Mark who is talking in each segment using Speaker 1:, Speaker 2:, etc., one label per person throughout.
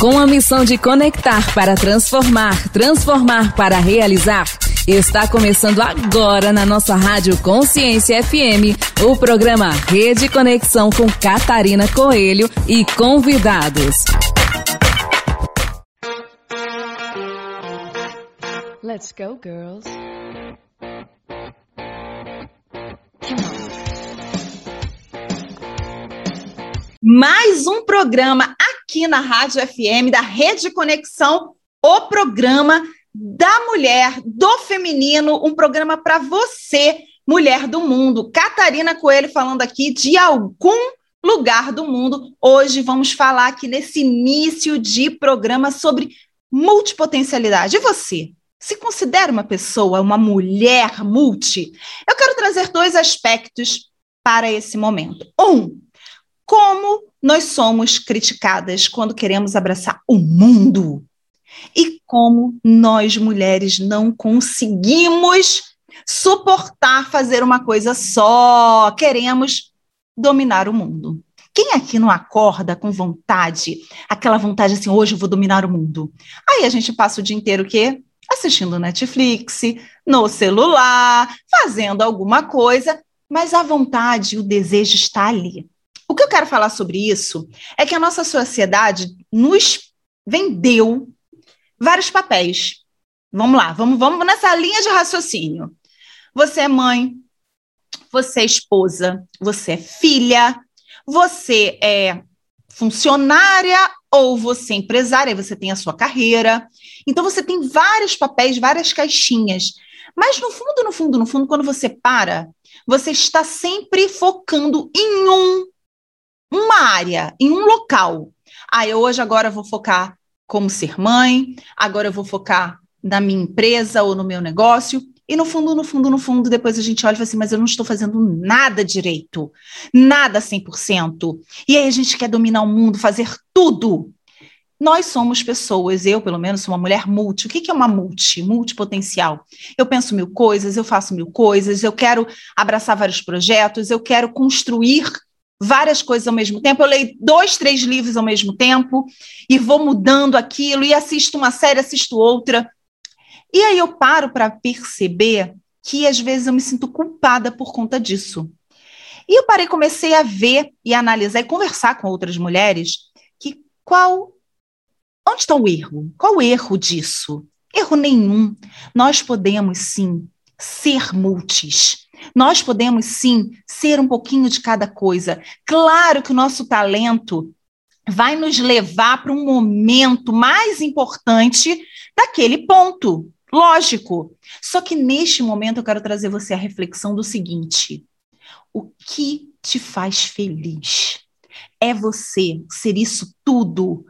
Speaker 1: Com a missão de conectar para transformar, transformar para realizar, está começando agora na nossa Rádio Consciência FM o programa Rede Conexão com Catarina Coelho e convidados. Let's go, girls.
Speaker 2: Mais um programa aqui na Rádio FM da Rede Conexão, o programa da mulher, do feminino, um programa para você, mulher do mundo. Catarina Coelho falando aqui de algum lugar do mundo. Hoje vamos falar aqui nesse início de programa sobre multipotencialidade. E você? Se considera uma pessoa, uma mulher multi? Eu quero trazer dois aspectos para esse momento. Um, como nós somos criticadas quando queremos abraçar o mundo e como nós mulheres não conseguimos suportar fazer uma coisa só, queremos dominar o mundo. Quem aqui não acorda com vontade, aquela vontade assim, hoje eu vou dominar o mundo? Aí a gente passa o dia inteiro o quê? Assistindo Netflix, no celular, fazendo alguma coisa, mas a vontade, o desejo está ali. O que eu quero falar sobre isso é que a nossa sociedade nos vendeu vários papéis. Vamos lá, vamos, vamos nessa linha de raciocínio. Você é mãe, você é esposa, você é filha, você é funcionária ou você é empresária, você tem a sua carreira. Então você tem vários papéis, várias caixinhas. Mas no fundo, no fundo, no fundo, quando você para, você está sempre focando em um uma área, em um local. Ah, eu hoje agora vou focar como ser mãe, agora eu vou focar na minha empresa ou no meu negócio. E no fundo, no fundo, no fundo, depois a gente olha e fala assim, mas eu não estou fazendo nada direito, nada 100%. E aí a gente quer dominar o mundo, fazer tudo. Nós somos pessoas, eu pelo menos sou uma mulher multi. O que é uma multi? Multipotencial. Eu penso mil coisas, eu faço mil coisas, eu quero abraçar vários projetos, eu quero construir várias coisas ao mesmo tempo. Eu leio dois, três livros ao mesmo tempo e vou mudando aquilo e assisto uma série, assisto outra. E aí eu paro para perceber que às vezes eu me sinto culpada por conta disso. E eu parei, comecei a ver e analisar e conversar com outras mulheres que qual onde está o erro? Qual o erro disso? Erro nenhum. Nós podemos sim ser multis. Nós podemos sim ser um pouquinho de cada coisa. Claro que o nosso talento vai nos levar para um momento mais importante daquele ponto. Lógico. Só que neste momento eu quero trazer você a reflexão do seguinte: o que te faz feliz? É você ser isso tudo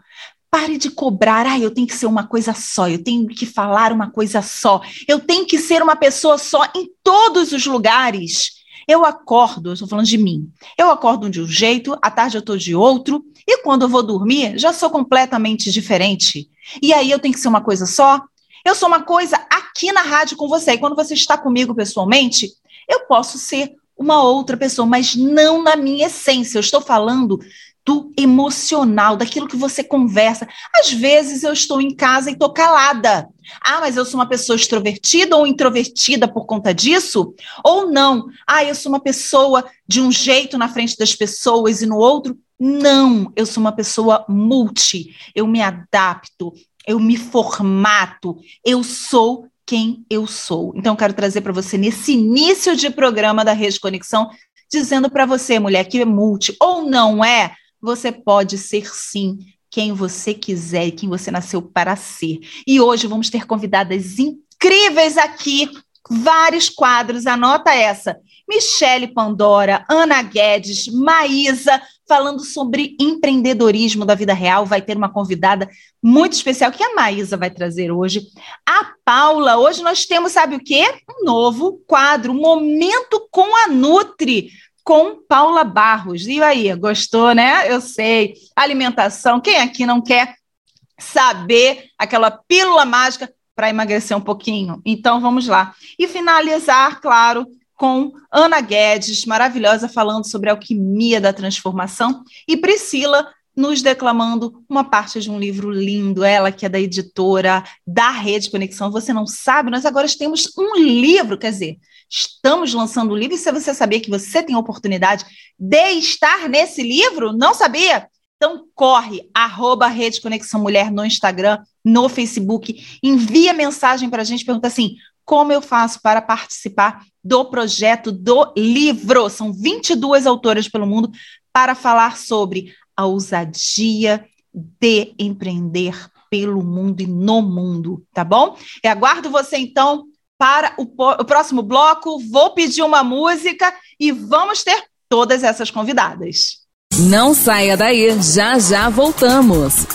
Speaker 2: Pare de cobrar, ah, eu tenho que ser uma coisa só, eu tenho que falar uma coisa só, eu tenho que ser uma pessoa só em todos os lugares. Eu acordo, estou falando de mim, eu acordo de um jeito, à tarde eu estou de outro, e quando eu vou dormir, já sou completamente diferente. E aí eu tenho que ser uma coisa só? Eu sou uma coisa aqui na rádio com você, e quando você está comigo pessoalmente, eu posso ser uma outra pessoa, mas não na minha essência. Eu estou falando do emocional, daquilo que você conversa. Às vezes eu estou em casa e estou calada. Ah, mas eu sou uma pessoa extrovertida ou introvertida por conta disso? Ou não? Ah, eu sou uma pessoa de um jeito na frente das pessoas e no outro? Não, eu sou uma pessoa multi. Eu me adapto, eu me formato, eu sou quem eu sou. Então, quero trazer para você nesse início de programa da Rede Conexão, dizendo para você, mulher, que é multi ou não é, você pode ser sim quem você quiser e quem você nasceu para ser. E hoje vamos ter convidadas incríveis aqui, vários quadros, anota essa. Michele Pandora, Ana Guedes, Maísa, falando sobre empreendedorismo da vida real. Vai ter uma convidada muito especial que a Maísa vai trazer hoje. A Paula, hoje nós temos, sabe o quê? Um novo quadro, Momento com a Nutri com Paula Barros. E aí, gostou, né? Eu sei. Alimentação. Quem aqui não quer saber aquela pílula mágica para emagrecer um pouquinho? Então, vamos lá. E finalizar, claro, com Ana Guedes, maravilhosa, falando sobre a alquimia da transformação, e Priscila nos declamando uma parte de um livro lindo, ela que é da editora da Rede Conexão. Você não sabe, nós agora temos um livro, quer dizer, estamos lançando um livro, e se você sabia que você tem a oportunidade de estar nesse livro, não sabia? Então corre, arroba Rede Conexão Mulher no Instagram, no Facebook, envia mensagem para a gente, pergunta assim, como eu faço para participar do projeto do livro? São 22 autoras pelo mundo para falar sobre a ousadia de empreender pelo mundo e no mundo, tá bom? Aguardo você então para o, o próximo bloco. Vou pedir uma música e vamos ter todas essas convidadas.
Speaker 1: Não saia daí, já já voltamos.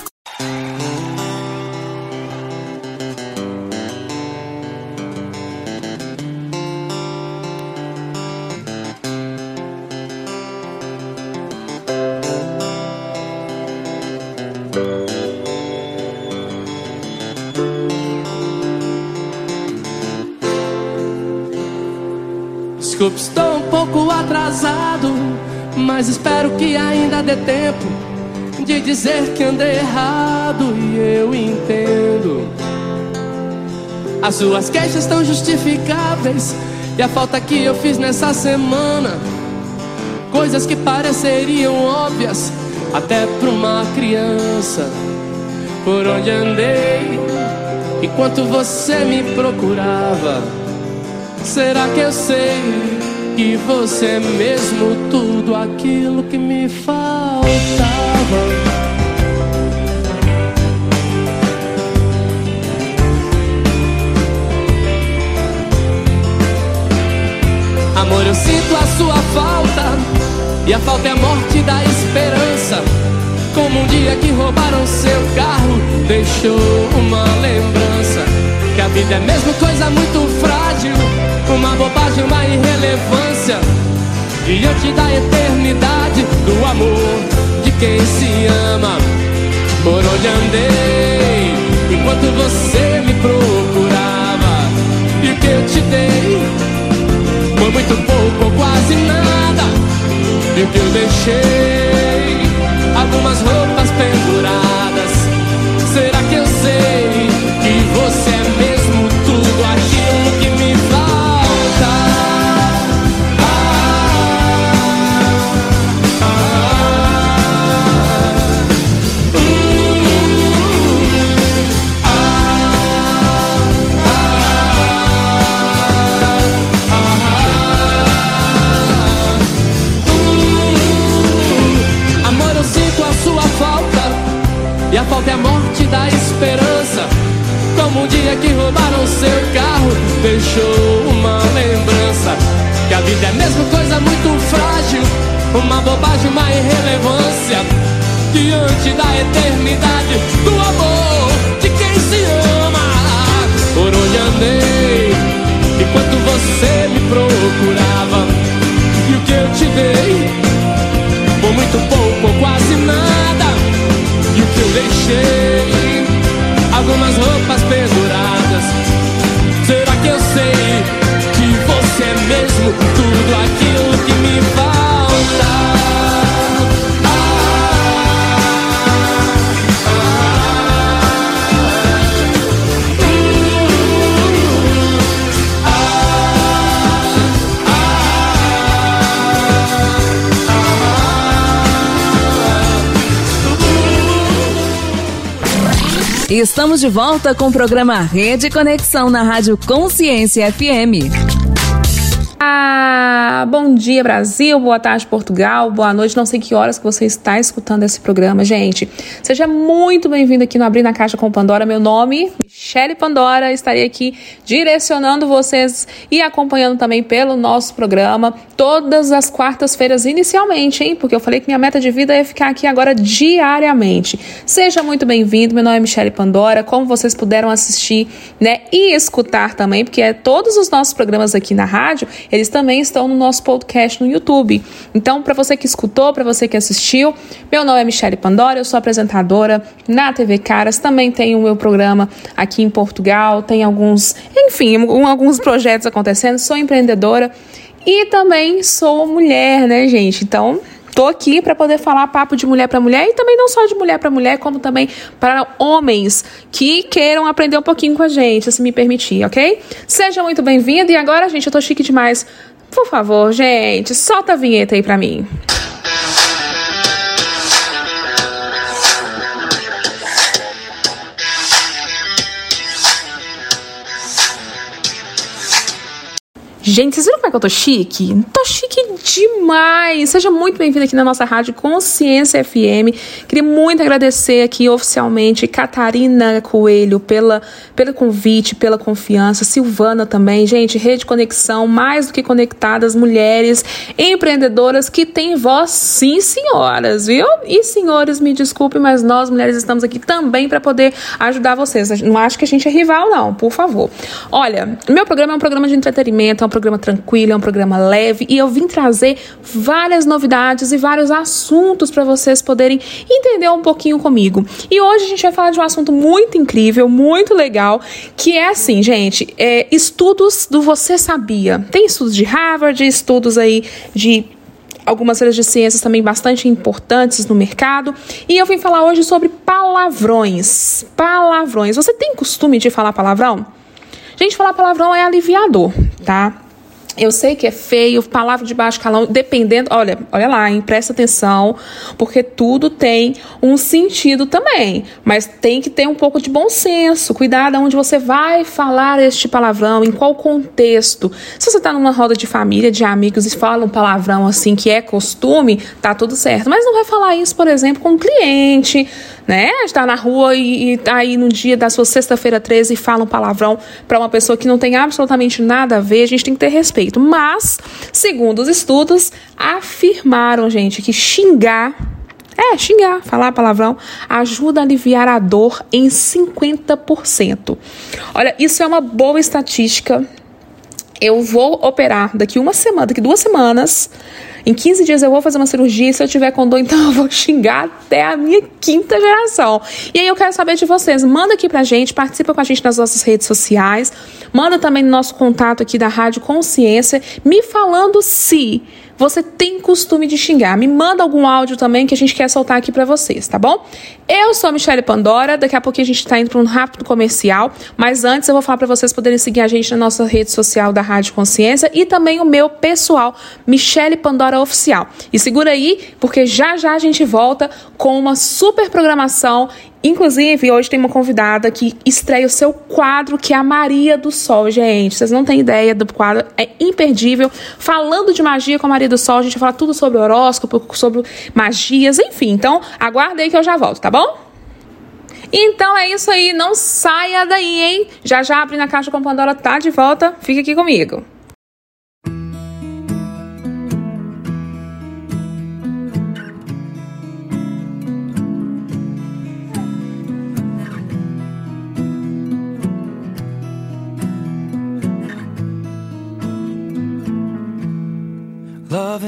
Speaker 3: Ainda dê tempo de dizer que andei errado e eu entendo. As suas queixas estão justificáveis e a falta que eu fiz nessa semana, coisas que pareceriam óbvias até para uma criança. Por onde andei enquanto você me procurava. Será que eu sei que você é mesmo tudo aquilo que me faltava? Amor, eu sinto a sua falta E a falta é a morte da esperança. Como um dia que roubaram seu carro Deixou uma lembrança. Que a vida é mesmo coisa muito frágil uma bobagem, uma irrelevância. Diante da eternidade Do amor de quem se ama Por onde andei Enquanto você me procurava. E o que eu te dei Foi muito pouco ou quase nada. E o que eu deixei Algumas roupas penduradas. Será que eu sei que você um dia que roubaram seu carro Deixou uma lembrança Que a vida é mesmo coisa muito frágil Uma bobagem, uma irrelevância Diante da eternidade Do amor de quem se ama Por onde andei Enquanto você me procurava E o que eu te dei Foi muito pouco ou quase nada e o que eu deixei? Algumas roupas penduradas.
Speaker 1: Estamos de volta com o programa Rede Conexão na Rádio Consciência FM.
Speaker 4: Ah, bom dia Brasil, boa tarde Portugal, boa noite, não sei que horas que você está escutando esse programa, gente. Seja muito bem-vindo aqui no Abrir na Caixa com Pandora. Meu nome, Michele Pandora, estarei aqui direcionando vocês e acompanhando também pelo nosso programa todas as quartas-feiras inicialmente, hein? Porque eu falei que minha meta de vida é ficar aqui agora diariamente. Seja muito bem-vindo, meu nome é Michele Pandora, como vocês puderam assistir, né, e escutar também, porque é todos os nossos programas aqui na rádio, eles também estão no nosso podcast no YouTube. Então, para você que escutou, para você que assistiu, meu nome é Michele Pandora, eu sou apresentadora na TV Caras, também tenho o meu programa aqui em Portugal, tem alguns, enfim, alguns projetos acontecendo, sou empreendedora e também sou mulher, né, gente? Então, tô aqui para poder falar papo de mulher para mulher e também não só de mulher para mulher, como também para homens que queiram aprender um pouquinho com a gente, se me permitir, ok? Seja muito bem-vindo e agora, gente, eu tô chique demais. Por favor, gente, solta a vinheta aí para mim. Gente, vocês viram como é que eu tô chique? Tô chique demais! Seja muito bem-vindo aqui na nossa rádio Consciência FM. Queria muito agradecer aqui oficialmente Catarina Coelho pela, pelo convite, pela confiança. Silvana também. Gente, Rede Conexão, mais do que conectadas, mulheres empreendedoras que têm voz, sim, senhoras, viu? E senhores, me desculpe, mas nós mulheres estamos aqui também para poder ajudar vocês. Não acho que a gente é rival, não, por favor. Olha, meu programa é um programa de entretenimento, é um programa tranquilo, é um programa leve e eu vim trazer várias novidades e vários assuntos para vocês poderem entender um pouquinho comigo. E hoje a gente vai falar de um assunto muito incrível, muito legal, que é assim, gente, é estudos do você sabia. Tem estudos de Harvard, estudos aí de algumas áreas de ciências também bastante importantes no mercado. E eu vim falar hoje sobre palavrões. Palavrões. Você tem costume de falar palavrão? Gente, falar palavrão é aliviador, tá? Eu sei que é feio, palavra de baixo calão, dependendo. Olha, olha lá, hein, presta atenção, porque tudo tem um sentido também. Mas tem que ter um pouco de bom senso. Cuidado onde você vai falar este palavrão, em qual contexto. Se você está numa roda de família, de amigos e fala um palavrão assim que é costume, tá tudo certo. Mas não vai falar isso, por exemplo, com um cliente né? Está na rua e, e tá aí no dia da sua sexta-feira 13 e fala um palavrão para uma pessoa que não tem absolutamente nada a ver, a gente tem que ter respeito. Mas, segundo os estudos, afirmaram, gente, que xingar é, xingar, falar palavrão, ajuda a aliviar a dor em 50%. Olha, isso é uma boa estatística. Eu vou operar daqui uma semana, daqui duas semanas. Em 15 dias eu vou fazer uma cirurgia se eu tiver com dor, então eu vou xingar até a minha quinta geração. E aí eu quero saber de vocês. Manda aqui pra gente, participa com a gente nas nossas redes sociais. Manda também no nosso contato aqui da Rádio Consciência, me falando se você tem costume de xingar. Me manda algum áudio também que a gente quer soltar aqui para vocês, tá bom? Eu sou a Michelle Pandora, daqui a pouquinho a gente está indo para um rápido comercial, mas antes eu vou falar para vocês poderem seguir a gente na nossa rede social da Rádio Consciência e também o meu pessoal, Michelle Pandora Oficial. E segura aí, porque já já a gente volta com uma super programação Inclusive, hoje tem uma convidada que estreia o seu quadro, que é a Maria do Sol, gente. Vocês não têm ideia do quadro, é imperdível. Falando de magia com a Maria do Sol, a gente vai falar tudo sobre horóscopo, sobre magias, enfim. Então, aguarda aí que eu já volto, tá bom? Então é isso aí, não saia daí, hein? Já já abre na caixa com Pandora, tá de volta. Fica aqui comigo.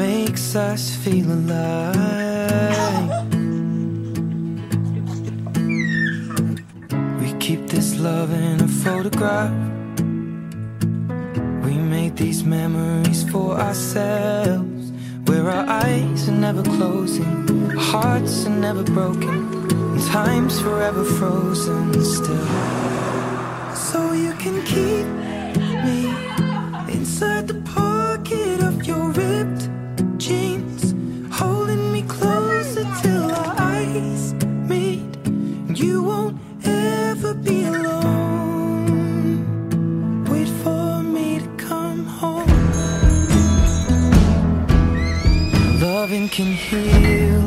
Speaker 5: makes us feel alive. We keep this love in a photograph. We made these memories for ourselves. Where our eyes are never closing, hearts are never broken, and time's forever frozen still. So you can keep me inside the pocket Loving can heal.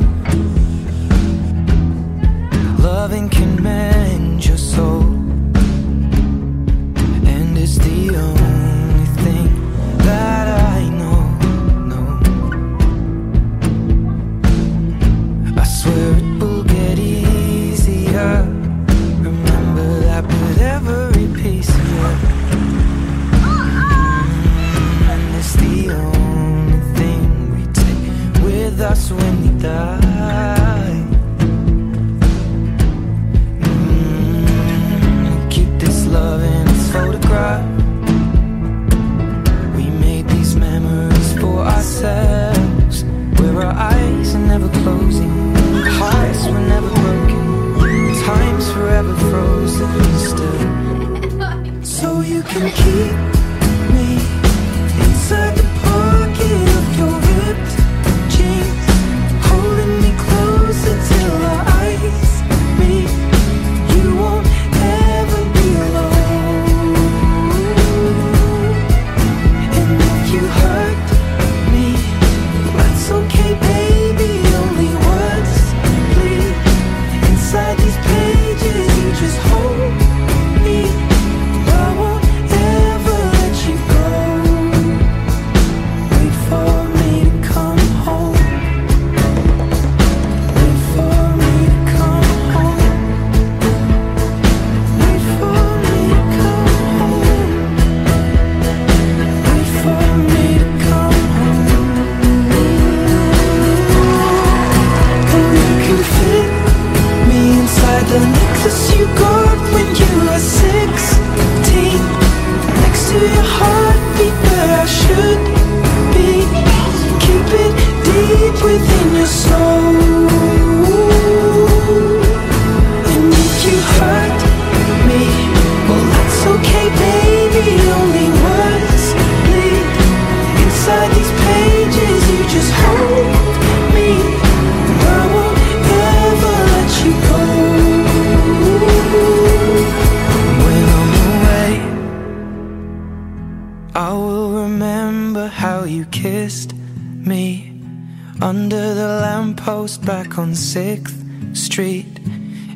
Speaker 5: Loving can mend your soul. And it's the only thing that us when we die. Mm, keep this love in its photograph. We made these memories for ourselves, where our eyes are never closing, hearts were never broken, time's forever frozen still. So you can keep me inside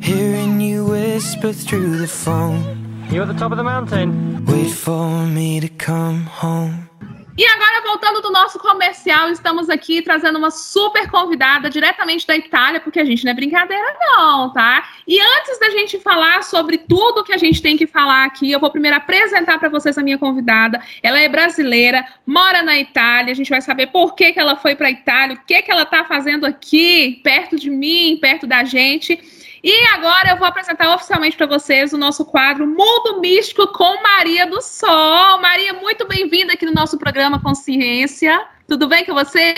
Speaker 5: hearing you whisper through the phone.
Speaker 6: You at the top of the mountain?
Speaker 5: Wait for me to come home.
Speaker 4: E agora, voltando do nosso comercial, estamos aqui trazendo uma super convidada diretamente da Itália, porque a gente não é brincadeira, não, tá? E antes da gente falar sobre tudo que a gente tem que falar aqui, eu vou primeiro apresentar para vocês a minha convidada. Ela é brasileira, mora na Itália, a gente vai saber por que, que ela foi para a Itália, o que, que ela está fazendo aqui, perto de mim, perto da gente. E agora eu vou apresentar oficialmente para vocês o nosso quadro Mundo Místico com Maria do Sol. Maria, muito bem-vinda aqui no nosso programa Consciência. Tudo bem com você?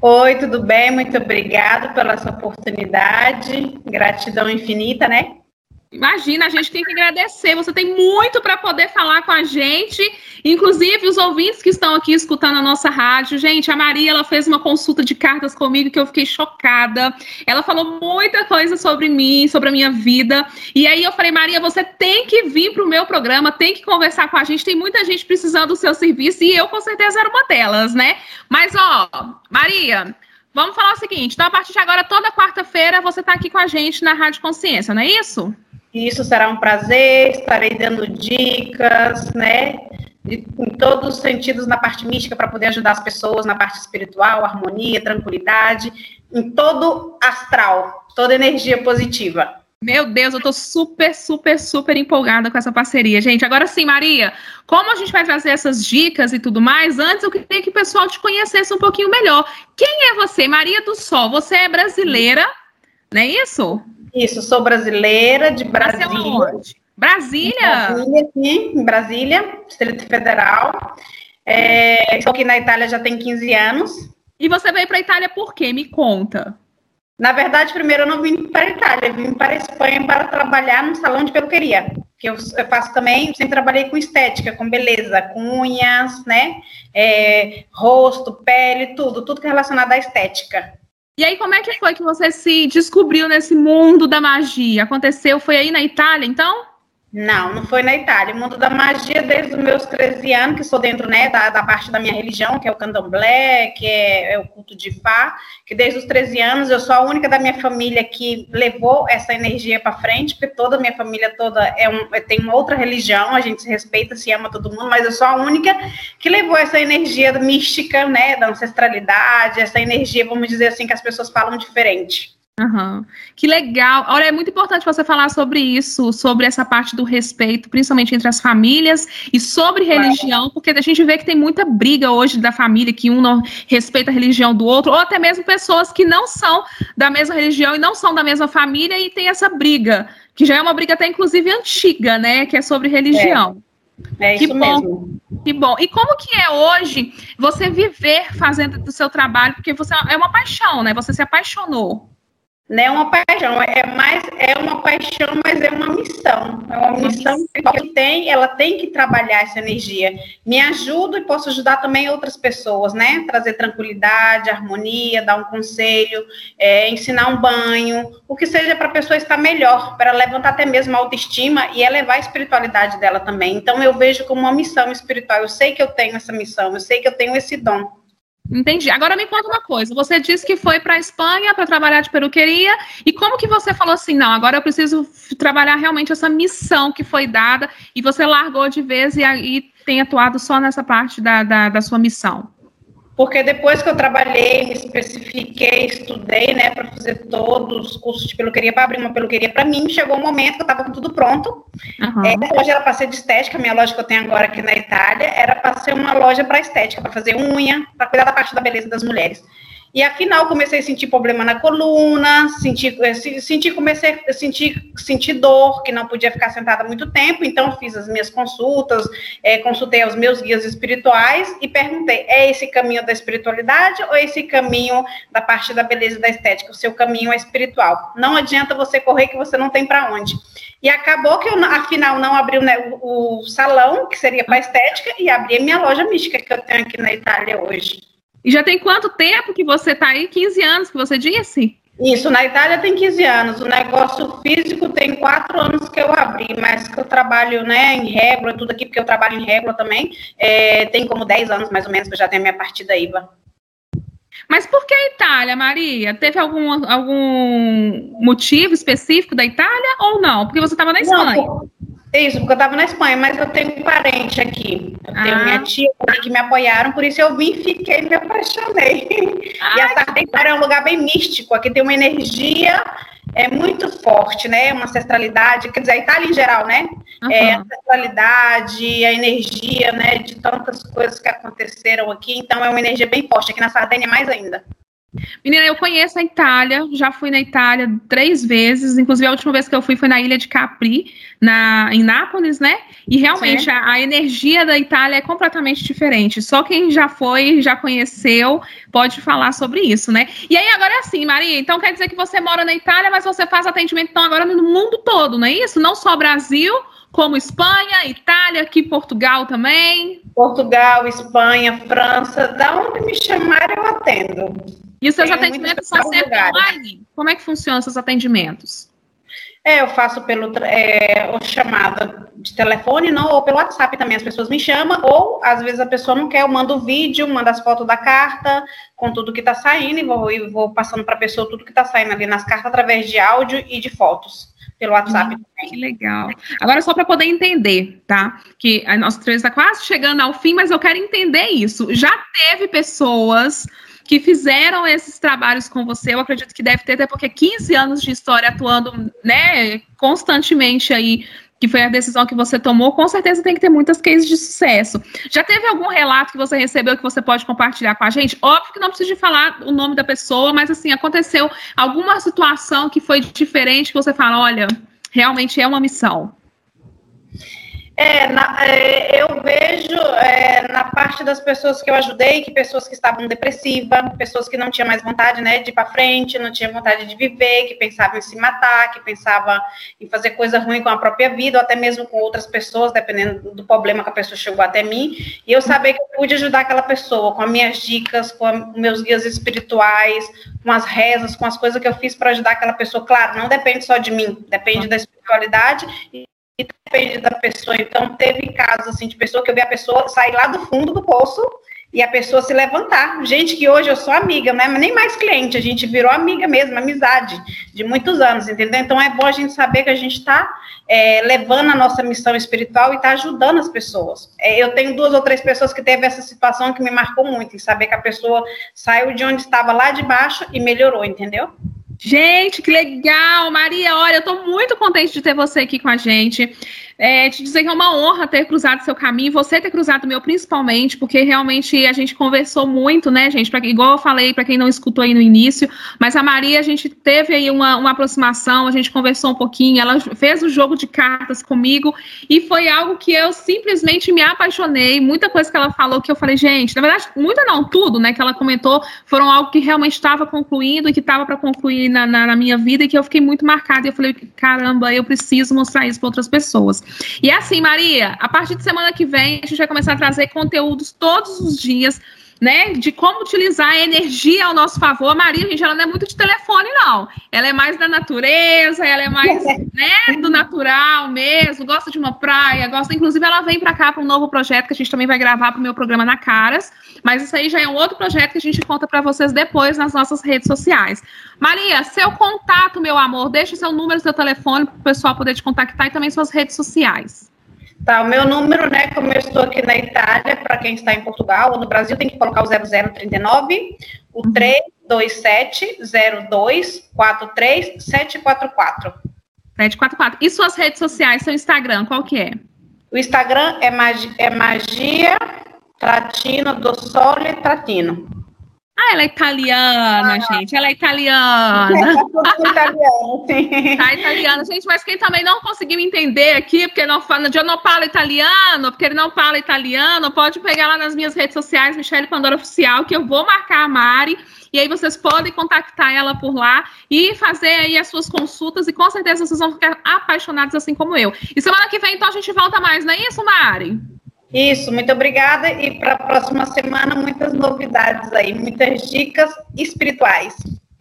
Speaker 7: Oi, tudo bem? Muito obrigada pela essa oportunidade. Gratidão infinita, né?
Speaker 4: Imagina, a gente tem que agradecer. Você tem muito para poder falar com a gente, inclusive os ouvintes que estão aqui escutando a nossa rádio. Gente, a Maria ela fez uma consulta de cartas comigo que eu fiquei chocada. Ela falou muita coisa sobre mim, sobre a minha vida. E aí eu falei, Maria, você tem que vir para o meu programa, tem que conversar com a gente. Tem muita gente precisando do seu serviço e eu com certeza era uma delas, né? Mas ó, Maria, vamos falar o seguinte. Então a partir de agora, toda quarta-feira você está aqui com a gente na Rádio Consciência, não é isso?
Speaker 7: Isso será um prazer, estarei dando dicas, né? Em todos os sentidos na parte mística para poder ajudar as pessoas na parte espiritual, harmonia, tranquilidade, em todo astral, toda energia positiva.
Speaker 4: Meu Deus, eu tô super, super, super empolgada com essa parceria. Gente, agora sim, Maria, como a gente vai trazer essas dicas e tudo mais, antes eu queria que o pessoal te conhecesse um pouquinho melhor. Quem é você, Maria do Sol? Você é brasileira, não é isso?
Speaker 7: Isso, sou brasileira de Brasília.
Speaker 4: Brasília?
Speaker 7: Brasília, sim, em Brasília, Distrito Federal. É, estou aqui na Itália já tem 15 anos.
Speaker 4: E você veio para a Itália por quê? Me conta.
Speaker 7: Na verdade, primeiro eu não vim para a Itália, eu vim para a Espanha para trabalhar no salão de peluqueria. Que eu, eu faço também, sempre trabalhei com estética, com beleza, com unhas, né? É, rosto, pele, tudo, tudo que é relacionado à estética.
Speaker 4: E aí, como é que foi que você se descobriu nesse mundo da magia? Aconteceu, foi aí na Itália, então?
Speaker 7: Não, não foi na Itália. O mundo da magia, desde os meus 13 anos, que sou dentro né, da, da parte da minha religião, que é o candomblé, que é, é, o culto de Fá, que desde os 13 anos eu sou a única da minha família que levou essa energia para frente, porque toda a minha família toda é um, tem uma outra religião, a gente se respeita, se ama todo mundo, mas eu sou a única que levou essa energia mística, né, da ancestralidade, essa energia, vamos dizer assim, que as pessoas falam diferente.
Speaker 4: Uhum. Que legal. Olha, é muito importante você falar sobre isso, sobre essa parte do respeito, principalmente entre as famílias e sobre religião, porque a gente vê que tem muita briga hoje da família, que um não respeita a religião do outro, ou até mesmo pessoas que não são da mesma religião e não são da mesma família e tem essa briga, que já é uma briga até inclusive antiga, né, que é sobre religião.
Speaker 7: É, é
Speaker 4: que
Speaker 7: isso
Speaker 4: bom.
Speaker 7: mesmo.
Speaker 4: Que bom. E como que é hoje você viver fazendo do seu trabalho? Porque você é uma paixão, né? Você se apaixonou.
Speaker 7: Não é uma paixão, é mais é uma paixão, mas é uma missão. É uma missão que tem, ela tem que trabalhar essa energia. Me ajuda e posso ajudar também outras pessoas, né? Trazer tranquilidade, harmonia, dar um conselho, é, ensinar um banho, o que seja para a pessoa estar melhor, para levantar até mesmo a autoestima e elevar a espiritualidade dela também. Então eu vejo como uma missão espiritual. Eu sei que eu tenho essa missão, eu sei que eu tenho esse dom.
Speaker 4: Entendi. Agora me conta uma coisa. Você disse que foi para a Espanha para trabalhar de peruqueria. E como que você falou assim, não, agora eu preciso trabalhar realmente essa missão que foi dada e você largou de vez e aí tem atuado só nessa parte da, da, da sua missão?
Speaker 7: Porque depois que eu trabalhei, me especifiquei, estudei, né, para fazer todos os cursos de peluqueria, para abrir uma peluqueria para mim, chegou um momento que eu estava com tudo pronto. Uhum. É, hoje era para ser de estética, minha loja que eu tenho agora aqui na Itália, era para ser uma loja para estética, para fazer unha, para cuidar da parte da beleza das mulheres. E afinal comecei a sentir problema na coluna, senti, eh, senti comecei a sentir, dor, que não podia ficar sentada muito tempo, então fiz as minhas consultas, é, consultei os meus guias espirituais e perguntei: é esse caminho da espiritualidade ou esse caminho da parte da beleza e da estética? O seu caminho é espiritual. Não adianta você correr que você não tem para onde. E acabou que eu, afinal, não abri o, o salão, que seria para estética, e abri a minha loja mística que eu tenho aqui na Itália hoje.
Speaker 4: E já tem quanto tempo que você está aí? 15 anos que você disse?
Speaker 7: Isso, na Itália tem 15 anos. O negócio físico tem quatro anos que eu abri, mas que eu trabalho né, em régua, tudo aqui, porque eu trabalho em régua também. É, tem como 10 anos, mais ou menos, que eu já tenho a minha partida IVA.
Speaker 4: Mas por que a Itália, Maria? Teve algum, algum motivo específico da Itália ou não? Porque você estava na Espanha. Não,
Speaker 7: isso, porque eu estava na Espanha, mas eu tenho um parente aqui. Eu tenho ah. minha tia que me apoiaram, por isso eu vim, fiquei me apaixonei. Ah, e a Sardenha é um lugar bem místico, aqui tem uma energia é muito forte, né? Uma ancestralidade, quer dizer, a Itália em geral, né? Uhum. É, a ancestralidade, a energia, né? De tantas coisas que aconteceram aqui, então é uma energia bem forte. Aqui na Sardenha mais ainda.
Speaker 4: Menina, eu conheço a Itália, já fui na Itália três vezes, inclusive a última vez que eu fui foi na ilha de Capri, na, em Nápoles, né? E realmente a, a, energia da Itália é completamente diferente. Só quem já foi, já conheceu, pode falar sobre isso, né? E aí agora é assim, Maria, então quer dizer que você mora na Itália, mas você faz atendimento então agora no mundo todo, não é isso? Não só Brasil, como Espanha, Itália, aqui Portugal também.
Speaker 7: Portugal, Espanha, França, da onde me chamarem eu atendo.
Speaker 4: E os seus Tenho atendimentos são sempre lugares. online? Como é que funcionam seus atendimentos?
Speaker 7: É, eu faço pelo é, chamada de telefone, não, ou pelo WhatsApp também as pessoas me chamam, ou às vezes a pessoa não quer, eu mando o vídeo, mando as fotos da carta, com tudo que está saindo, e vou, e vou passando para a pessoa tudo que está saindo ali nas cartas através de áudio e de fotos pelo WhatsApp hum, também.
Speaker 4: Que legal. Agora, só para poder entender, tá? Que a nossa entrevista está quase chegando ao fim, mas eu quero entender isso. Já teve pessoas que fizeram esses trabalhos com você. Eu acredito que deve ter, até porque 15 anos de história atuando, né, constantemente aí, que foi a decisão que você tomou, com certeza tem que ter muitas cases de sucesso. Já teve algum relato que você recebeu que você pode compartilhar com a gente? Óbvio que não precisa falar o nome da pessoa, mas assim, aconteceu alguma situação que foi diferente que você fala, olha, realmente é uma missão.
Speaker 7: É, na, é, eu vejo é, na parte das pessoas que eu ajudei, que pessoas que estavam depressivas, pessoas que não tinham mais vontade né, de ir para frente, não tinham vontade de viver, que pensavam em se matar, que pensavam em fazer coisa ruim com a própria vida, ou até mesmo com outras pessoas, dependendo do problema que a pessoa chegou até mim. E eu sabia que eu pude ajudar aquela pessoa com as minhas dicas, com os meus guias espirituais, com as rezas, com as coisas que eu fiz para ajudar aquela pessoa. Claro, não depende só de mim, depende da espiritualidade e depende da pessoa. Então, teve casos assim de pessoa que eu vi a pessoa sair lá do fundo do poço e a pessoa se levantar. Gente que hoje eu sou amiga, né? Nem mais cliente, a gente virou amiga mesmo, amizade de muitos anos, entendeu? Então é bom a gente saber que a gente está é, levando a nossa missão espiritual e está ajudando as pessoas. É, eu tenho duas ou três pessoas que teve essa situação que me marcou muito, em saber que a pessoa saiu de onde estava lá de baixo e melhorou, entendeu?
Speaker 4: Gente, que legal! Maria, olha, eu estou muito contente de ter você aqui com a gente. É, te dizer que é uma honra ter cruzado seu caminho, você ter cruzado o meu principalmente, porque realmente a gente conversou muito, né, gente? Pra, igual eu falei, para quem não escutou aí no início, mas a Maria, a gente teve aí uma, uma aproximação, a gente conversou um pouquinho, ela fez o jogo de cartas comigo e foi algo que eu simplesmente me apaixonei. Muita coisa que ela falou que eu falei, gente, na verdade, muita não, tudo, né, que ela comentou foram algo que realmente estava concluindo e que estava para concluir na, na, na minha vida e que eu fiquei muito marcada. E eu falei, caramba, eu preciso mostrar isso para outras pessoas. E assim, Maria, a partir de semana que vem, a gente vai começar a trazer conteúdos todos os dias né, de como utilizar a energia ao nosso favor. A Maria, gente, ela não é muito de telefone, não. Ela é mais da natureza, ela é mais, né, do natural mesmo, gosta de uma praia, gosta, inclusive ela vem para cá para um novo projeto que a gente também vai gravar para o meu programa na Caras, mas isso aí já é um outro projeto que a gente conta para vocês depois nas nossas redes sociais. Maria, seu contato, meu amor, deixe seu número, seu telefone para o pessoal poder te contactar e também suas redes sociais.
Speaker 7: Tá, o meu número, né, como eu estou aqui na Itália, para quem está em Portugal ou no Brasil, tem que colocar o 0039, o 327 02 43 744.
Speaker 4: 744. E suas redes sociais, seu Instagram, qual que é?
Speaker 7: O Instagram é magia, é magia tratino do sole tratino.
Speaker 4: Ah, ela é italiana, ah. gente. Ela é italiana.
Speaker 7: É, italiano, sim.
Speaker 4: Tá italiana, gente, mas quem também não conseguiu entender aqui, porque não fala, eu não falo italiano, porque ele não fala italiano, pode pegar lá nas minhas redes sociais, Michelle Pandora Oficial, que eu vou marcar a Mari. E aí vocês podem contactar ela por lá e fazer aí as suas consultas e com certeza vocês vão ficar apaixonados assim como eu. E semana que vem, então, a gente volta mais, não é isso, Mari?
Speaker 7: Isso, muito obrigada. E para a próxima semana, muitas novidades aí, muitas dicas espirituais.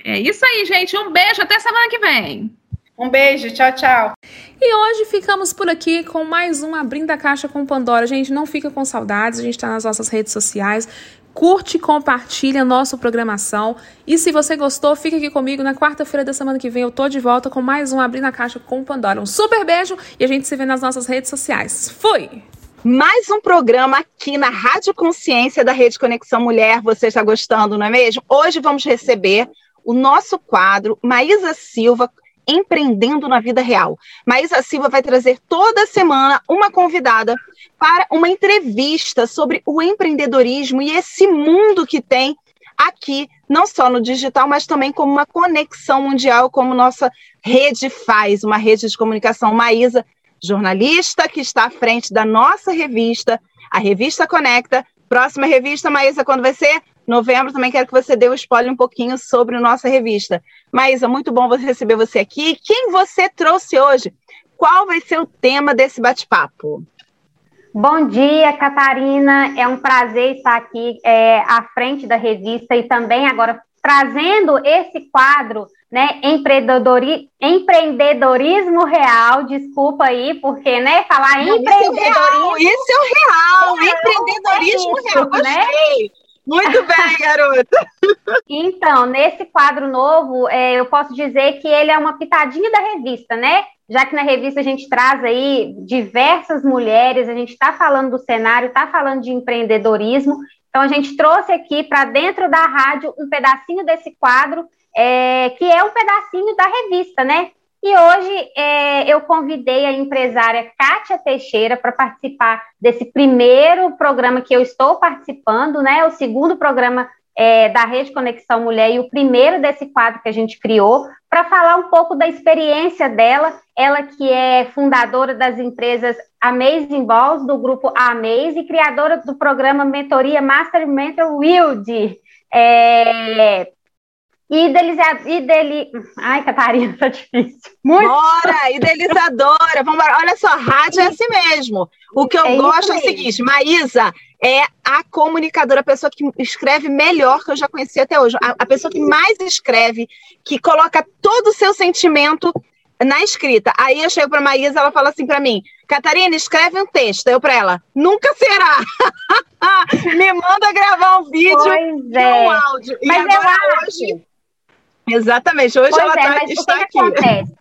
Speaker 4: É isso aí, gente. Um beijo, até semana que vem.
Speaker 7: Um beijo, tchau, tchau.
Speaker 4: E hoje ficamos por aqui com mais um Abrindo a Caixa com Pandora. Gente, não fica com saudades, a gente está nas nossas redes sociais. Curte e compartilha a nossa programação. E se você gostou, fica aqui comigo. Na quarta-feira da semana que vem eu tô de volta com mais um Abrindo a Caixa com Pandora. Um super beijo e a gente se vê nas nossas redes sociais. Fui!
Speaker 2: Mais um programa aqui na Rádio Consciência da Rede Conexão Mulher. Você está gostando, não é mesmo? Hoje vamos receber o nosso quadro Maísa Silva empreendendo na vida real. Maísa Silva vai trazer toda semana uma convidada para uma entrevista sobre o empreendedorismo e esse mundo que tem aqui, não só no digital, mas também como uma conexão mundial, como nossa rede faz, uma rede de comunicação. Maísa jornalista que está à frente da nossa revista, a Revista Conecta. Próxima revista, Maísa, quando vai ser? Novembro, também quero que você dê um spoiler um pouquinho sobre a nossa revista. Maísa, muito bom você receber você aqui. Quem você trouxe hoje? Qual vai ser o tema desse bate-papo?
Speaker 8: Bom dia, Catarina. É um prazer estar aqui é, à frente da revista e também agora trazendo esse quadro né, empreendedori, empreendedorismo real, desculpa aí, porque, né, falar Não, empreendedorismo...
Speaker 2: Isso é o real, isso é o real, empreendedorismo é real, né? Muito bem, garota.
Speaker 8: Então, nesse quadro novo, é, eu posso dizer que ele é uma pitadinha da revista, né? Já que na revista a gente traz aí diversas mulheres, a gente está falando do cenário, está falando de empreendedorismo. Então, a gente trouxe aqui para dentro da rádio um pedacinho desse quadro é, que é um pedacinho da revista, né? E hoje é, eu convidei a empresária Kátia Teixeira para participar desse primeiro programa que eu estou participando, né? O segundo programa é, da Rede Conexão Mulher e o primeiro desse quadro que a gente criou, para falar um pouco da experiência dela, ela que é fundadora das empresas Amazing Balls, do grupo Amaze, e criadora do programa Mentoria Master Mentor Wild. É, Idealizadora. Ideli... Ai, Catarina, tá difícil.
Speaker 2: Muito. Bora, idealizadora. Vamos embora. Olha só, rádio é assim mesmo. O que eu é gosto é o seguinte: Maísa é a comunicadora, a pessoa que escreve melhor que eu já conheci até hoje. A, a pessoa que mais escreve, que coloca todo o seu sentimento na escrita. Aí eu chego para Maísa, ela fala assim para mim: Catarina, escreve um texto. Eu para ela: nunca será. Me manda gravar um vídeo
Speaker 8: pois é.
Speaker 2: um áudio.
Speaker 8: Mas e agora hoje
Speaker 2: Exatamente, hoje
Speaker 8: pois
Speaker 2: ela
Speaker 8: é,
Speaker 2: tá,
Speaker 8: mas
Speaker 2: está
Speaker 8: o que
Speaker 2: aqui.
Speaker 8: acontece?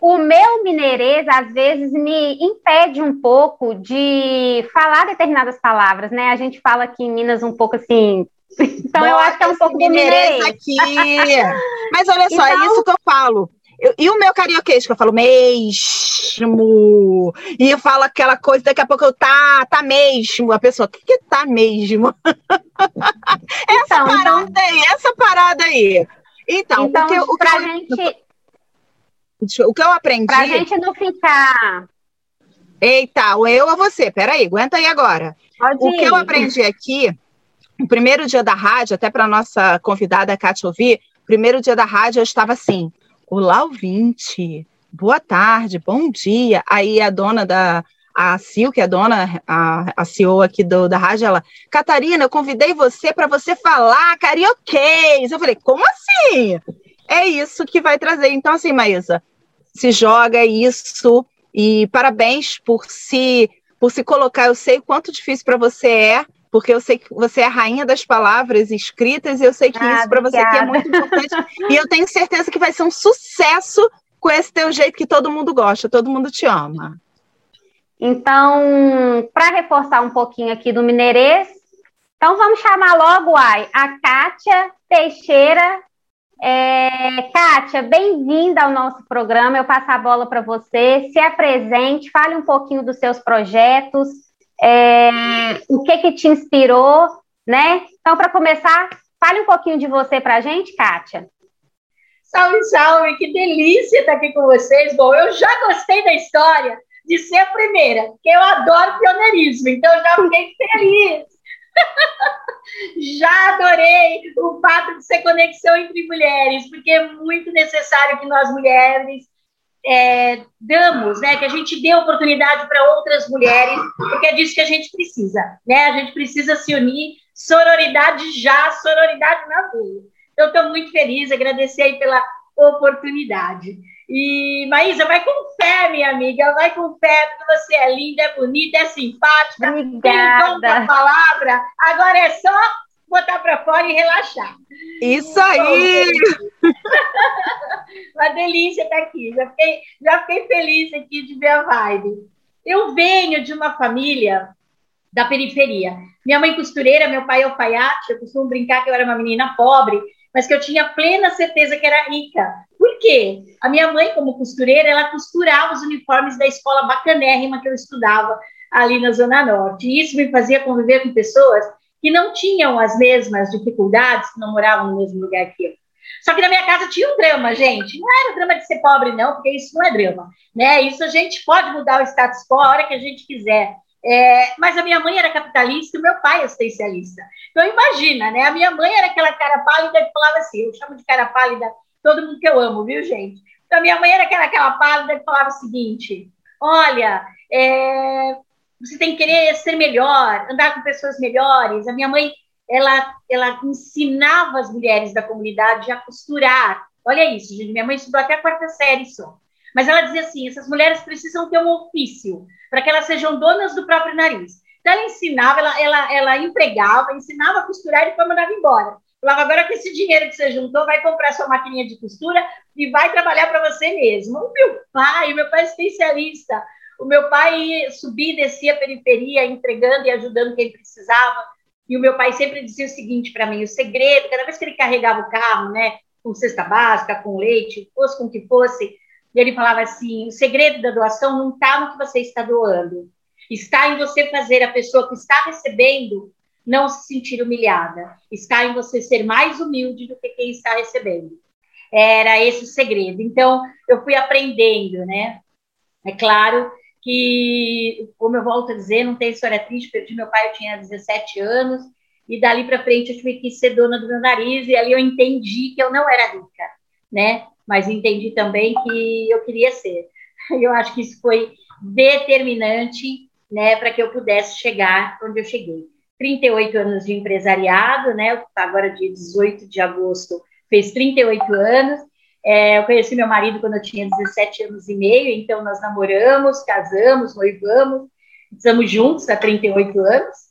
Speaker 8: O meu mineirês, às vezes, me impede um pouco de falar determinadas palavras, né? A gente fala aqui em Minas um pouco assim, Então Bota eu acho que é um pouco
Speaker 2: mineirês aqui. Mas olha só, é então... é isso que eu falo. Eu, e o meu carioquês, que eu falo mesmo. E eu falo aquela coisa, daqui a pouco eu tá, tá mesmo. A pessoa, o que, que tá mesmo? essa então, parada então... aí, essa parada aí. Então,
Speaker 8: então
Speaker 2: o que,
Speaker 8: o pra que gente.
Speaker 2: O que eu aprendi.
Speaker 8: Pra gente não ficar.
Speaker 2: Eita, ou eu ou você? Peraí, aguenta aí agora. Pode o ir. que eu aprendi aqui, o primeiro dia da rádio, até para nossa convidada Kátia ouvir, primeiro dia da rádio eu estava assim: Olá, ouvinte, boa tarde, bom dia. Aí a dona da, a Sil, que é a dona, a, a CEO aqui do, da rádio, ela, Catarina, eu convidei você para você falar carioquês. Eu falei, como assim? É isso que vai trazer. Então, assim, Maísa, se joga isso e parabéns por se, por se colocar. Eu sei o quanto difícil para você é, porque eu sei que você é a rainha das palavras escritas e eu sei que ah, isso para você é muito importante. e eu tenho certeza que vai ser um sucesso com esse teu jeito que todo mundo gosta, todo mundo te ama.
Speaker 8: Então, para reforçar um pouquinho aqui do Mineirês, então vamos chamar logo ai, a Kátia Teixeira. É, Kátia, bem-vinda ao nosso programa. Eu passo a bola para você. Se apresente, fale um pouquinho dos seus projetos, é, o que que te inspirou, né? Então, para começar, fale um pouquinho de você para a gente, Kátia.
Speaker 9: Salve, salve, que delícia estar aqui com vocês. Bom, eu já gostei da história de ser a primeira, porque eu adoro pioneirismo, então eu já fiquei feliz. já adorei o fato de ser conexão entre mulheres, porque é muito necessário que nós mulheres é, damos, né, que a gente dê oportunidade para outras mulheres, porque é disso que a gente precisa, né? A gente precisa se unir, sororidade já, sororidade na rua. Então, estou muito feliz, agradecer aí pela oportunidade. E, Maísa, vai com fé, minha amiga, vai com fé, porque você é linda, é bonita, é simpática,
Speaker 8: Obrigada. tem
Speaker 9: dom da palavra. Agora é só botar para fora e relaxar.
Speaker 2: Isso aí!
Speaker 9: Uma delícia estar aqui. Já fiquei, já fiquei feliz aqui de ver a vibe. Eu venho de uma família da periferia. Minha mãe costureira, meu pai alfaiate. Eu costumo brincar que eu era uma menina pobre, mas que eu tinha plena certeza que era rica. Por quê? A minha mãe, como costureira, ela costurava os uniformes da escola bacanérrima que eu estudava ali na Zona Norte. E isso me fazia conviver com pessoas que não tinham as mesmas dificuldades, que não moravam no mesmo lugar que eu. Só que na minha casa tinha um drama, gente. Não era o drama de ser pobre, não, porque isso não é drama. Né? Isso a gente pode mudar o status quo a hora que a gente quiser. É, mas a minha mãe era capitalista e o meu pai é assistencialista. Então imagina, né? A minha mãe era aquela cara pálida que falava assim, eu chamo de cara pálida todo mundo que eu amo, viu, gente? Então a minha mãe era aquela, aquela pálida que falava o seguinte, olha, é, você tem que querer ser melhor, andar com pessoas melhores. A minha mãe, ela, ela ensinava as mulheres da comunidade a costurar. Olha isso, gente. Minha mãe estudou até a quarta série só. Mas ela dizia assim: essas mulheres precisam ter um ofício para que elas sejam donas do próprio nariz. Então ela ensinava, ela, ela, ela empregava, ensinava a costurar e depois mandava embora. Falava, agora que esse dinheiro que você juntou, vai comprar sua maquininha de costura e vai trabalhar para você mesmo. O meu pai, o meu pai é especialista, o meu pai subia e descia a periferia, entregando e ajudando quem precisava. E o meu pai sempre dizia o seguinte para mim: o segredo, cada vez que ele carregava o carro, né, com cesta básica, com leite, fosse com o que fosse, ele falava assim: o segredo da doação não está no que você está doando, está em você fazer a pessoa que está recebendo não se sentir humilhada, está em você ser mais humilde do que quem está recebendo. Era esse o segredo. Então, eu fui aprendendo, né? É claro que, como eu volto a dizer, não tem história triste, perdi meu pai, eu tinha 17 anos, e dali para frente eu tive que ser dona do meu nariz, e ali eu entendi que eu não era rica, né? Mas entendi também que eu queria ser. Eu acho que isso foi determinante, né, para que eu pudesse chegar onde eu cheguei. 38 anos de empresariado, né? Agora, dia 18 de agosto, fez 38 anos, é, eu conheci meu marido quando eu tinha 17 anos e meio, então nós namoramos, casamos, noivamos, estamos juntos há 38 anos.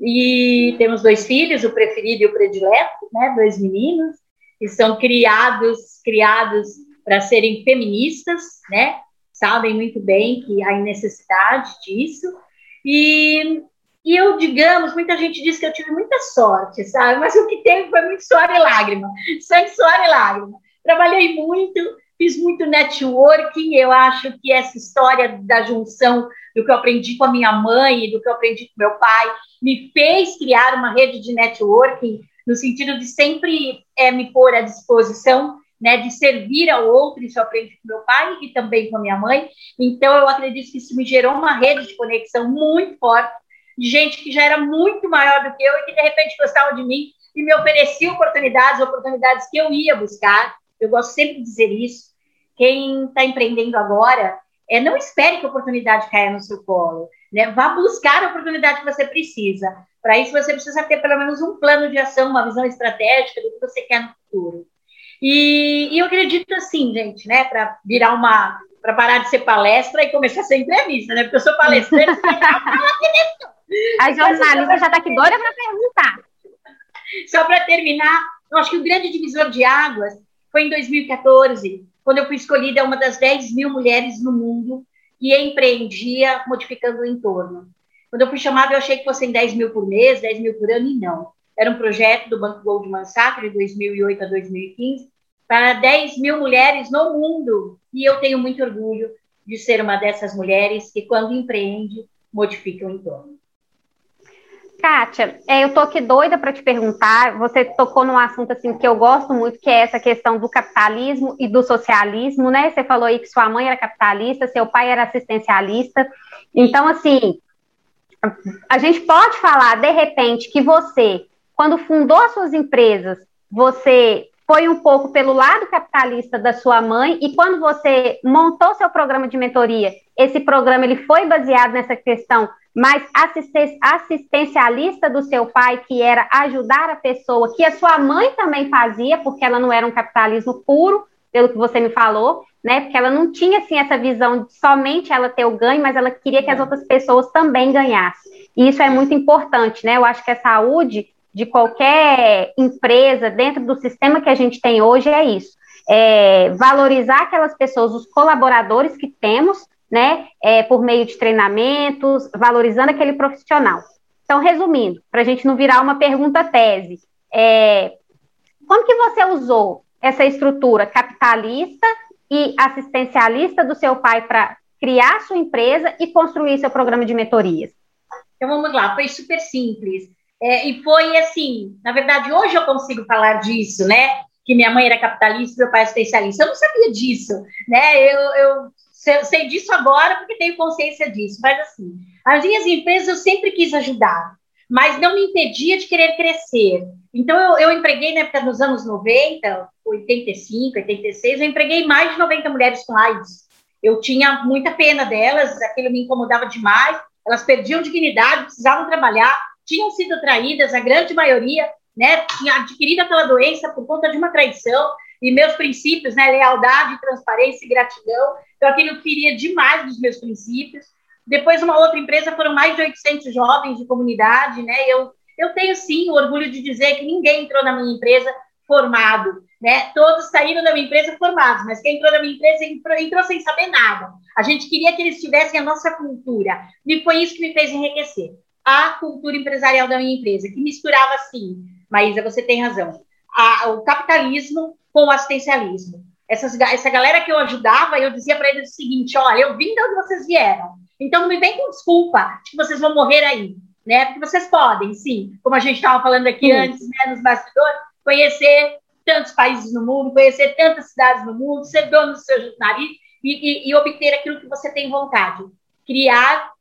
Speaker 9: E temos dois filhos, o preferido e o predileto, né, dois meninos, que são criados, criados para serem feministas, né? Sabem muito bem que há necessidade disso. E E eu, digamos, muita gente diz que eu tive muita sorte, sabe? Mas o que teve foi muito suor e lágrima. Sangue, suor e lágrima. Trabalhei muito, fiz muito networking. Eu acho que essa história da junção do que eu aprendi com a minha mãe e do que eu aprendi com meu pai me fez criar uma rede de networking no sentido de sempre é, me pôr à disposição né, de servir ao outro, isso eu aprendi com meu pai e também com a minha mãe. Então, eu acredito que isso me gerou uma rede de conexão muito forte, de gente que já era muito maior do que eu e que, de repente, gostava de mim e me oferecia oportunidades, oportunidades que eu ia buscar. Eu gosto sempre de dizer isso. Quem está empreendendo agora, é, não espere que a oportunidade caia no seu colo. Né? Vá buscar a oportunidade que você precisa. Para isso, você precisa ter pelo menos um plano de ação, uma visão estratégica do que você quer no futuro. E, e eu acredito assim, gente, né, para virar uma. para parar de ser palestra e começar a ser entrevista, né? Porque eu sou palestrante.
Speaker 8: a jornalista já está aqui doida para perguntar.
Speaker 9: Só para terminar, eu acho que o grande divisor de águas foi em 2014, quando eu fui escolhida uma das 10 mil mulheres no mundo que empreendia modificando o entorno. Quando eu fui chamada, eu achei que fossem 10 mil por mês, 10 mil por ano, e não. Era um projeto do Banco Goldman Sachs, de 2008 a 2015, para 10 mil mulheres no mundo. E eu tenho muito orgulho de ser uma dessas mulheres que, quando empreende, modifica o entorno.
Speaker 8: Kátia, é, eu tô aqui doida para te perguntar. Você tocou num assunto assim que eu gosto muito, que é essa questão do capitalismo e do socialismo, né? Você falou aí que sua mãe era capitalista, seu pai era assistencialista. Então, assim, a gente pode falar de repente que você quando fundou as suas empresas, você foi um pouco pelo lado capitalista da sua mãe e quando você montou seu programa de mentoria, esse programa ele foi baseado nessa questão mais assistencialista do seu pai, que era ajudar a pessoa, que a sua mãe também fazia, porque ela não era um capitalismo puro, pelo que você me falou, né? Porque ela não tinha assim essa visão de somente ela ter o ganho, mas ela queria que as outras pessoas também ganhassem. E isso é muito importante, né? Eu acho que a saúde de qualquer empresa dentro do sistema que a gente tem hoje é isso. É valorizar aquelas pessoas, os colaboradores que temos, né, é, por meio de treinamentos, valorizando aquele profissional. Então, resumindo, para a gente não virar uma pergunta tese, é, como que você usou essa estrutura capitalista e assistencialista do seu pai para criar sua empresa e construir seu programa de mentorias?
Speaker 9: Então vamos lá, foi super simples. É, e foi assim, na verdade, hoje eu consigo falar disso, né? Que minha mãe era capitalista, meu pai especialista. Eu não sabia disso, né? Eu, eu sei, sei disso agora porque tenho consciência disso. Mas assim, as minhas empresas eu sempre quis ajudar, mas não me impedia de querer crescer. Então eu, eu empreguei na época dos anos 90, 85, 86, eu empreguei mais de 90 mulheres com AIDS. Eu tinha muita pena delas, aquilo me incomodava demais. Elas perdiam dignidade, precisavam trabalhar tinham sido traídas, a grande maioria, né, tinha adquirido aquela doença por conta de uma traição, e meus princípios, né, lealdade, transparência e gratidão, então aquilo feria demais dos meus princípios. Depois, uma outra empresa, foram mais de 800 jovens de comunidade, né, eu, eu tenho, sim, o orgulho de dizer que ninguém entrou na minha empresa formado, né, todos saíram da minha empresa formados, mas quem entrou na minha empresa entrou, entrou sem saber nada. A gente queria que eles tivessem a nossa cultura, e foi isso que me fez enriquecer a cultura empresarial da minha empresa, que misturava assim, Maísa, você tem razão, a, o capitalismo com o assistencialismo. Essas, essa galera que eu ajudava, eu dizia para eles o seguinte: olha, eu vim de onde vocês vieram, então não me vem com desculpa que vocês vão morrer aí, né? Porque vocês podem, sim, como a gente estava falando aqui sim. antes, né, nos bastidores, conhecer tantos países no mundo, conhecer tantas cidades no mundo, ser dono do seu nariz e, e, e obter aquilo que você tem vontade. Criar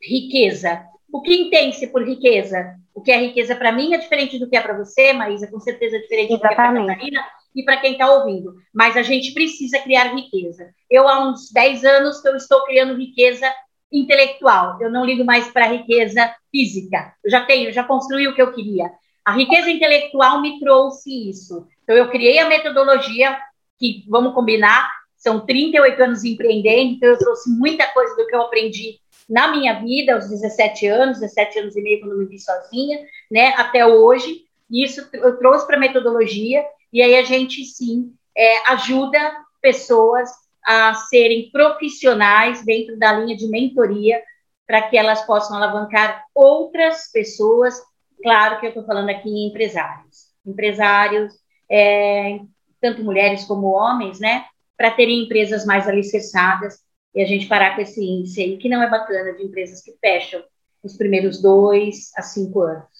Speaker 9: riqueza, o que entende-se por riqueza? O que é riqueza para mim é diferente do que é para você, Maísa, com certeza é diferente Exatamente. do que é para Catarina e para quem está ouvindo. Mas a gente precisa criar riqueza. Eu, há uns 10 anos, que eu estou criando riqueza intelectual. Eu não ligo mais para a riqueza física. Eu já tenho, já construí o que eu queria. A riqueza intelectual me trouxe isso. Então, eu criei a metodologia, que, vamos combinar, são 38 anos empreendendo, então eu trouxe muita coisa do que eu aprendi na minha vida, aos 17 anos, 17 anos e meio, quando me vi sozinha, né, até hoje. Isso eu trouxe para a metodologia, e aí a gente, sim, é, ajuda pessoas a serem profissionais dentro da linha de mentoria para que elas possam alavancar outras pessoas. Claro que eu estou falando aqui em empresários, empresários, é, tanto mulheres como homens, né? Para terem empresas mais alicerçadas e a gente parar com esse índice aí, que não é bacana, de empresas que fecham nos primeiros dois a cinco anos.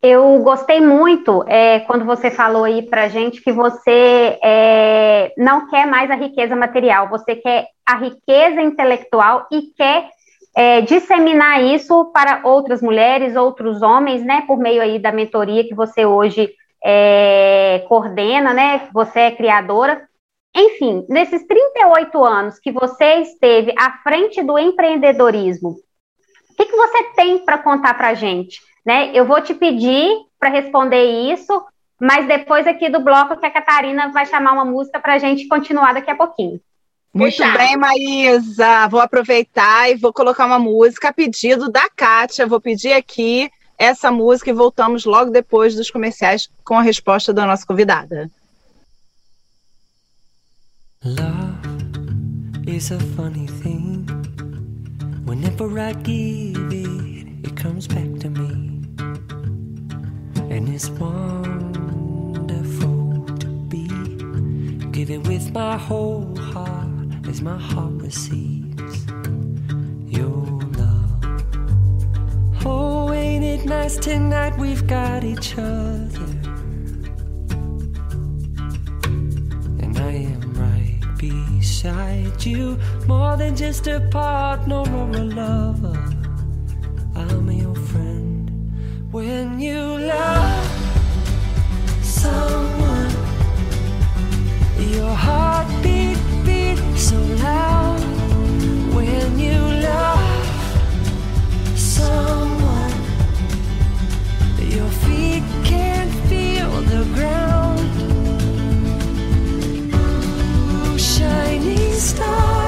Speaker 8: Eu gostei muito é, quando você falou aí para gente que você é, não quer mais a riqueza material, você quer a riqueza intelectual e quer é, disseminar isso para outras mulheres, outros homens, né, por meio aí da mentoria que você hoje é, coordena, né, você é criadora. Enfim, nesses 38 anos que você esteve à frente do empreendedorismo, o que, que você tem para contar para gente? Né? Eu vou te pedir para responder isso, mas depois aqui do bloco que a Catarina vai chamar uma música para a gente continuar daqui a pouquinho.
Speaker 5: Muito Fechado. bem, Maísa. Vou aproveitar e vou colocar uma música a pedido da Kátia. Vou pedir aqui essa música e voltamos logo depois dos comerciais com a resposta da nossa convidada. Love is a funny thing. Whenever I give it, it comes back to me. And it's wonderful to be given with my whole heart as my heart receives your love. Oh, ain't it nice tonight we've got each other? And I am right beside you. More than just a partner or a lover. I'm your. When you love someone, your heart beat, beat so loud. When you love someone, your feet can't feel the ground. shining stars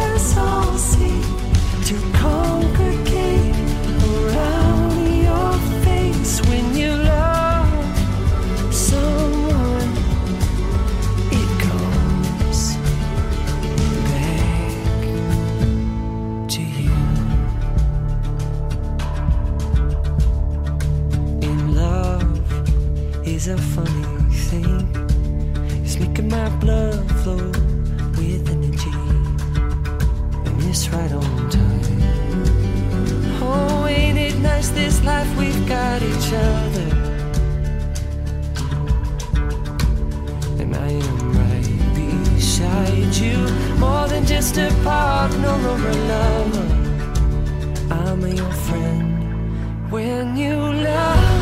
Speaker 5: a funny thing. It's making my blood flow with energy, and it's right on time. Oh, ain't it nice this life we've got each other? And I am right beside you, more than just a partner or a lover. I'm your friend when you love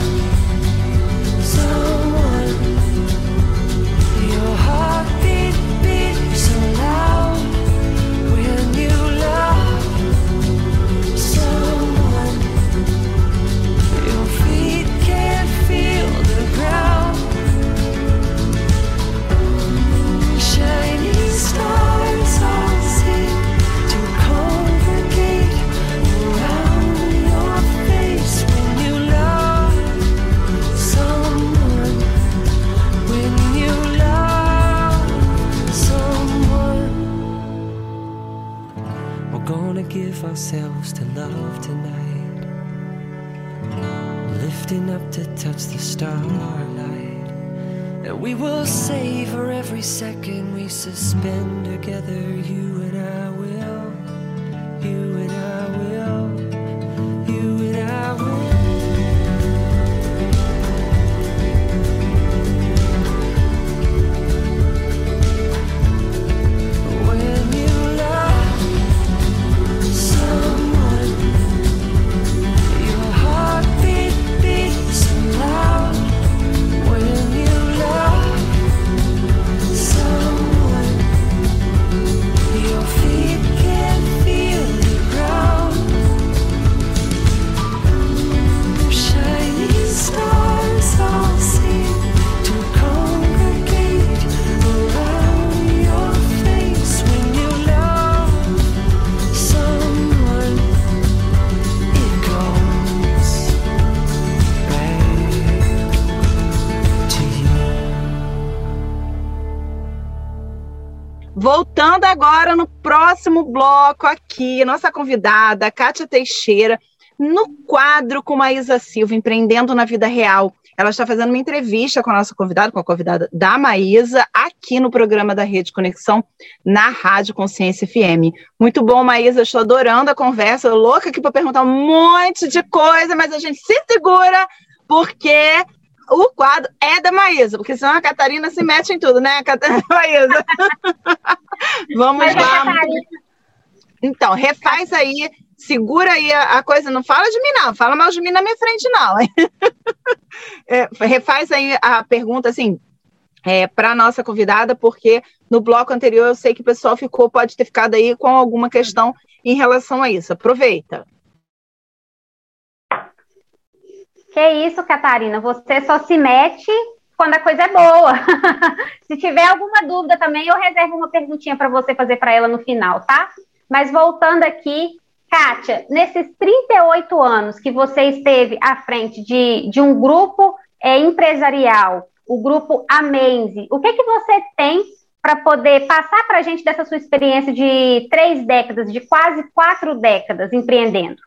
Speaker 2: próximo bloco aqui, nossa convidada, Kátia Teixeira, no quadro com Maísa Silva, Empreendendo na Vida Real. Ela está fazendo uma entrevista com a nossa convidada, com a convidada da Maísa, aqui no programa da Rede Conexão, na Rádio Consciência FM. Muito bom, Maísa, estou adorando a conversa, louca aqui para perguntar um monte de coisa, mas a gente se segura, porque o quadro é da Maísa, porque senão a Catarina se mete em tudo, né, Catarina Maísa? Vamos mas lá. Então, refaz aí segura aí a, a, coisa, não fala de mim, não, fala mal de mim na minha frente, não. é, refaz aí a pergunta, assim, é, para a nossa convidada, porque no bloco anterior eu sei que o pessoal ficou, pode ter ficado aí com alguma questão em relação a isso. Aproveita.
Speaker 8: Que isso, Catarina, você só se mete quando a coisa é boa. se tiver alguma dúvida também, eu reservo uma perguntinha para você fazer para ela no final, tá? Mas voltando aqui, Kátia, nesses 38 anos que você esteve à frente de, de um grupo é, empresarial, o grupo Amenze, o que, que você tem para poder passar para a gente dessa sua experiência de três décadas, de quase quatro décadas empreendendo?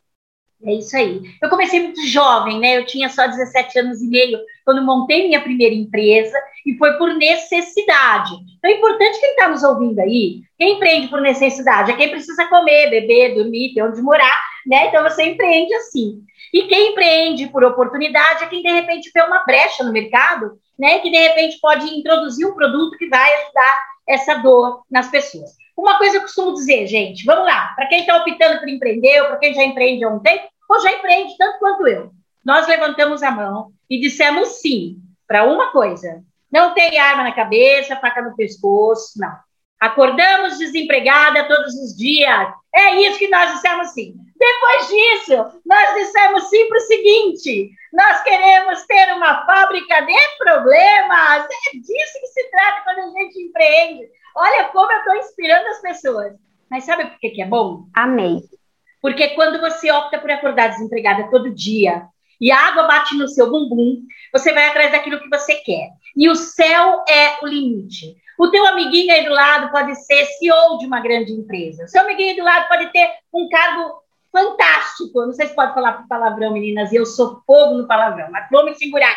Speaker 9: É isso aí. Eu comecei muito jovem, né? Eu tinha só 17 anos e meio quando montei minha primeira empresa e foi por necessidade. Então é importante quem está nos ouvindo aí, quem empreende por necessidade é quem precisa comer, beber, dormir, ter onde morar, né? Então você empreende assim. E quem empreende por oportunidade é quem de repente vê uma brecha no mercado, né? Que de repente pode introduzir um produto que vai ajudar essa dor nas pessoas. Uma coisa eu costumo dizer, gente, vamos lá, para quem está optando por empreender, ou para quem já empreende há um tempo, ou já empreende tanto quanto eu. Nós levantamos a mão e dissemos sim para uma coisa: não tem arma na cabeça, faca no pescoço, não. Acordamos desempregada todos os dias. É isso que nós dissemos sim. Depois disso, nós dissemos sim para o seguinte: nós queremos ter uma fábrica de problemas. É disso que se trata quando a gente empreende. Olha como eu estou inspirando as pessoas. Mas sabe por que, que é bom?
Speaker 8: Amei.
Speaker 9: Porque quando você opta por acordar desempregada todo dia e a água bate no seu bumbum, você vai atrás daquilo que você quer. E o céu é o limite. O teu amiguinho aí do lado pode ser CEO de uma grande empresa. O seu amiguinho aí do lado pode ter um cargo fantástico. Eu não sei se pode falar palavrão, meninas, eu sou fogo no palavrão, mas vou me segurar.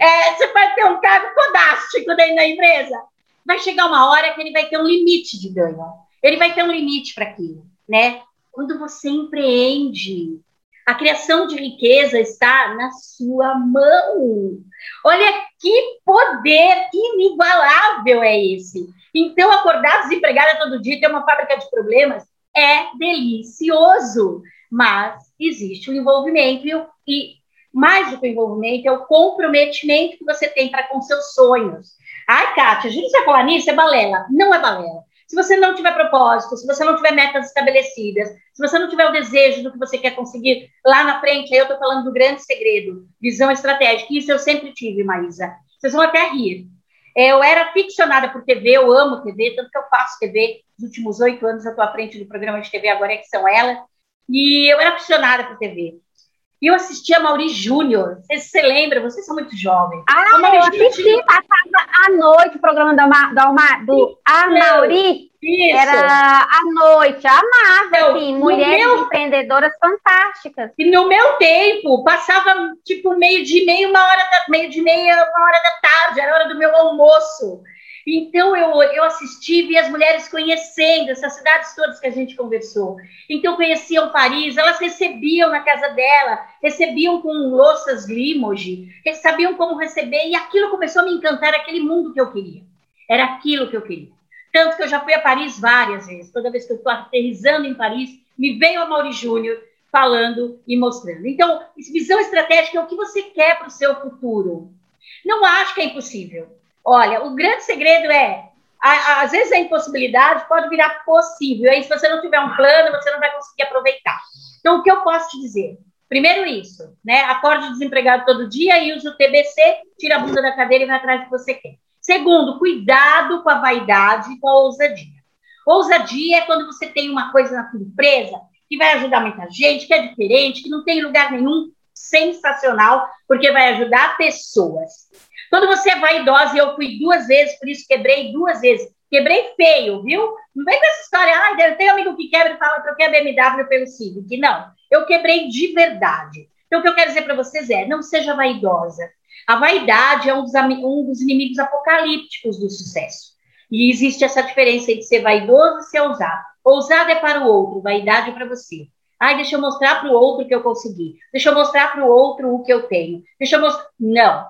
Speaker 9: É, você pode ter um cargo fodástico dentro da empresa. Vai chegar uma hora que ele vai ter um limite de ganho. Ele vai ter um limite para aquilo, né? quando você empreende. A criação de riqueza está na sua mão. Olha que poder inigualável é esse. Então, acordar desempregada todo dia ter uma fábrica de problemas é delicioso. Mas existe o envolvimento e, e mais do que o envolvimento, é o comprometimento que você tem para com seus sonhos. Ai, Kátia, a gente vai falar nisso, é balela. Não é balela. Se você não tiver propósito, se você não tiver metas estabelecidas, se você não tiver o desejo do que você quer conseguir lá na frente, aí eu estou falando do grande segredo, visão estratégica. Isso eu sempre tive, Maísa. Vocês vão até rir. É, eu era ficcionada por TV, eu amo TV, tanto que eu faço TV. Nos últimos oito anos eu estou à frente do programa de TV Agora é que são ela. E eu era aficionada por TV. E eu assistia a Mauri Júnior. Vocês se lembram? Vocês são muito jovens.
Speaker 8: Ah, eu assisti, passava à noite o programa da, da, do A Mauri. Isso. Era à noite, amava, então, assim, mulheres meu... empreendedoras fantásticas.
Speaker 9: E no meu tempo, passava tipo meio de meia, uma hora da, meio de meia, uma hora da tarde, era hora do meu almoço. Então eu, eu assisti, vi as mulheres conhecendo essas cidades todas que a gente conversou. Então conheciam Paris, elas recebiam na casa dela, recebiam com louças Limoges, sabiam como receber, e aquilo começou a me encantar, aquele mundo que eu queria. Era aquilo que eu queria. Tanto que eu já fui a Paris várias vezes. Toda vez que eu estou aterrizando em Paris, me veio a Mauri Júnior falando e mostrando. Então, visão estratégica é o que você quer para o seu futuro. Não acho que é impossível. Olha, o grande segredo é, às vezes a impossibilidade pode virar possível. Aí, se você não tiver um plano, você não vai conseguir aproveitar. Então, o que eu posso te dizer? Primeiro isso, né? Acorde desempregado todo dia e use o TBC, tira a bunda da cadeira e vai atrás do que você quer. Segundo, cuidado com a vaidade e com a ousadia. Ousadia é quando você tem uma coisa na sua empresa que vai ajudar muita gente, que é diferente, que não tem lugar nenhum, sensacional, porque vai ajudar pessoas. Quando você é vaidosa, e eu fui duas vezes, por isso quebrei duas vezes. Quebrei feio, viu? Não vem com essa história, ah, tenho amigo que quebra e fala que eu quero BMW pelo Civic. Não, eu quebrei de verdade. Então, o que eu quero dizer para vocês é, não seja vaidosa. A vaidade é um dos, um dos inimigos apocalípticos do sucesso. E existe essa diferença entre ser vaidoso e ser ousado. Ousado é para o outro, vaidade é para você. Ai, deixa eu mostrar para o outro que eu consegui. Deixa eu mostrar para o outro o que eu tenho. Deixa eu mostrar. Não.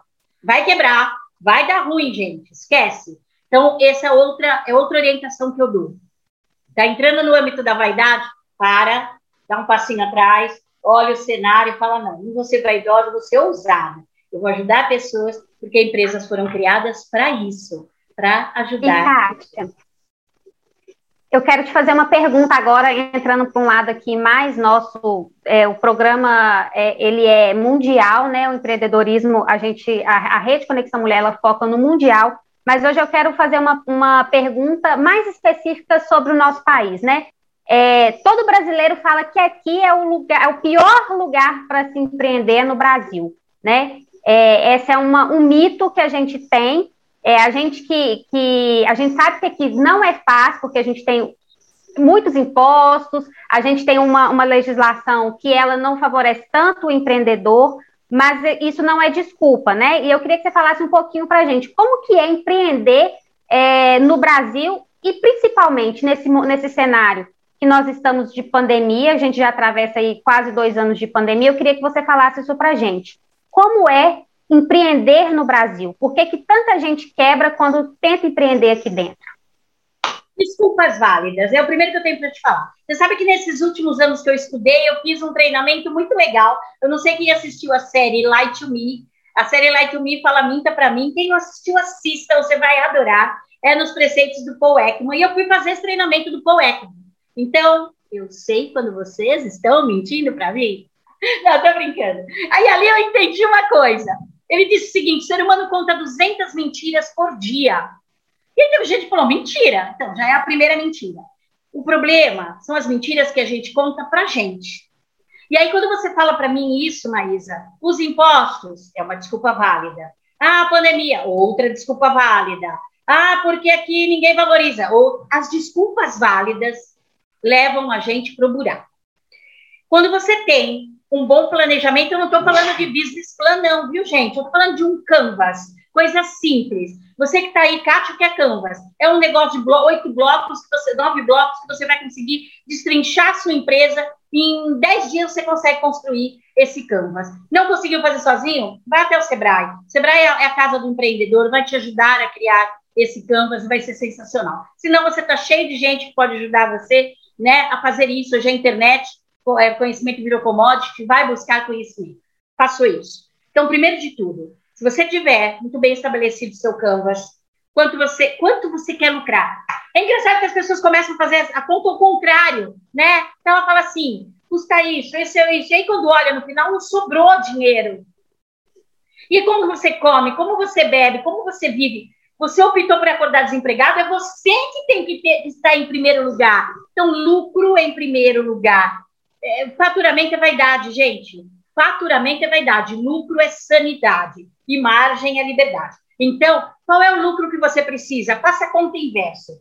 Speaker 9: Vai quebrar. Vai dar ruim, gente. Esquece. Então, essa é outra, é outra orientação que eu dou. Está entrando no âmbito da vaidade? Para, dá um passinho atrás, olha o cenário e fala: não, não vou ser vaidosa, vou ser ousada. Eu vou ajudar pessoas, porque empresas foram criadas para isso para ajudar.
Speaker 8: Eu quero te fazer uma pergunta agora, entrando para um lado aqui mais nosso, é, o programa é, ele é mundial, né? O empreendedorismo, a gente, a, a Rede Conexão Mulher, ela foca no mundial, mas hoje eu quero fazer uma, uma pergunta mais específica sobre o nosso país, né? É, todo brasileiro fala que aqui é o lugar, é o pior lugar para se empreender no Brasil, né? É, esse é uma, um mito que a gente tem, é, a gente que, que a gente sabe que aqui não é fácil, porque a gente tem muitos impostos, a gente tem uma, uma legislação que ela não favorece tanto o empreendedor, mas isso não é desculpa, né? E eu queria que você falasse um pouquinho para a gente como que é empreender é, no Brasil e principalmente nesse, nesse cenário que nós estamos de pandemia, a gente já atravessa aí quase dois anos de pandemia, eu queria que você falasse isso para a gente. Como é empreender no Brasil? Por que, que tanta gente quebra quando tenta empreender aqui dentro?
Speaker 9: Desculpas válidas, é o primeiro que eu tenho para te falar. Você sabe que nesses últimos anos que eu estudei, eu fiz um treinamento muito legal. Eu não sei quem assistiu a série Light to Me. A série Light to Me fala minta para mim. Quem não assistiu, assista, você vai adorar. É nos preceitos do Paul Ekman. E eu fui fazer esse treinamento do Paul Ekman. Então, eu sei quando vocês estão mentindo para mim. Não, tô brincando. Aí ali eu entendi uma coisa. Ele disse o seguinte: o ser humano conta 200 mentiras por dia. E aí teve gente que falou: mentira. Então, já é a primeira mentira. O problema são as mentiras que a gente conta pra gente. E aí, quando você fala para mim isso, Maísa, os impostos é uma desculpa válida. Ah, pandemia, outra desculpa válida. Ah, porque aqui ninguém valoriza. Ou as desculpas válidas levam a gente para o buraco. Quando você tem um bom planejamento, eu não estou falando de business plan, não, viu, gente? Eu estou falando de um canvas, coisa simples. Você que está aí, Cátia, o que é canvas? É um negócio de oito blocos, que você, nove blocos, que você vai conseguir destrinchar a sua empresa em dez dias você consegue construir esse canvas. Não conseguiu fazer sozinho? Vai até o Sebrae. Sebrae é, é a casa do empreendedor, vai te ajudar a criar esse canvas, vai ser sensacional. Senão você está cheio de gente que pode ajudar você né, a fazer isso. Hoje a internet conhecimento virou commodity, vai buscar conhecimento. Faço isso. Então, primeiro de tudo, se você tiver muito bem estabelecido seu canvas, quanto você, quanto você quer lucrar. É engraçado que as pessoas começam a fazer a conta ao contrário, né? Então ela fala assim, custa isso, esse é isso. E aí quando olha no final, não sobrou dinheiro. E como você come, como você bebe, como você vive, você optou por acordar desempregado, é você que tem que, ter, que estar em primeiro lugar. Então, lucro em primeiro lugar. É, faturamento é vaidade, gente. Faturamento é vaidade, lucro é sanidade e margem é liberdade. Então, qual é o lucro que você precisa? Faça a conta inversa.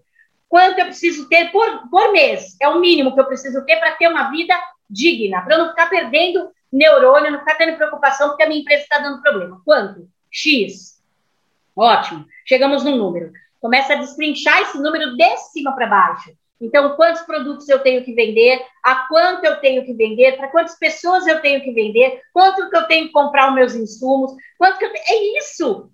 Speaker 9: Quanto eu preciso ter por, por mês? É o mínimo que eu preciso ter para ter uma vida digna, para eu não ficar perdendo neurônio, não ficar tendo preocupação porque a minha empresa está dando problema. Quanto? X. Ótimo. Chegamos num número. Começa a destrinchar esse número de cima para baixo. Então, quantos produtos eu tenho que vender, a quanto eu tenho que vender, para quantas pessoas eu tenho que vender, quanto que eu tenho que comprar os meus insumos, quanto que eu. É isso!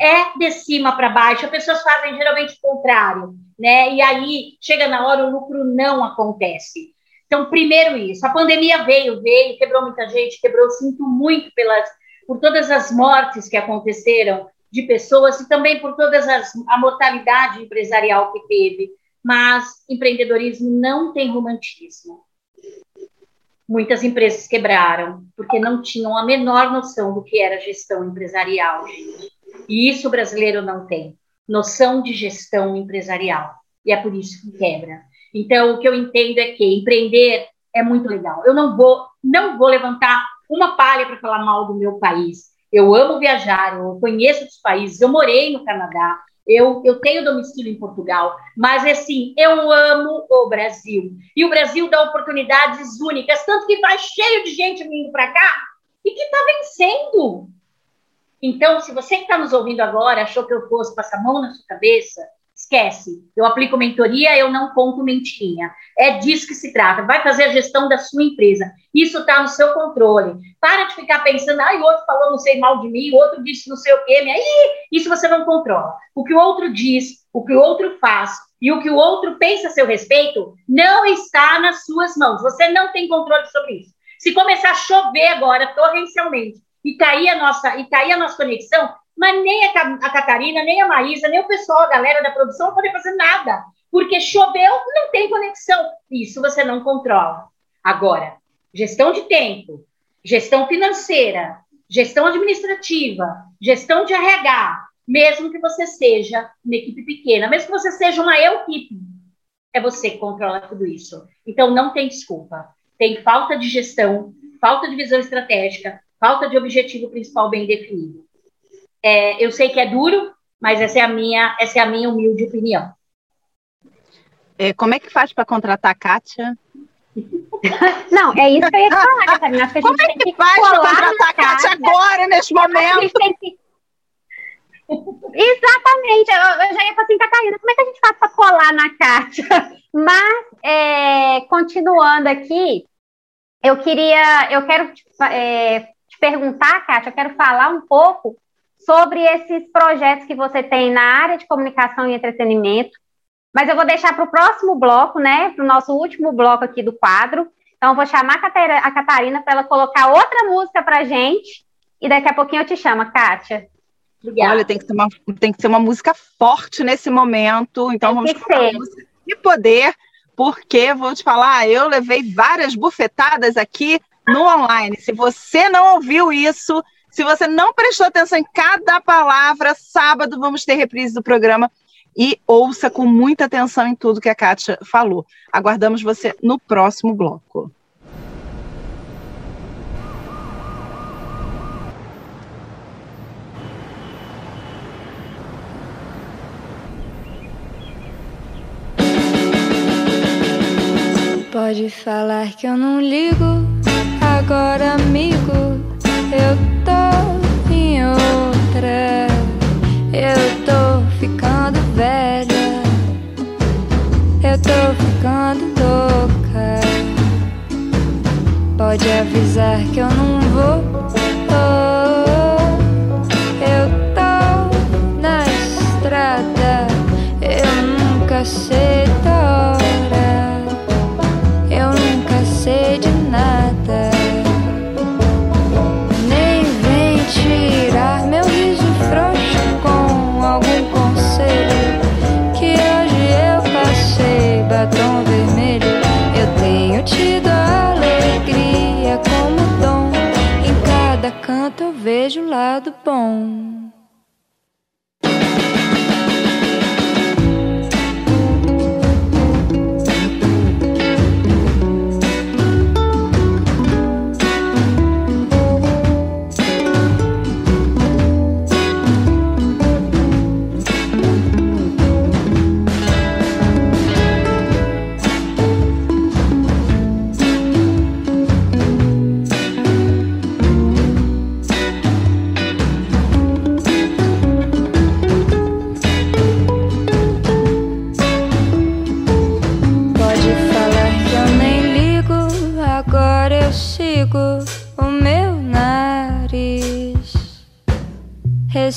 Speaker 9: É de cima para baixo. As pessoas fazem geralmente o contrário, né? E aí, chega na hora, o lucro não acontece. Então, primeiro isso. A pandemia veio, veio, quebrou muita gente, quebrou, sinto muito pelas, por todas as mortes que aconteceram de pessoas e também por todas as, a mortalidade empresarial que teve mas empreendedorismo não tem romantismo. Muitas empresas quebraram porque não tinham a menor noção do que era gestão empresarial, gente. E isso o brasileiro não tem. Noção de gestão empresarial. E é por isso que quebra. Então, o que eu entendo é que empreender é muito legal. Eu não vou, não vou levantar uma palha para falar mal do meu país. Eu amo viajar, eu conheço os países, eu morei no Canadá, Eu, eu tenho domicílio em Portugal, mas assim, eu amo o Brasil. E o Brasil dá oportunidades únicas, tanto que vai cheio de gente vindo para cá e que está vencendo. Então, se você que está nos ouvindo agora achou que eu fosse passar a mão na sua cabeça, esquece. Eu aplico mentoria, eu não conto mentirinha. É disso que se trata. Vai fazer a gestão da sua empresa. Isso está no seu controle. Para de ficar pensando, ai, o outro falou não sei mal de mim, o outro disse não sei o quê. Aí, isso você não controla. O que o outro diz, o que o outro faz e o que o outro pensa a seu respeito não está nas suas mãos. Você não tem controle sobre isso. Se começar a chover agora torrencialmente e cair a nossa, e cair a nossa conexão, mas nem a, Catarina, nem a Maísa, nem o pessoal, a galera da produção não podem fazer nada, porque choveu, não tem conexão. Isso você não controla. Agora, gestão de tempo, gestão financeira, gestão administrativa, gestão de RH, mesmo que você seja uma equipe pequena, mesmo que você seja uma equipe, é você que controla tudo isso. Então, não tem desculpa. Tem falta de gestão, falta de visão estratégica, falta de objetivo principal bem definido. É, eu sei que é duro, mas essa é a minha, essa é a minha humilde opinião.
Speaker 2: É, como é que faz para contratar a Kátia?
Speaker 8: Não, é isso que eu ia falar, Catarina.
Speaker 2: Como é que, que faz para contratar a Kátia agora, neste momento? Que...
Speaker 8: Exatamente, eu, eu, já ia falar assim, Catarina, como é que a gente faz para colar na Kátia? Mas, é, continuando aqui, eu queria, eu quero é, te perguntar, Kátia, eu quero falar um pouco sobre esses projetos que você tem na área de comunicação e entretenimento. Mas eu vou deixar para o próximo bloco, né? Para o nosso último bloco aqui do quadro. Então, eu vou chamar a Catarina para ela colocar outra música para gente. E daqui a pouquinho eu te chamo, Kátia.
Speaker 2: Obrigada. Olha, tem que, ser uma, tem que ser uma música forte nesse momento. Então, tem vamos colocar uma música de poder, porque vou te falar, eu levei várias bufetadas aqui no online. Se você não ouviu isso, se você não prestou atenção em cada palavra, sábado vamos ter reprise do programa e ouça com muita atenção em tudo que a Kátia falou. Aguardamos você no próximo bloco.
Speaker 10: Pode falar que eu não ligo, agora amigo, eu tô em outra. Eu tô ficando velha. Eu tô ficando louca. Pode avisar que eu não vou. Eu tô na estrada. Eu nunca sei vejo o lado bom.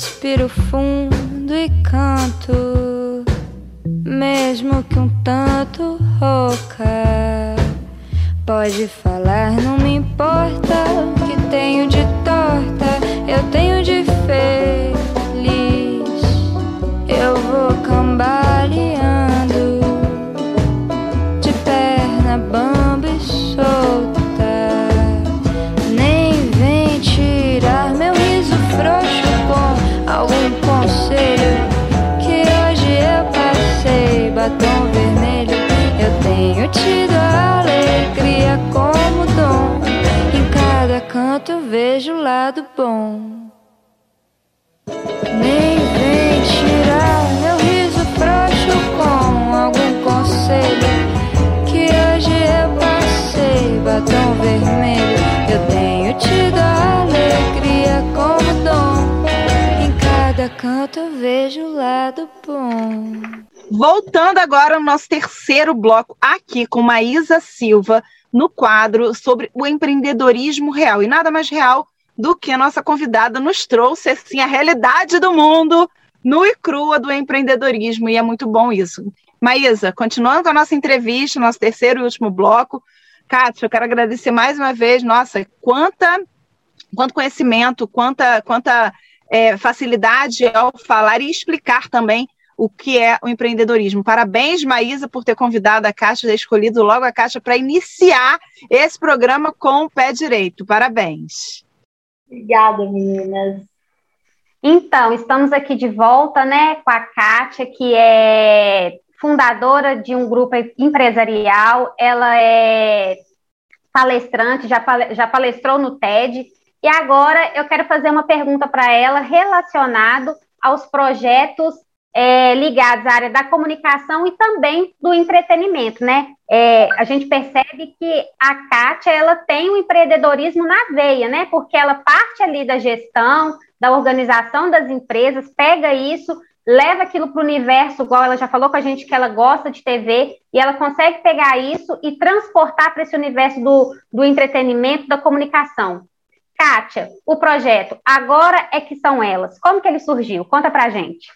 Speaker 10: Respiro fundo e canto, mesmo que um tanto rouca. Pode falar, não me importa o que tenho de torta, eu tenho de feliz. enquanto vejo o lado bom. Nem vem tirar meu riso frouxo com algum conselho que hoje eu passei batom vermelho. Eu tenho tido a alegria como dom. Em cada canto vejo o lado bom.
Speaker 2: Voltando agora ao nosso terceiro bloco aqui com Maísa Silva no quadro sobre o empreendedorismo real. E nada mais real do que a nossa convidada nos trouxe assim, a realidade do mundo nua e crua do empreendedorismo, e é muito bom isso. Maísa, continuando com a nossa entrevista, nosso terceiro e último bloco, Kátia, eu quero agradecer mais uma vez, nossa, quanta, quanto conhecimento, quanta, quanta é, facilidade ao falar e explicar também o que é o empreendedorismo. Parabéns, Maísa, por ter convidado a Caixa, ter escolhido logo a Caixa para iniciar esse programa com o pé direito. Parabéns.
Speaker 9: Obrigada, meninas.
Speaker 8: Então, estamos aqui de volta, né, com a Kátia, que é fundadora de um grupo empresarial, ela é palestrante, já, já palestrou no TED, e agora eu quero fazer uma pergunta para ela relacionado aos projetos é, ligados à área da comunicação e também do entretenimento, né? É, a gente percebe que a Kátia, ela tem o empreendedorismo na veia, né? Porque ela parte ali da gestão, da organização das empresas, pega isso, leva aquilo para o universo, igual ela já falou com a gente que ela gosta de TV, e ela consegue pegar isso e transportar para esse universo do, do entretenimento, da comunicação. Kátia, o projeto Agora é que são elas. Como que ele surgiu? Conta pra gente.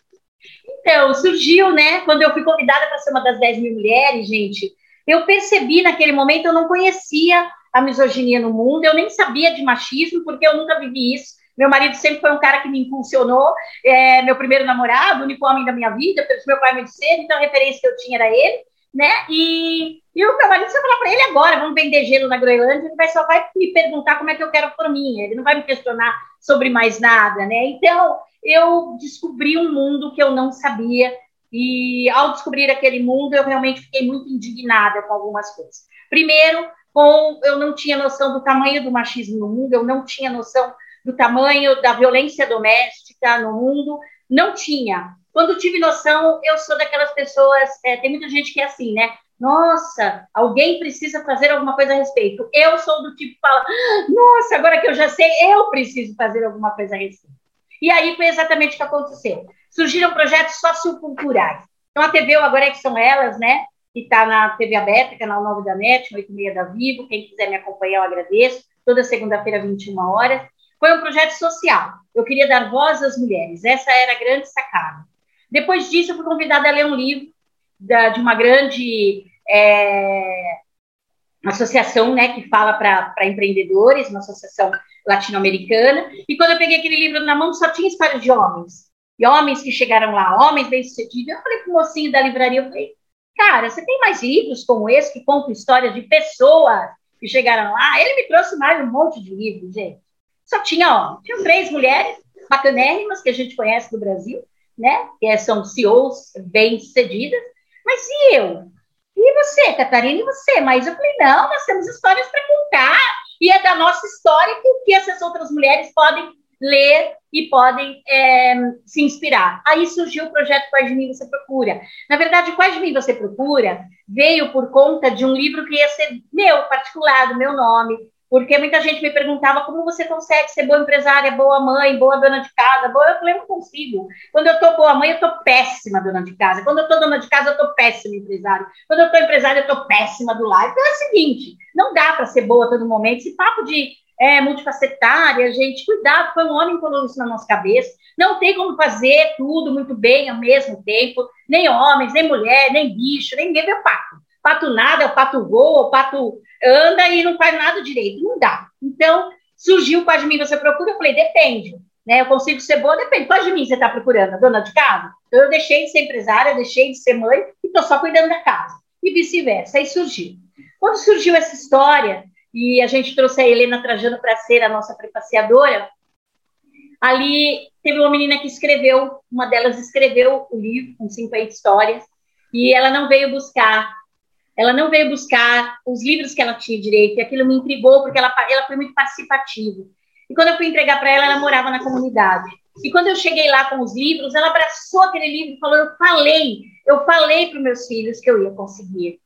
Speaker 9: Então, surgiu, né? Quando eu fui convidada para ser uma das 10 mil mulheres, gente, eu percebi naquele momento, eu não conhecia a misoginia no mundo, eu nem sabia de machismo, porque eu nunca vivi isso. Meu marido sempre foi um cara que me impulsionou, é, meu primeiro namorado, o único homem da minha vida, pelo meu pai muito cedo, então a referência que eu tinha era ele, né? E, e o meu marido, se eu falar para ele agora, vamos vender gelo na Groenlândia, ele vai, só vai me perguntar como é que eu quero por mim, ele não vai me questionar sobre mais nada, né? Então, eu descobri um mundo que eu não sabia, e ao descobrir aquele mundo, eu realmente fiquei muito indignada com algumas coisas. Primeiro, com, eu não tinha noção do tamanho do machismo no mundo, eu não tinha noção do tamanho da violência doméstica no mundo, não tinha. Quando tive noção, eu sou daquelas pessoas, é, tem muita gente que é assim, né? Nossa, alguém precisa fazer alguma coisa a respeito. Eu sou do tipo que fala, nossa, agora que eu já sei, eu preciso fazer alguma coisa a respeito. E aí foi exatamente o que aconteceu. Surgiram projetos socioculturais. Então, a TV, agora é que são elas, né? Que está na TV aberta, canal 9 da NET, 8 e meia da Vivo. Quem quiser me acompanhar, eu agradeço. Toda segunda-feira, 21 horas. Foi um projeto social. Eu queria dar voz às mulheres. Essa era a grande sacada. Depois disso, eu fui convidada a ler um livro da, de uma grande é, associação né, que fala para empreendedores, uma associação latino-americana. E quando eu peguei aquele livro na mão, só tinha histórias de homens. E homens que chegaram lá, homens bem-sucedidos. Eu falei para o mocinho da livraria, eu falei, cara, você tem mais livros como esse que contam histórias de pessoas que chegaram lá? Ele me trouxe mais um monte de livros, gente. Só tinha homens. Tinham três mulheres bacanérrimas que a gente conhece do Brasil, né? Que são CEOs bem-sucedidas. Mas e eu? E você, Catarina, e você? Mas eu falei, não, nós temos histórias para contar e é da nossa história que essas outras mulheres podem ler e podem é, se inspirar. Aí surgiu o projeto Quais de Mim Você Procura. Na verdade, Quais de Mim Você Procura veio por conta de um livro que ia ser meu, particular, do meu nome, porque muita gente me perguntava como você consegue ser boa empresária, boa mãe, boa dona de casa. Boa, eu falei, eu não consigo. Quando eu estou boa mãe, eu estou péssima dona de casa. Quando eu estou dona de casa, eu estou péssima empresária. Quando eu estou empresária, eu estou péssima do lar. Então é o seguinte, não dá para ser boa todo momento. Esse papo de é, multifacetária, gente, cuidado, foi um homem colocou isso na nossa cabeça. Não tem como fazer tudo muito bem ao mesmo tempo. Nem homens, nem mulher, nem bicho, nem ninguém vê pato. Pato nada, o pato voa, o pato anda e não faz nada direito. Não dá. Então, surgiu qual de mim você procura? Eu falei, depende. Né? Eu consigo ser boa? Depende. Qual de mim você está procurando? dona de casa? Então, eu deixei de ser empresária, deixei de ser mãe e estou só cuidando da casa. E vice-versa. Aí surgiu. Quando surgiu essa história, e a gente trouxe a Helena Trajano para ser a nossa prefaciadora, ali teve uma menina que escreveu, uma delas escreveu o livro com 50 histórias, e ela não veio buscar ela não veio buscar os livros que ela tinha direito, e aquilo me intrigou, porque ela, ela foi muito participativa. E quando eu fui entregar para ela, ela morava na comunidade. E quando eu cheguei lá com os livros, ela abraçou aquele livro e falou: Eu falei, eu falei para meus filhos que eu ia conseguir.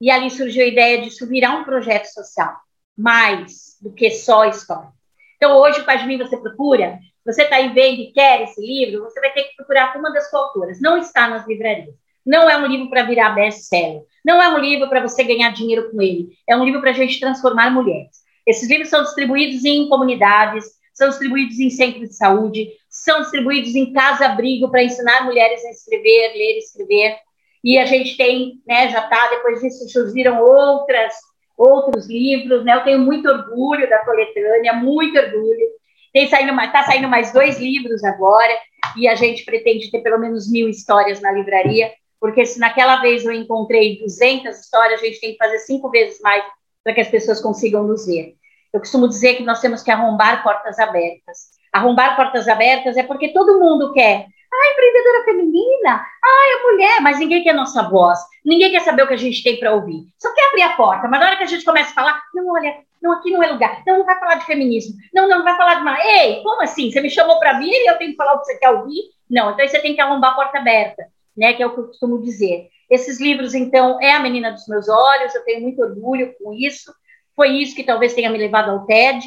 Speaker 9: E ali surgiu a ideia de virar um projeto social, mais do que só história. Então, hoje, o mim você procura, você está aí vendo e quer esse livro, você vai ter que procurar uma das coautoras. Não está nas livrarias. Não é um livro para virar best-seller. Não é um livro para você ganhar dinheiro com ele. É um livro para a gente transformar mulheres. Esses livros são distribuídos em comunidades, são distribuídos em centros de saúde, são distribuídos em casa-abrigo para ensinar mulheres a escrever, ler e escrever. E a gente tem, né, já está, depois disso surgiram outras, outros livros, né? Eu tenho muito orgulho da coletânea, muito orgulho. Tem saindo tá saindo mais dois livros agora, e a gente pretende ter pelo menos mil histórias na livraria, porque se naquela vez eu encontrei 200 histórias, a gente tem que fazer cinco vezes mais para que as pessoas consigam nos ver. Eu costumo dizer que nós temos que arrombar portas abertas. Arrombar portas abertas é porque todo mundo quer. Ah, empreendedora feminina, ah, é mulher, mas ninguém quer nossa voz, ninguém quer saber o que a gente tem para ouvir. Só quer abrir a porta, mas na hora que a gente começa a falar, não, olha, não, aqui não é lugar, não, não vai falar de feminismo, não, não, não vai falar de mais. Ei, como assim? Você me chamou para vir e eu tenho que falar o que você quer ouvir? Não, então você tem que arrombar a porta aberta, né, que é o que eu costumo dizer. Esses livros, então, é a menina dos meus olhos, eu tenho muito orgulho com isso, foi isso que talvez tenha me levado ao TED.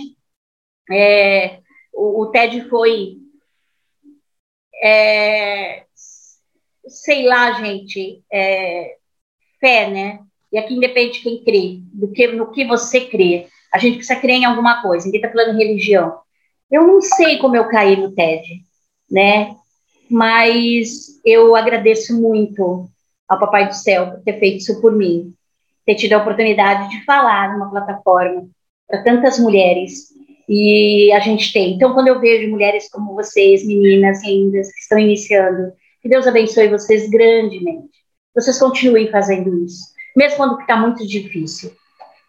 Speaker 9: É, o, o, TED foi. É, sei lá, gente, é, fé, né? E aqui independe de quem crê, do que, no que você crê. A gente precisa crer em alguma coisa, ninguém está falando religião. Eu não sei como eu caí no TED, né? Mas eu agradeço muito ao Papai do Céu por ter feito isso por mim ter tido a oportunidade de falar numa plataforma para tantas mulheres e a gente tem. Então, quando eu vejo mulheres como vocês, meninas lindas, que estão iniciando, que Deus abençoe vocês grandemente. Vocês continuem fazendo isso, mesmo quando está muito difícil.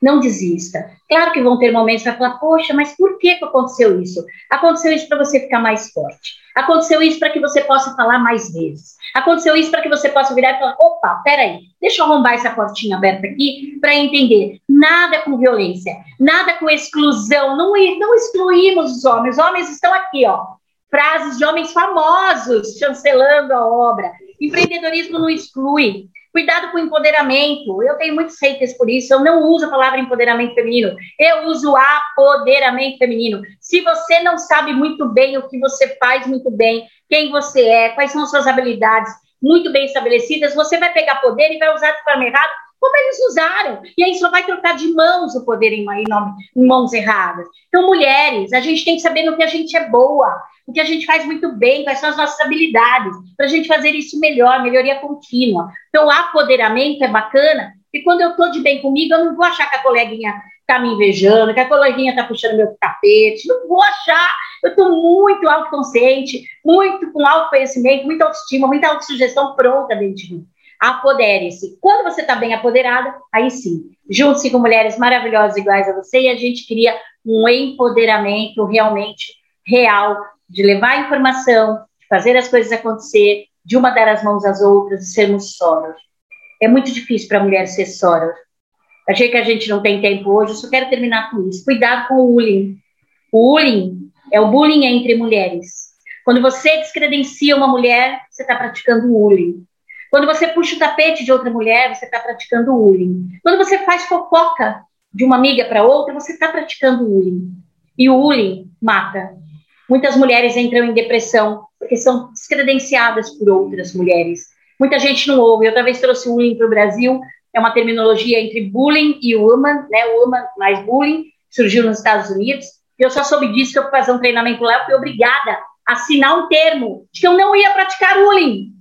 Speaker 9: Não desista. Claro que vão ter momentos para falar, poxa, mas por que, que aconteceu isso? Aconteceu isso para você ficar mais forte. Aconteceu isso para que você possa falar mais vezes. Aconteceu isso para que você possa virar e falar: opa, peraí, deixa eu arrombar essa portinha aberta aqui para entender. Nada com violência, nada com exclusão. Não, não excluímos os homens. Os homens estão aqui, ó. Frases de homens famosos chancelando a obra. Empreendedorismo não exclui. Cuidado com empoderamento. Eu tenho muitos haters por isso. Eu não uso a palavra empoderamento feminino. Eu uso apoderamento feminino. Se você não sabe muito bem o que você faz muito bem, quem você é, quais são suas habilidades muito bem estabelecidas, você vai pegar poder e vai usar de forma errada, como eles usaram. E aí só vai trocar de mãos o poder em, em, em mãos erradas. Então, mulheres, a gente tem que saber no que a gente é boa o que a gente faz muito bem, quais são as nossas habilidades, para a gente fazer isso melhor, melhoria contínua. Então, apoderamento é bacana, e quando eu estou de bem comigo, eu não vou achar que a coleguinha está me invejando, que a coleguinha está puxando meu tapete, não vou achar. Eu estou muito autoconsciente, muito com autoconhecimento, muita autoestima, muita autossugestão pronta dentro de mim. Apodere-se. Quando você está bem apoderada, aí sim, junte-se com mulheres maravilhosas iguais a você e a gente cria um empoderamento realmente real de levar a informação, de fazer as coisas acontecer, de uma dar as mãos às outras, de sermos soros. É muito difícil para a mulher ser soror. Achei que a gente não tem tempo hoje, eu só quero terminar com isso. Cuidado com o bullying. O bullying é o bullying entre mulheres. Quando você descredencia uma mulher, você está praticando bullying. Quando você puxa o tapete de outra mulher, você está praticando bullying. Quando você faz fofoca de uma amiga para outra, você está praticando bullying. E o bullying mata. Muitas mulheres entram em depressão porque são descredenciadas por outras mulheres. Muita gente não ouve. Eu talvez trouxe o bullying para o Brasil. É uma terminologia entre bullying e woman, né? Woman mais bullying. Surgiu nos Estados Unidos. Eu só soube disso que eu fui fazer um treinamento lá. Eu fui obrigada a assinar um termo de que eu não ia praticar bullying.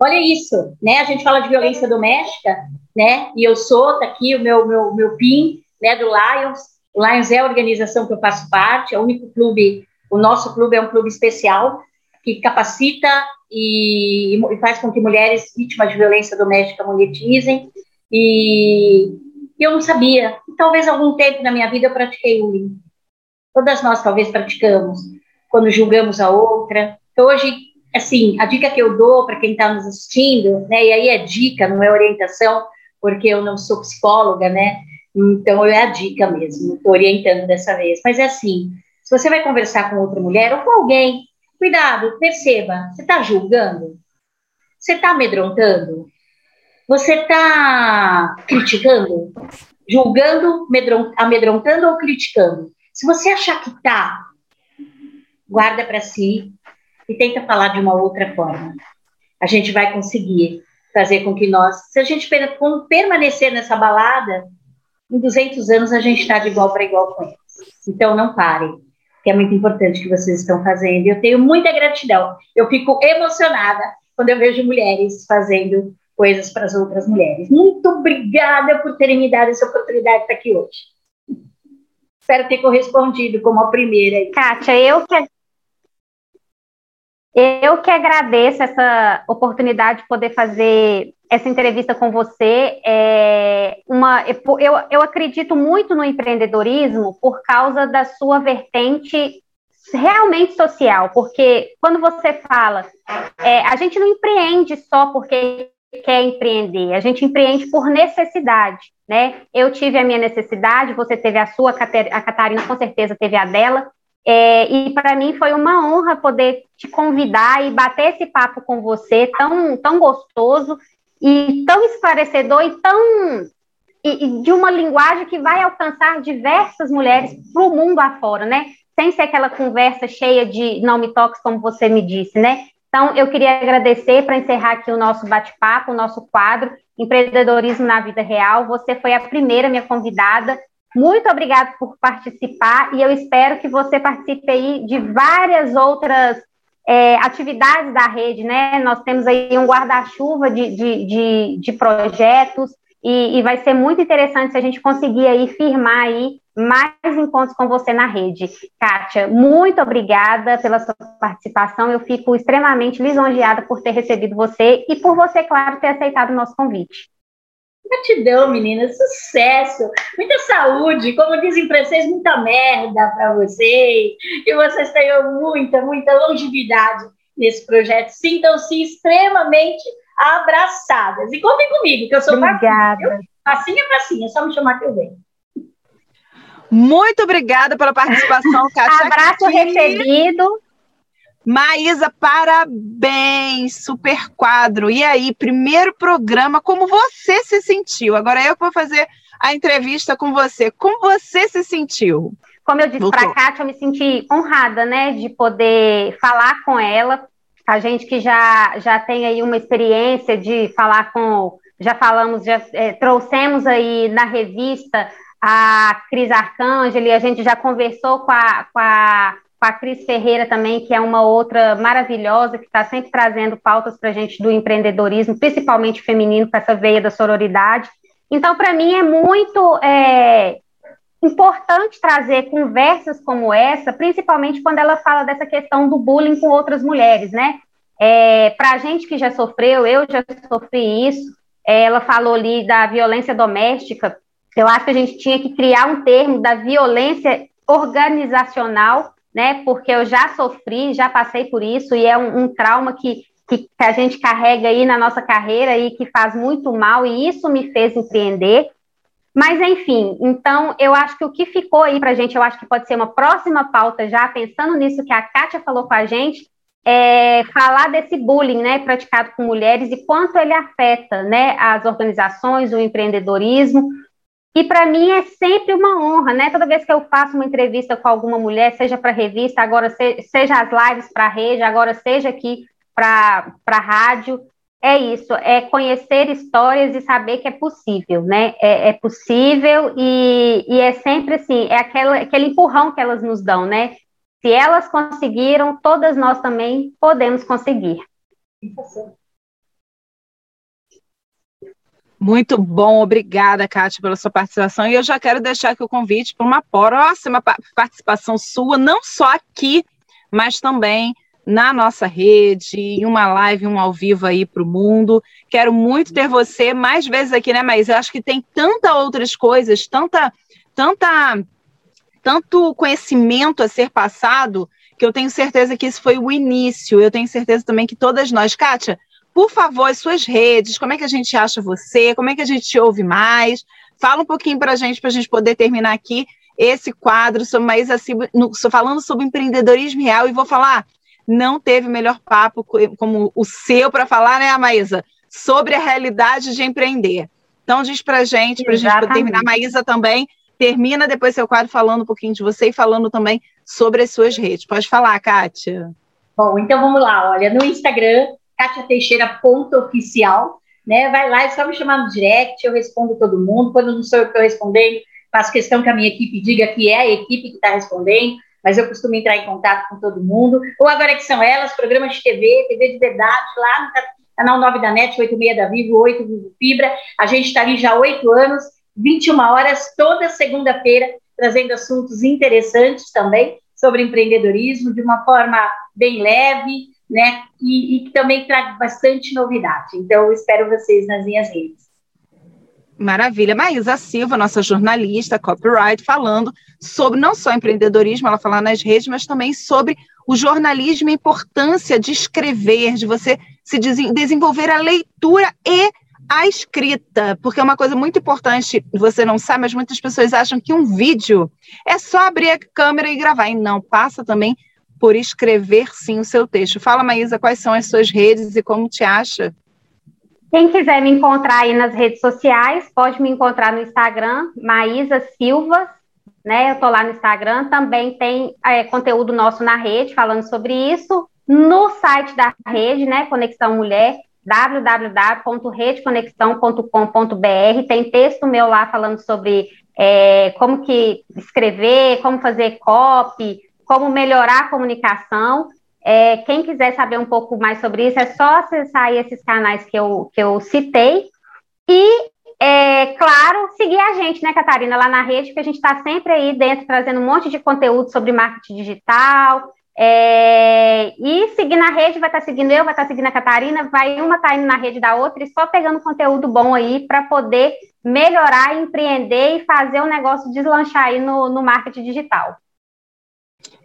Speaker 9: Olha isso, né? A gente fala de violência doméstica, né? E eu sou, tá aqui o meu meu meu pin, né, do Lions, Lions é a organização que eu faço parte, é o único clube, o nosso clube é um clube especial que capacita e, e faz com que mulheres vítimas de violência doméstica monetizem. E eu não sabia. E talvez algum tempo na minha vida eu pratiquei bullying. Todas nós talvez praticamos quando julgamos a outra. Então, hoje, assim, a dica que eu dou para quem está nos assistindo, né, e aí é dica, não é orientação, porque eu não sou psicóloga, né, então, é a dica mesmo, estou orientando dessa vez. Mas é assim: Se você vai conversar com outra mulher ou com alguém, cuidado, perceba, você está julgando? Você está amedrontando? Você está criticando? Julgando, amedrontando ou criticando? Se você achar que está, guarda para si e tenta falar de uma outra forma. A gente vai conseguir fazer com que nós, se a gente permanecer nessa balada, em 200 anos a gente está de igual para igual com eles. Então não parem, que é muito importante que vocês estão fazendo. Eu tenho muita gratidão. Eu fico emocionada quando eu vejo mulheres fazendo coisas para as outras mulheres. Muito obrigada por terem me dado essa oportunidade de estar aqui hoje. Espero ter correspondido como a primeira.
Speaker 8: Kátia, eu que eu que agradeço essa oportunidade de poder fazer essa entrevista com você. É uma, eu, eu acredito muito no empreendedorismo por causa da sua vertente realmente social, porque quando você fala, é, a gente não empreende só porque quer empreender, a gente empreende por necessidade, né? Eu tive a minha necessidade, você teve a sua, a Catarina com certeza teve a dela, é, e para mim foi uma honra poder te convidar e bater esse papo com você, tão, tão gostoso e tão esclarecedor e tão. E, e de uma linguagem que vai alcançar diversas mulheres para o mundo afora, né? Sem ser aquela conversa cheia de não me toques, como você me disse, né? Então, eu queria agradecer para encerrar aqui o nosso bate-papo, o nosso quadro Empreendedorismo na Vida Real. Você foi a primeira minha convidada muito obrigada por participar e eu espero que você participe aí de várias outras é, atividades da rede, né? Nós temos aí um guarda-chuva de, de, de, de, projetos e, e, vai ser muito interessante se a gente conseguir aí firmar aí mais encontros com você na rede. Kátia, muito obrigada pela sua participação. Eu fico extremamente lisonjeada por ter recebido você e por você, claro, ter aceitado o nosso convite.
Speaker 9: Gratidão, meninas, sucesso, muita saúde, como dizem vocês, muita merda para vocês, que vocês tenham muita, muita longevidade nesse projeto. Sintam-se extremamente abraçadas. E contem comigo, que eu sou
Speaker 8: Obrigada.
Speaker 9: Facinha, facinha, é só me chamar que eu venho.
Speaker 2: Muito obrigada pela participação, Kátia.
Speaker 8: Abraço aqui. recebido.
Speaker 2: Maísa, parabéns, super quadro. E aí, primeiro programa, como você se sentiu? Agora eu que vou fazer a entrevista com você. Como você se sentiu?
Speaker 8: Como eu disse para a Kátia, eu me senti honrada, né, de poder falar com ela. A gente que já, já tem aí uma experiência de falar com, já falamos, já é, trouxemos aí na revista a Cris Arcângeli, a gente já conversou com a, com a com a Cris Ferreira também, que é uma outra maravilhosa, que está sempre trazendo pautas para a gente do empreendedorismo, principalmente feminino, com essa veia da sororidade. Então, para mim, é muito é, importante trazer conversas como essa, principalmente quando ela fala dessa questão do bullying com outras mulheres, né? É, para a gente que já sofreu, eu já sofri isso, é, ela falou ali da violência doméstica, eu acho que a gente tinha que criar um termo da violência organizacional né? Porque eu já sofri, já passei por isso, e é um, um trauma que, que, que, a gente carrega aí na nossa carreira e que faz muito mal, e isso me fez empreender. Mas, enfim, então eu acho que o que ficou aí para a gente, eu acho que pode ser uma próxima pauta, já pensando nisso que a Kátia falou com a gente, é falar desse bullying né, praticado com mulheres e quanto ele afeta né, as organizações, o empreendedorismo, e para mim é sempre uma honra, né? Toda vez que eu faço uma entrevista com alguma mulher, seja para revista, agora se, seja as lives para a rede, agora seja aqui para a rádio, é isso, é conhecer histórias e saber que é possível, né? É, é possível e, e, é sempre assim, é aquela, aquele empurrão que elas nos dão, né? Se elas conseguiram, todas nós também podemos conseguir. Isso.
Speaker 2: Muito bom, obrigada, Kátia, pela sua participação. E eu já quero deixar aqui o convite para uma próxima participação sua, não só aqui, mas também na nossa rede, em uma live, um ao vivo aí para o mundo. Quero muito ter você mais vezes aqui, né, Mas Eu acho que tem tantas outras coisas, tanta, tanta, tanto conhecimento a ser passado, que eu tenho certeza que isso foi o início. Eu tenho certeza também que todas nós, Kátia, por favor, as suas redes, como é que a gente acha você, como é que a gente te ouve mais? Fala um pouquinho para a gente, para a gente poder terminar aqui esse quadro sobre Maísa Silva, no, falando sobre empreendedorismo real, e vou falar, não teve melhor papo como o seu para falar, né, Maísa? Sobre a realidade de empreender. Então, diz para gente, para a gente poder terminar. Maísa também termina depois seu quadro falando um pouquinho de você e falando também sobre as suas redes. Pode falar, Kátia.
Speaker 9: Bom, então vamos lá. Olha, no Instagram, Oficial, né? Vai lá, é só me chamar no direct, eu respondo todo mundo. Quando não sou eu que estou respondendo, faço questão que a minha equipe diga que é a equipe que está respondendo, mas eu costumo entrar em contato com todo mundo. Ou agora que são elas, programas de TV, TV de verdade, lá no canal 9 da NET, 86 da Vivo, 8 Vivo Fibra. A gente está ali já há oito anos, 21 horas, toda segunda-feira, trazendo assuntos interessantes também sobre empreendedorismo, de uma forma bem leve, né? E, que também traz bastante novidade. Então, espero vocês nas minhas redes.
Speaker 2: Maravilha. Maísa Silva, nossa jornalista, copyright, falando sobre não só empreendedorismo, ela fala nas redes, mas também sobre o jornalismo e a importância de escrever, de você se desenvolver a leitura e a escrita, porque é uma coisa muito importante, você não sabe, mas muitas pessoas acham que um vídeo é só abrir a câmera e gravar, e não, passa também por escrever sim o seu texto. Fala, Maísa, quais são as suas redes e como te acha?
Speaker 8: Quem quiser me encontrar aí nas redes sociais, pode me encontrar no Instagram, Maísa Silva, né? Eu tô lá no Instagram, também tem é, conteúdo nosso na rede falando sobre isso. No site da rede, né? Conexão Mulher, www.redeconexão.com.br, tem texto meu lá falando sobre é, como que escrever, como fazer copy, como melhorar a comunicação. É, quem quiser saber um pouco mais sobre isso, é só acessar esses canais que eu, que eu citei. E, é, claro, seguir a gente, né, Catarina, lá na rede, porque a gente está sempre aí dentro trazendo um monte de conteúdo sobre marketing digital. É, e seguir na rede, vai estar tá seguindo eu, vai estar tá seguindo a Catarina, vai uma tá indo na rede da outra e só pegando conteúdo bom aí para poder melhorar, empreender e fazer o negócio deslanchar aí no, no marketing digital.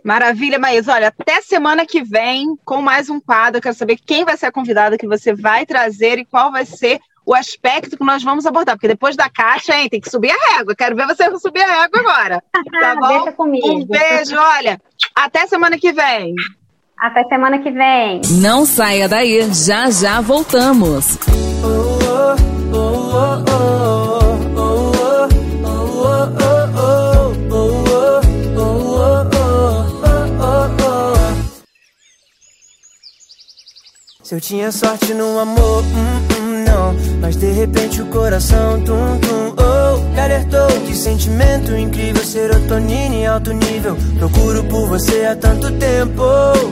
Speaker 2: Maravilha, Maísa. Olha, até semana que vem com mais um quadro. Eu quero saber quem vai ser a convidada que você vai trazer e qual vai ser o aspecto que nós vamos abordar. Porque depois da caixa, hein, tem que subir a régua. Quero ver você subir a régua agora. Tá bom?
Speaker 8: Deixa comigo.
Speaker 2: Um beijo, olha. Até semana que vem.
Speaker 8: Até semana que vem.
Speaker 1: Não saia daí, já já voltamos. Oh, oh, oh,
Speaker 5: Se eu tinha sorte no amor, hum, hum, não. Mas de repente o coração, tum, tum, oh, me alertou. Que sentimento incrível, serotonina em alto nível. Procuro por você há tanto tempo.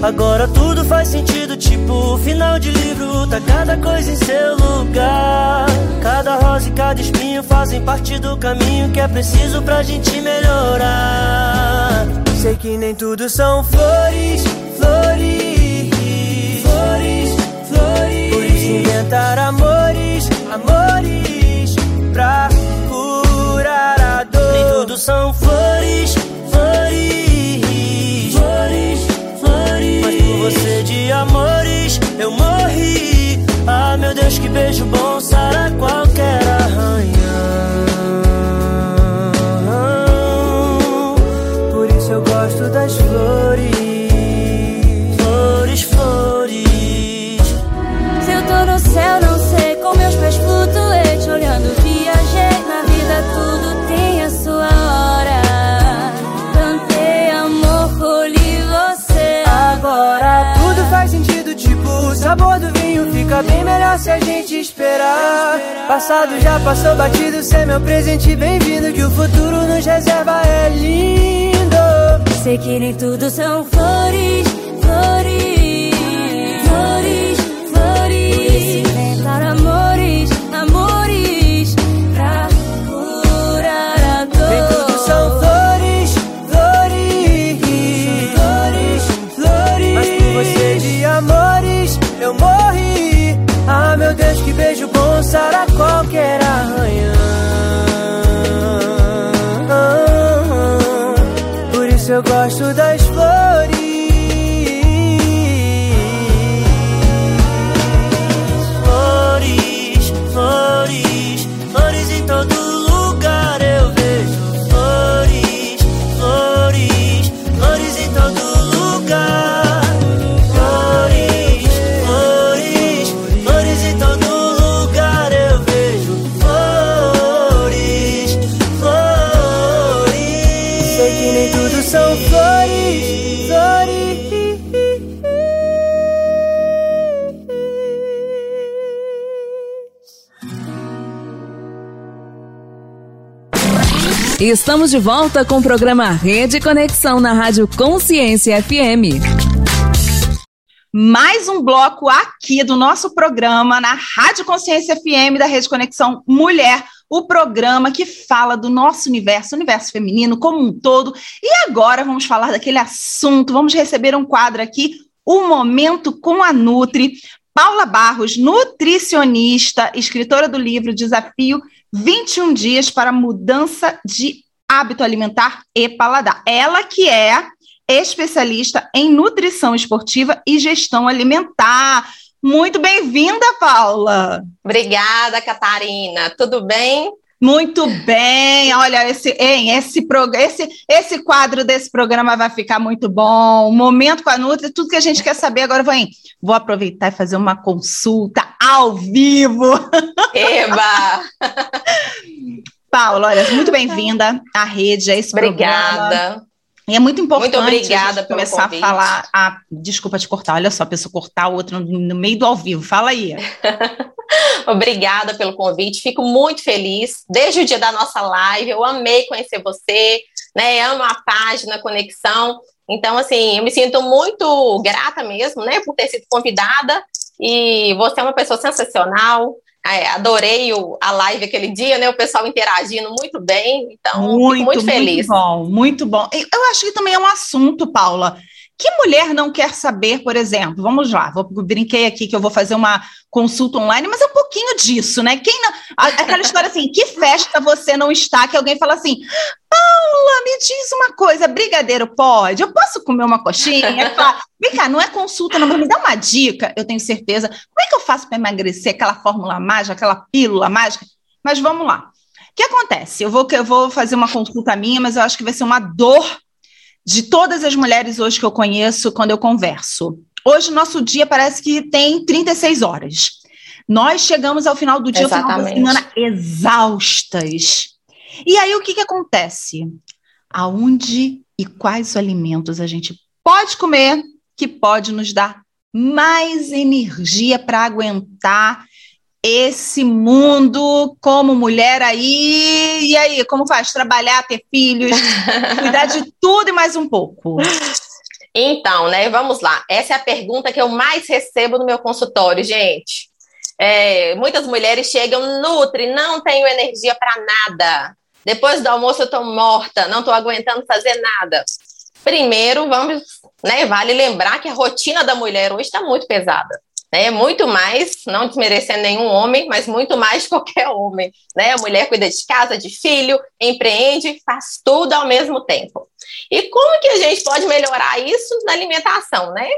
Speaker 5: Agora tudo faz sentido, tipo final de livro. Tá cada coisa em seu lugar. Cada rosa e cada espinho fazem parte do caminho que é preciso pra gente melhorar. Sei que nem tudo são flores, flores inventar amores, amores pra curar a dor. Nem tudo são flores, flores, flores, flores. Mas por você de amores eu morri. Ah, meu Deus, que beijo bom fica bem melhor se a gente esperar. Passado já passou batido, cê é meu presente bem-vindo. Que o futuro nos reserva é lindo. Sei que nem tudo são flores, flores,
Speaker 1: Estamos de volta com o programa Rede Conexão na Rádio Consciência FM.
Speaker 2: Mais um bloco aqui do nosso programa na Rádio Consciência FM da Rede Conexão Mulher, o programa que fala do nosso universo, universo feminino como um todo. E agora vamos falar daquele assunto, vamos receber um quadro aqui, o Momento com a Nutri. Paula Barros, nutricionista, escritora do livro Desafio 21 Dias para Mudança de Hábito Alimentar e Paladar. Ela que é especialista em nutrição esportiva e gestão alimentar. Muito bem-vinda, Paula.
Speaker 11: Obrigada, Catarina. Tudo bem?
Speaker 2: Muito bem. Olha, esse, hein, esse, esse, esse quadro desse programa vai ficar muito bom. O momento com a Nutri, tudo que a gente quer saber agora, vou, vou aproveitar e fazer uma consulta ao vivo.
Speaker 11: Eba!
Speaker 2: Paula, olha, muito bem-vinda à rede, a esse
Speaker 11: Obrigada.
Speaker 2: programa. E é muito importante
Speaker 11: muito obrigada
Speaker 2: a começar
Speaker 11: convite.
Speaker 2: a falar. Ah, desculpa te cortar, olha só, a pessoa cortar o outro no, meio do ao vivo. Fala aí.
Speaker 11: Obrigada pelo convite, fico muito feliz. Desde o dia da nossa live, eu amei conhecer você, né? Amo a página Conexão. Então, assim, eu me sinto muito grata mesmo, né, por ter sido convidada. E você é uma pessoa sensacional. É, adorei o, a live aquele dia, né? O pessoal interagindo muito bem. Então,
Speaker 2: muito,
Speaker 11: muito feliz.
Speaker 2: Muito bom, muito bom. Eu acho que também é um assunto, Paula. Que mulher não quer saber, por exemplo? Vamos lá, vou, brinquei aqui que eu vou fazer uma consulta online, mas é um pouquinho disso, né? Quem não, aquela história assim, que festa você não está? Que alguém fala assim, Paula, me diz uma coisa, brigadeiro pode? Eu posso comer uma coxinha? Vem cá, não é consulta, não, me dá uma dica, eu tenho certeza. Como é que eu faço para emagrecer aquela fórmula mágica, aquela pílula mágica? Mas vamos lá. O que acontece? Eu vou, eu vou fazer uma consulta minha, mas eu acho que vai ser uma dor de todas as mulheres hoje que eu conheço quando eu converso. Hoje, nosso dia parece que tem 36 horas. Nós chegamos ao final do dia, ao final da semana, exaustas. E aí, o que, que acontece? Aonde e quais alimentos a gente pode comer que pode nos dar mais energia para aguentar esse mundo como mulher aí. E aí, como faz? Trabalhar, ter filhos, cuidar de tudo e mais um pouco.
Speaker 11: Então, né, vamos lá. Essa é a pergunta que eu mais recebo no meu consultório, gente. É, muitas mulheres chegam, Nutri, não tenho energia para nada. Depois do almoço eu tô morta, não tô aguentando fazer nada. Primeiro, vamos, né, vale lembrar que a rotina da mulher hoje está muito pesada né? Muito mais, não desmerecendo nenhum homem, mas muito mais qualquer homem, né? A mulher cuida de casa, de filho, empreende, faz tudo ao mesmo tempo. E como que a gente pode melhorar isso na alimentação, né?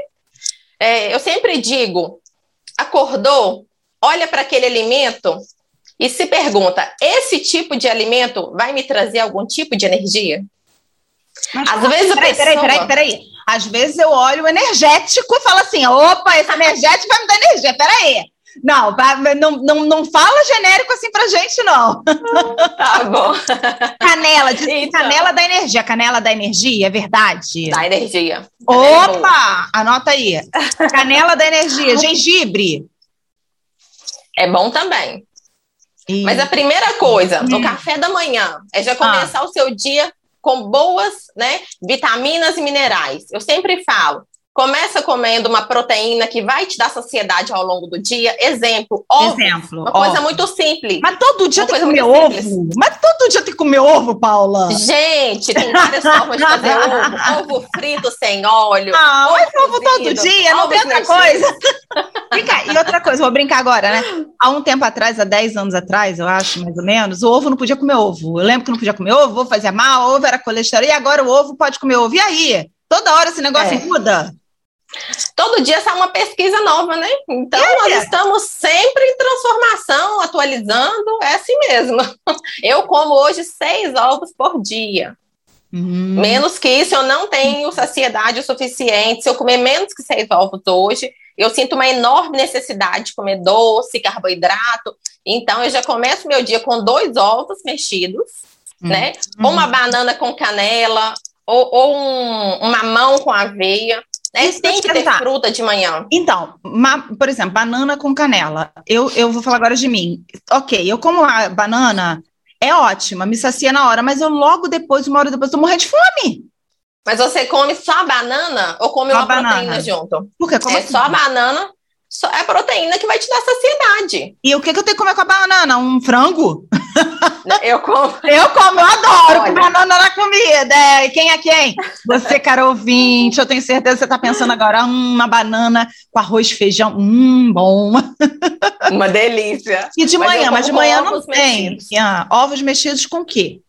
Speaker 11: É, eu sempre digo, acordou, olha para aquele alimento e se pergunta: esse tipo de alimento vai me trazer algum tipo de energia?
Speaker 2: Mas, Às vezes peraí, pessoa... peraí, peraí, peraí. Às vezes eu olho o energético e falo assim: opa, esse energético vai me dar energia, peraí. Não, não, não, não fala genérico assim pra gente, não.
Speaker 11: Tá bom.
Speaker 2: Canela, diz então. canela da energia. Canela da energia, é verdade?
Speaker 11: Da energia.
Speaker 2: Opa! É anota aí. Canela da energia. Gengibre.
Speaker 11: É bom também. Mas a primeira coisa, no hum. café da manhã, é já começar ah. o seu dia com boas né, vitaminas e minerais. Eu sempre falo, começa comendo uma proteína que vai te dar saciedade ao longo do dia. Exemplo, ovo.
Speaker 2: Exemplo,
Speaker 11: uma coisa muito simples.
Speaker 2: Mas todo dia tem que comer ovo? Simples. Mas todo dia tem que comer ovo, Paula?
Speaker 11: Gente, tem várias formas de fazer ovo. Ovo frito sem óleo.
Speaker 2: Ah, ovo ovo todo dia, não tem outra coisa. Fica, e outra coisa, vou brincar agora, né? Há um tempo atrás, há 10 anos atrás, eu acho, mais ou menos, o ovo não podia comer ovo. Eu lembro que não podia comer ovo, ovo fazia mal, ovo era colesterol, e agora o ovo pode comer ovo. E aí? Toda hora esse negócio é. muda?
Speaker 11: Todo dia sai uma pesquisa nova, né? Então, é, nós é. estamos sempre em transformação, atualizando, é assim mesmo. Eu como hoje seis ovos por dia. Hum. Menos que isso, eu não tenho saciedade o suficiente. Se eu comer menos que seis ovos hoje, eu sinto uma enorme necessidade de comer doce, carboidrato. Então, eu já começo meu dia com dois ovos mexidos, hum. né? Ou uma banana com canela, ou, ou um, um mamão com aveia. Né? Isso tem que ter fruta de manhã.
Speaker 2: Então, por exemplo, banana com canela. Eu, eu vou falar agora de mim. Ok, eu como a banana é ótima, me sacia na hora, mas eu logo depois, uma hora depois, tô morrendo de fome.
Speaker 11: Mas você come só a banana ou come
Speaker 2: Só
Speaker 11: uma
Speaker 2: banana.
Speaker 11: proteína junto?
Speaker 2: Por quê? Como
Speaker 11: é
Speaker 2: assim?
Speaker 11: só a banana, só é a proteína que vai te dar saciedade.
Speaker 2: E o que, que eu tenho que comer com a banana? Um frango?
Speaker 11: Eu como.
Speaker 2: Eu como, eu adoro
Speaker 11: Olha.
Speaker 2: com banana na comida. É, quem é quem? Você, cara ouvinte, eu tenho certeza que você tá pensando agora, hum, uma banana com arroz e feijão, hum, bom.
Speaker 11: Uma delícia.
Speaker 2: E de
Speaker 11: Mas
Speaker 2: manhã, mas de manhã não tem. Ah, ovos mexidos com o quê?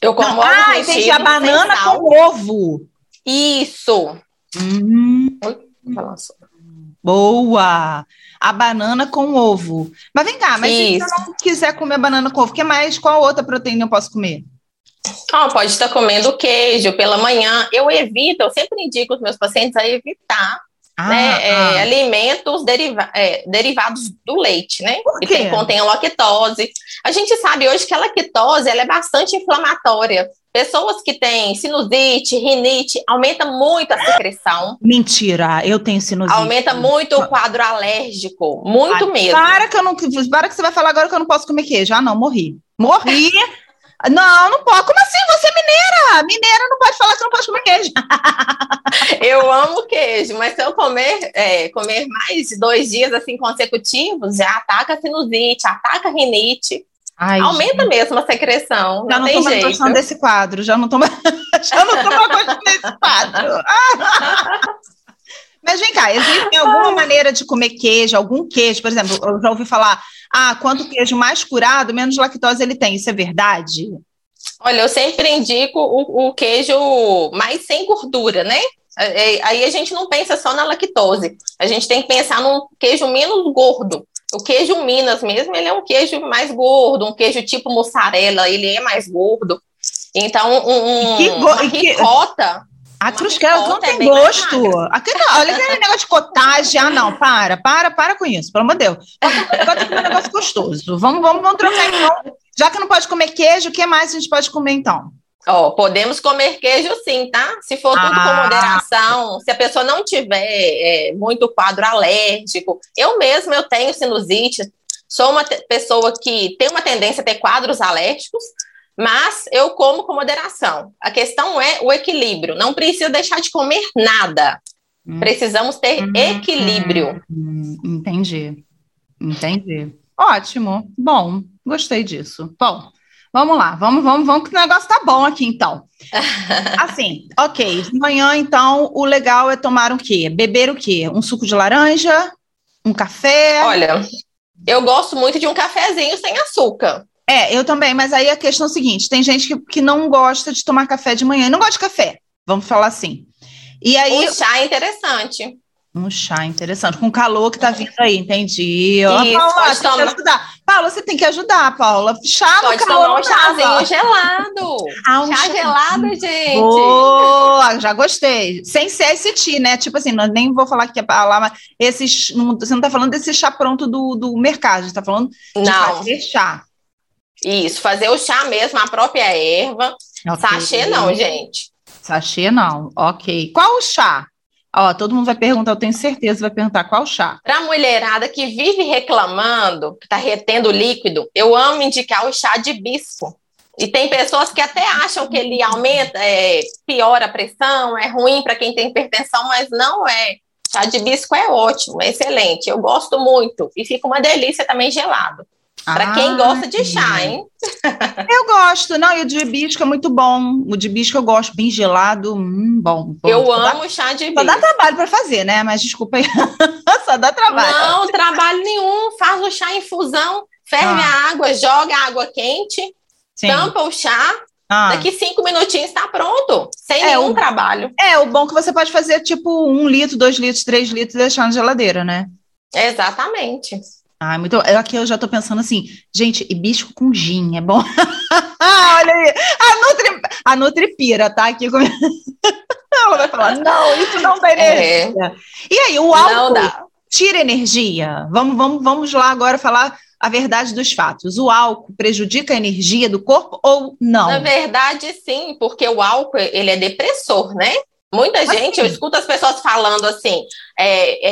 Speaker 11: Eu como
Speaker 2: Não,
Speaker 11: ovos
Speaker 2: ah,
Speaker 11: mexidos
Speaker 2: entendi, a banana com ovo.
Speaker 11: Isso.
Speaker 2: Hum,
Speaker 11: Nossa.
Speaker 2: boa! A banana com ovo. Mas vem cá, mas se
Speaker 11: Isso.
Speaker 2: eu não quiser comer banana com ovo, o que mais? Qual outra proteína eu posso comer?
Speaker 11: Ah, pode estar comendo queijo pela manhã. Eu evito, eu sempre indico os meus pacientes a evitar
Speaker 2: Ah,
Speaker 11: né, é,
Speaker 2: ah.
Speaker 11: alimentos deriva- é, derivados do leite, né?
Speaker 2: Por
Speaker 11: Que
Speaker 2: quê?
Speaker 11: tem, contém lactose. A gente sabe hoje que a lactose ela é bastante inflamatória. Pessoas que têm sinusite, rinite, aumenta muito a secreção,
Speaker 2: Mentira, eu tenho sinusite.
Speaker 11: aumenta muito o quadro alérgico, muito
Speaker 2: Ai,
Speaker 11: mesmo.
Speaker 2: Para que eu não. Para que você vai falar agora que eu não posso comer queijo. Ah, não, morri. Morri. não, não pode. Como assim? Você é mineira? Mineira não pode falar que não pode comer queijo.
Speaker 11: Eu amo queijo, mas se eu comer, é, comer mais de dois dias assim consecutivos, já ataca sinusite, ataca rinite,
Speaker 2: Ai,
Speaker 11: aumenta mesmo a secreção.
Speaker 2: Já
Speaker 11: não,
Speaker 2: não tô mais
Speaker 11: jeito.
Speaker 2: desse quadro. Já não tô mais, já não tô mais desse quadro. Mas vem cá, existe alguma maneira de comer queijo, algum queijo, por exemplo, eu já ouvi falar, ah, quanto queijo mais curado, menos lactose ele tem. Isso é verdade?
Speaker 11: Olha, eu sempre indico o, o queijo mais sem gordura, né? É, é, Aí a gente não pensa só na lactose, a gente tem que pensar num queijo menos gordo. O queijo Minas mesmo, ele é um queijo mais gordo, um queijo tipo mussarela, ele é mais gordo. Então, um, um,
Speaker 2: Que go-
Speaker 11: uma
Speaker 2: e que-
Speaker 11: ricota,
Speaker 2: A crusquela não
Speaker 11: ricota é
Speaker 2: tem
Speaker 11: mais
Speaker 2: gosto.
Speaker 11: magra.
Speaker 2: Aquele, olha aquele negócio de cotagem. Ah, não, para, para, para com isso, pelo amor de Deus. Agora tem que comer um negócio gostoso. Vamos, vamos, vamos trocar então. Já que não pode comer queijo, o que mais a gente pode comer então?
Speaker 11: Ó, podemos comer queijo sim, tá? Se for tudo com
Speaker 2: Ah.
Speaker 11: moderação, se a pessoa não tiver é, muito quadro alérgico, eu mesma eu tenho sinusite, sou uma pessoa que tem uma tendência a ter quadros alérgicos, mas eu como com moderação. A questão é o equilíbrio, não precisa deixar de comer nada.
Speaker 2: Hum.
Speaker 11: Precisamos ter equilíbrio.
Speaker 2: Hum, entendi. Entendi. Ótimo. Bom, gostei disso. Bom, vamos lá. Vamos, vamos, vamos, que o negócio tá bom aqui, então. Assim, ok. De manhã, então, o legal é tomar o quê? Beber o quê? Um suco de laranja? Um café?
Speaker 11: Olha, eu gosto muito de um cafezinho sem açúcar.
Speaker 2: É, eu também, mas aí a questão é a seguinte: tem gente que, que não gosta de tomar café de manhã, não gosta de café, vamos falar assim. E aí,
Speaker 11: Um chá é interessante.
Speaker 2: Um chá interessante, com o calor que tá vindo aí, entendi. Ó,
Speaker 11: Isso,
Speaker 2: Paula,
Speaker 11: pode
Speaker 2: você tem que
Speaker 11: tomar.
Speaker 2: ajudar. Paula, você tem que ajudar, Paula. Chá
Speaker 11: Pode
Speaker 2: no calor
Speaker 11: tomar um chazinho gelado.
Speaker 2: Ah, um
Speaker 11: chá
Speaker 2: chá-
Speaker 11: gelado, gente.
Speaker 2: Boa, já gostei. Sem ser esse ti, né? Tipo assim, não, nem vou falar que é palavra, mas esses, não, você não tá falando desse chá pronto do, do mercado, você tá falando de
Speaker 11: Não,
Speaker 2: fazer chá.
Speaker 11: isso, fazer o chá mesmo, a própria erva.
Speaker 2: Ok.
Speaker 11: Sachê não, gente.
Speaker 2: Sachê não, ok. Qual o chá? Ó, todo mundo vai perguntar, eu tenho certeza, vai perguntar qual chá.
Speaker 11: Para mulherada que vive reclamando, que tá retendo líquido, eu amo indicar o chá de bispo. E tem pessoas que até acham que ele aumenta, é, piora a pressão, é ruim para quem tem hipertensão, mas não é. Chá de bisco é ótimo, é excelente. Eu gosto muito. E fica uma delícia também gelado. Para quem
Speaker 2: Ah,
Speaker 11: gosta de chá, hein?
Speaker 2: Eu gosto, não, e o de hibisco é muito bom. O de hibisco eu gosto, bem gelado, hum, bom. bom.
Speaker 11: Eu
Speaker 2: Só dá-
Speaker 11: amo chá de
Speaker 2: Só dá trabalho para fazer, né? Mas desculpa aí, só dá trabalho.
Speaker 11: Não, trabalho nenhum. Faz o chá em infusão, ferve
Speaker 2: Ah.
Speaker 11: a água, joga a água quente,
Speaker 2: Sim.
Speaker 11: tampa o chá.
Speaker 2: Ah.
Speaker 11: Daqui cinco minutinhos está pronto, sem
Speaker 2: É,
Speaker 11: nenhum
Speaker 2: o-
Speaker 11: trabalho.
Speaker 2: É, o bom é que você pode fazer tipo um litro, dois litros, três litros e deixar na geladeira, né?
Speaker 11: Exatamente.
Speaker 2: Ah, muito. Aqui eu já tô pensando assim, gente, hibisco com gin, é bom? Olha aí, a Nutri, a Nutri pira, tá? Aqui comigo. Ela vai falar, não, isso não dá energia. E aí, o
Speaker 11: É.
Speaker 2: Álcool tira energia? Vamos, vamos, vamos lá agora falar a verdade dos fatos. O álcool prejudica a energia do corpo ou não?
Speaker 11: Na verdade, sim, porque o álcool ele é depressor, né? Muita gente, eu escuto as pessoas falando assim: é,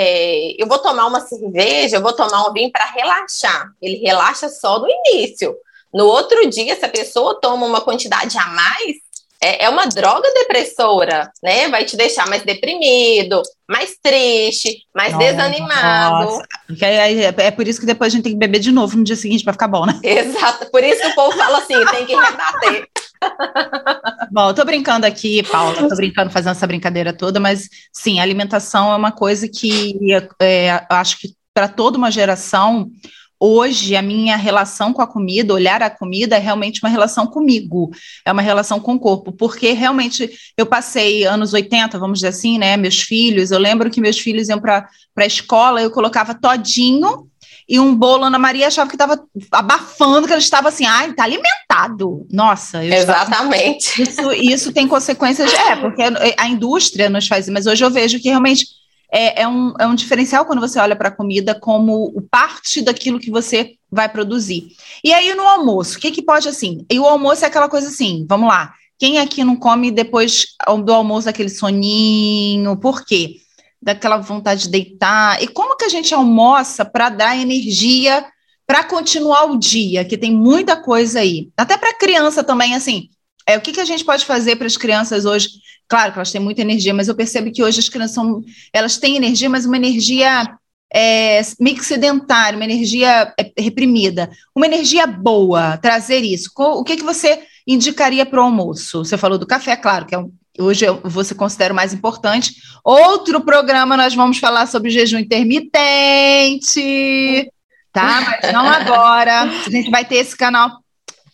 Speaker 11: é, eu vou tomar uma cerveja, eu vou tomar um vinho para relaxar. Ele relaxa só no início. No outro dia, se a pessoa toma uma quantidade a mais, é, é uma droga depressora, né? Vai te deixar mais deprimido, mais triste, mais nossa, desanimado. Nossa.
Speaker 2: É, é, é, por isso que depois a gente tem que beber de novo no dia seguinte para ficar bom, né?
Speaker 11: Exato, por isso que o povo fala assim, tem que rebater.
Speaker 2: Bom, eu tô brincando aqui, Paula, tô brincando, fazendo essa brincadeira toda, mas sim, alimentação é uma coisa que é, acho que para toda uma geração Hoje, a minha relação com a comida, olhar a comida, é realmente uma relação comigo, é uma relação com o corpo, porque realmente eu passei anos 80, vamos dizer assim, né? Meus filhos, eu lembro que meus filhos iam para a escola, eu colocava todinho e um bolo, Ana Maria achava que estava abafando, que ela estava assim, ai, tá alimentado. Nossa,
Speaker 11: exatamente.
Speaker 2: Estava... Isso, isso tem consequências, é, porque a indústria nos faz, mas hoje eu vejo que realmente é, é, um, é um diferencial quando você olha para a comida como parte daquilo que você vai produzir. E aí no almoço, o que, que pode assim? E o almoço é aquela coisa assim, vamos lá. Quem aqui não come depois do almoço aquele soninho? Por quê? Daquela vontade de deitar. E como que a gente almoça para dar energia para continuar o dia? Que tem muita coisa aí. Até para criança também, assim. É, o que, que a gente pode fazer para as crianças hoje? Claro que elas têm muita energia, mas eu percebo que hoje as crianças são, elas têm energia, mas uma energia é, meio que sedentária, uma energia é, reprimida. Uma energia boa, trazer isso. O que, que você indicaria para o almoço? Você falou do café, claro, que é um, hoje você considera mais importante. Outro programa nós vamos falar sobre jejum intermitente, tá? Mas não agora. A gente vai ter esse canal.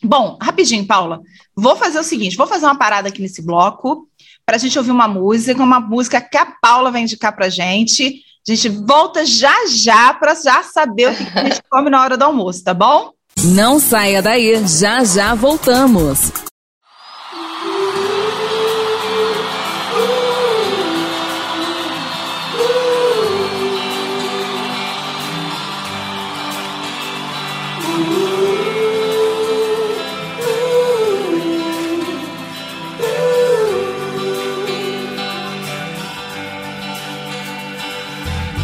Speaker 2: Bom, rapidinho, Paula. Vou fazer o seguinte: vou fazer uma parada aqui nesse bloco para a gente ouvir uma música, uma música que a Paula vai indicar para gente. A gente volta já já para já saber o que a gente come na hora do almoço, tá bom?
Speaker 1: Não saia daí, já já voltamos.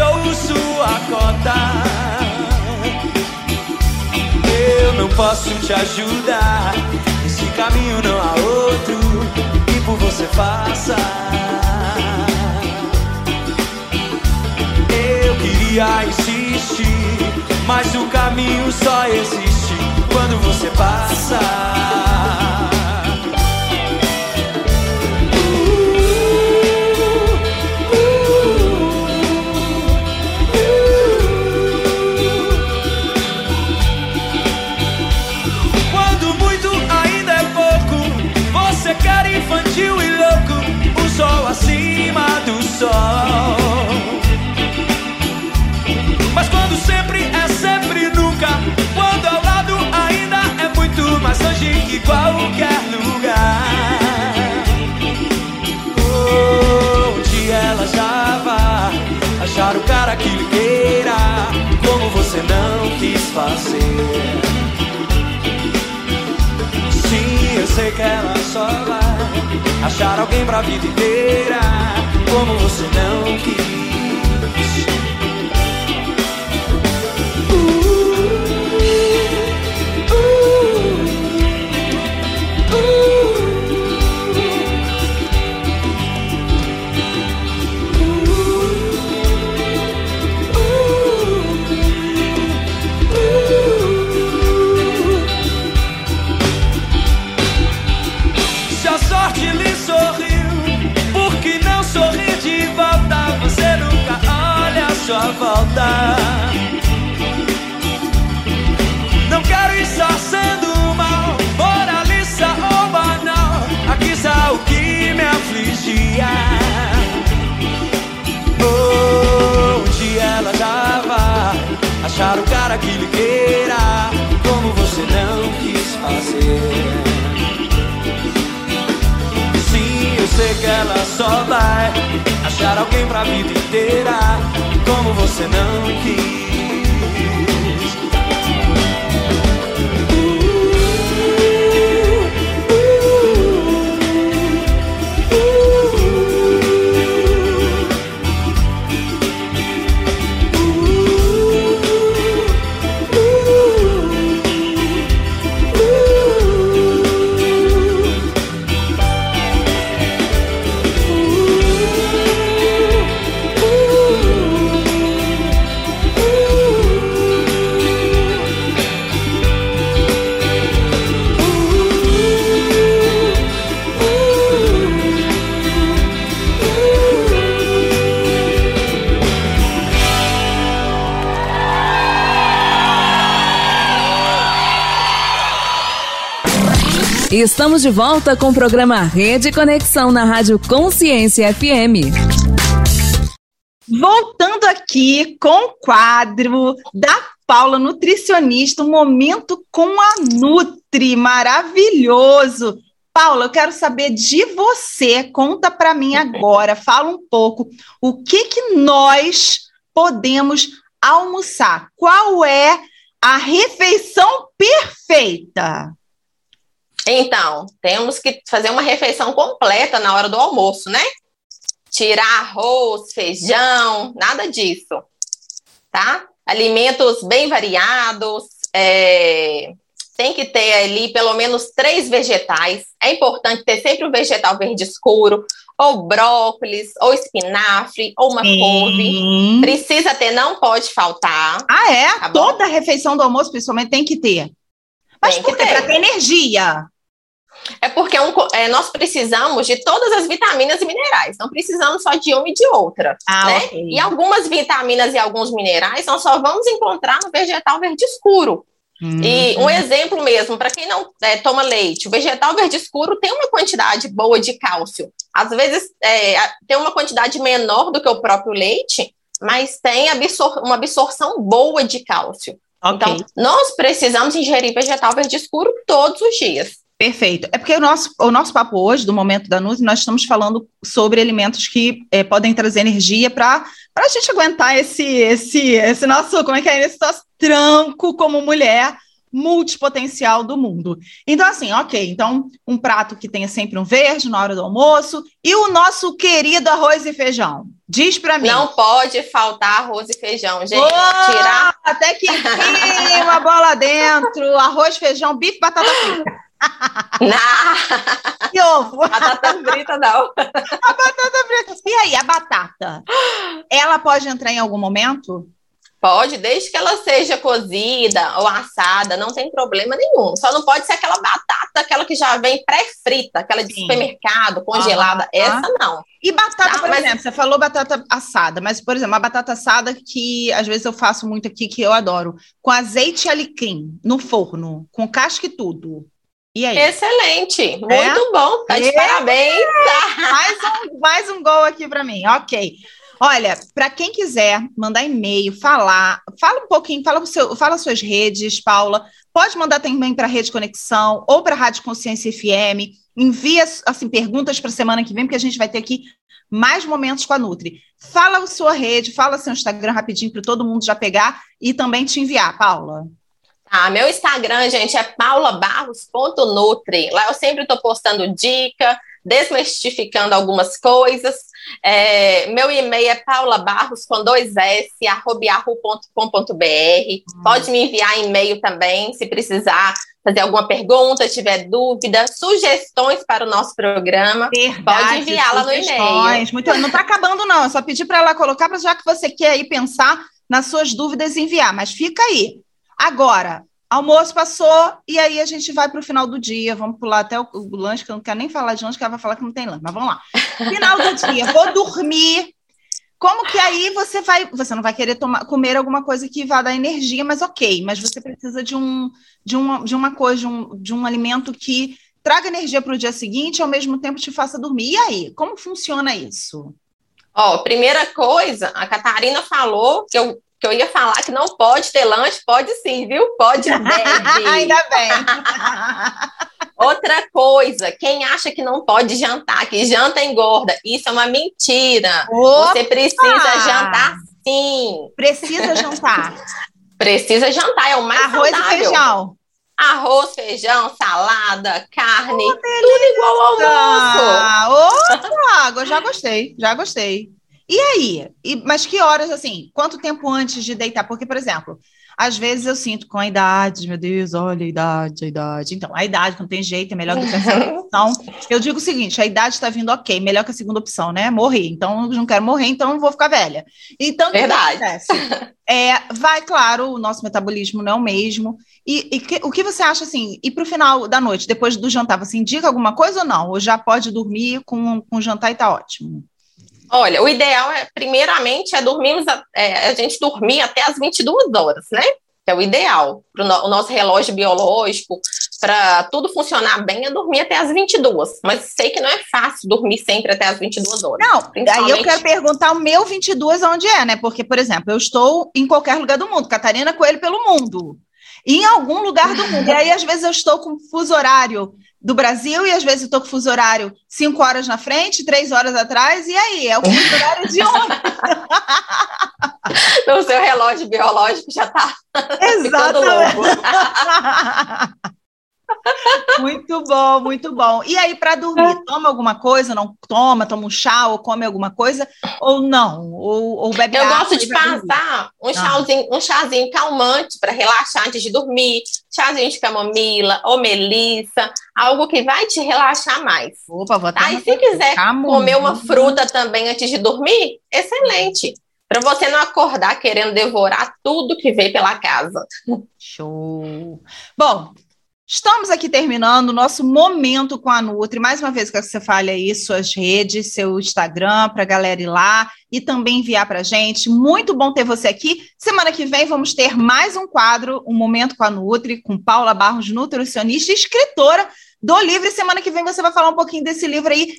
Speaker 12: Gastou sua cota. Eu não posso te ajudar. Esse caminho não há outro e por você faça. Eu queria insistir, mas o caminho só existe quando você passa. Longe que qualquer lugar. Dia ela já vai achar o cara que lhe queira, como você não quis fazer. Sim, eu sei que ela só vai achar alguém pra vida inteira como você não quis. sua volta. Não quero estar sendo mal, moralista ou banal. Aqui está o que me afligia. Onde ela já vai? Achar o cara que lhe queira, como você não quis fazer. Sim, eu sei que ela só vai achar alguém pra vida inteira como você não quis.
Speaker 1: Estamos de volta com o programa Rede Conexão na Rádio Consciência FM.
Speaker 2: Voltando aqui com o quadro da Paula, nutricionista, um momento com a Nutri, maravilhoso. Paula, eu quero saber de você, conta para mim agora, fala um pouco, o que que nós podemos almoçar? Qual é a refeição perfeita?
Speaker 11: Então, temos que fazer uma refeição completa na hora do almoço, né? Tirar arroz, feijão, nada disso, tá? Alimentos bem variados, é... tem que ter ali pelo menos três vegetais. É importante ter sempre um vegetal verde escuro, ou brócolis, ou espinafre, ou uma
Speaker 2: Sim.
Speaker 11: couve. Precisa ter, não pode faltar.
Speaker 2: Ah, é?
Speaker 11: Tá.
Speaker 2: Toda refeição do almoço, principalmente, tem que ter. Mas
Speaker 11: Tem
Speaker 2: por
Speaker 11: que.
Speaker 2: Para ter energia.
Speaker 11: É porque é um é, nós precisamos de todas as vitaminas e minerais, não precisamos só de uma e de outra.
Speaker 2: Ah,
Speaker 11: né?
Speaker 2: ok.
Speaker 11: E algumas vitaminas e alguns minerais nós só vamos encontrar no vegetal verde escuro. E
Speaker 2: Hum.
Speaker 11: um exemplo mesmo, para quem não é, toma leite, o vegetal verde escuro tem uma quantidade boa de cálcio. Às vezes é, tem uma quantidade menor do que o próprio leite, mas tem absor- uma absorção boa de cálcio.
Speaker 2: Ok.
Speaker 11: Então, nós precisamos ingerir vegetal verde escuro todos os dias.
Speaker 2: Perfeito. É porque o nosso, o nosso papo hoje, do Momento da Nutri, nós estamos falando sobre alimentos que eh, podem trazer energia para a gente aguentar esse, esse, esse nosso, como é que é, esse nosso tranco como mulher multipotencial do mundo. Então, assim, ok, então um prato que tenha sempre um verde na hora do almoço e o nosso querido arroz e feijão. Diz para mim.
Speaker 11: Não pode faltar arroz e feijão, gente.
Speaker 2: Boa!
Speaker 11: Tirar.
Speaker 2: Até que enfim, uma bola dentro, arroz, feijão, bife, batata frita.
Speaker 11: Na
Speaker 2: E ovo.
Speaker 11: batata frita, não.
Speaker 2: A batata frita. E aí, a batata? Ela pode entrar em algum momento?
Speaker 11: Pode, desde que ela seja cozida ou assada, não tem problema nenhum. Só não pode ser aquela batata, aquela que já vem pré-frita, aquela de
Speaker 2: Sim.
Speaker 11: supermercado, congelada.
Speaker 2: Ah,
Speaker 11: Essa não.
Speaker 2: E batata,
Speaker 11: Tá,
Speaker 2: por
Speaker 11: mas-
Speaker 2: exemplo, você falou batata assada, mas, por exemplo, a batata assada que às vezes eu faço muito aqui, que eu adoro, com azeite e alecrim, no forno, com casca e tudo. E aí?
Speaker 11: Excelente, muito
Speaker 2: É?
Speaker 11: bom. Tá de
Speaker 2: É?
Speaker 11: parabéns.
Speaker 2: Mais um, mais um gol aqui para mim, ok. Olha, para quem quiser mandar e-mail, falar, fala um pouquinho, fala, seu, fala as suas redes, Paula. Pode mandar também para a Rede Conexão ou para a Rádio Consciência FM. Envia assim, perguntas para a semana que vem, porque a gente vai ter aqui mais momentos com a Nutri. Fala a sua rede, fala seu Instagram rapidinho para todo mundo já pegar e também te enviar, Paula.
Speaker 11: Ah, meu Instagram, gente, é paulabarros.nutri. Lá eu sempre estou postando dica, desmistificando algumas coisas. É, meu e-mail é paulabarros com dois S, arroba yahoo.com.br. Pode me enviar e-mail também, se precisar fazer alguma pergunta, tiver dúvida, sugestões para o nosso programa. Pode enviar lá no e-mail.
Speaker 2: Muito, não está acabando, não. É só pedir para ela colocar, já que você quer aí pensar nas suas dúvidas e enviar. Mas fica aí. Agora, almoço passou, e aí a gente vai para o final do dia. Vamos pular até o, o lanche, que eu não quero nem falar de lanche, que ela vai falar que não tem lanche. Mas vamos lá. Final do dia, vou dormir. Como que aí você vai. Você não vai querer tomar, comer alguma coisa que vá dar energia, mas ok. Mas você precisa de um de uma, de uma coisa, de um, de um alimento que traga energia para o dia seguinte e ao mesmo tempo te faça dormir. E aí, como funciona isso?
Speaker 11: Ó, primeira coisa, a Catarina falou que eu Que eu ia falar que não pode ter lanche, pode sim, viu? Pode deve.
Speaker 2: Ainda bem.
Speaker 11: Outra coisa, quem acha que não pode jantar, que janta engorda, isso é uma mentira.
Speaker 2: Opa!
Speaker 11: Você precisa jantar sim.
Speaker 2: Precisa jantar.
Speaker 11: Precisa jantar, é o mais
Speaker 2: Arroz
Speaker 11: saudável.
Speaker 2: e feijão.
Speaker 11: Arroz, feijão, salada, carne, tudo igual ao almoço.
Speaker 2: Eu já gostei, já gostei. E aí? E- mas que horas, assim, quanto tempo antes de deitar? Porque, por exemplo, às vezes eu sinto com a idade, meu Deus, olha a idade, a idade. Então, a idade não tem jeito, é melhor do que a segunda opção. Eu digo o seguinte, a idade está vindo ok, melhor que a segunda opção, né? Morrer. Então, não quero morrer, então eu vou ficar velha. Então,
Speaker 11: Verdade.
Speaker 2: É, vai, claro, o nosso metabolismo não é o mesmo. E, e que- o que você acha assim? E para o final da noite, depois do jantar, você indica alguma coisa ou não? Ou já pode dormir com, com o jantar e tá ótimo?
Speaker 11: Olha, o ideal é, primeiramente, é dormirmos, a, é, a gente dormir até as 22 horas, né? Que é o ideal. Para o nosso relógio biológico, para tudo funcionar bem, é dormir até as 22. Mas sei que não é fácil dormir sempre até as 22 horas.
Speaker 2: Não, aí eu
Speaker 11: Principalmente-
Speaker 2: quero perguntar o meu 22 onde é, né? Porque, por exemplo, eu estou em qualquer lugar do mundo, Catarina Coelho pelo mundo. Em algum lugar do mundo. E aí, às vezes, eu estou com fuso horário do Brasil e às vezes eu estou com fuso horário cinco horas na frente, três horas atrás. E aí? É o fuso horário de onde?
Speaker 11: O seu relógio biológico já está ficando louco.
Speaker 2: muito bom, muito bom. E aí, para dormir, toma alguma coisa? Não toma? Toma um chá ou come alguma coisa? Ou não? Ou, ou bebe
Speaker 11: Eu gosto de
Speaker 2: dormir?
Speaker 11: passar um
Speaker 2: Ah.
Speaker 11: chazinho, um chazinho calmante para relaxar antes de dormir, chazinho de camomila ou melissa, algo que vai te relaxar mais.
Speaker 2: Opa, vou
Speaker 11: tá? E se quiser comer uma fruta também antes de dormir, excelente. Para você não acordar querendo devorar tudo que veio pela casa.
Speaker 2: Show. Bom, estamos aqui terminando o nosso momento com a Nutri. Mais uma vez, quero que você fale aí suas redes, seu Instagram, para a galera ir lá e também enviar para gente. Muito bom ter você aqui. Semana que vem vamos ter mais um quadro, um momento com a Nutri, com Paula Barros, nutricionista e escritora do livro. E semana que vem você vai falar um pouquinho desse livro aí.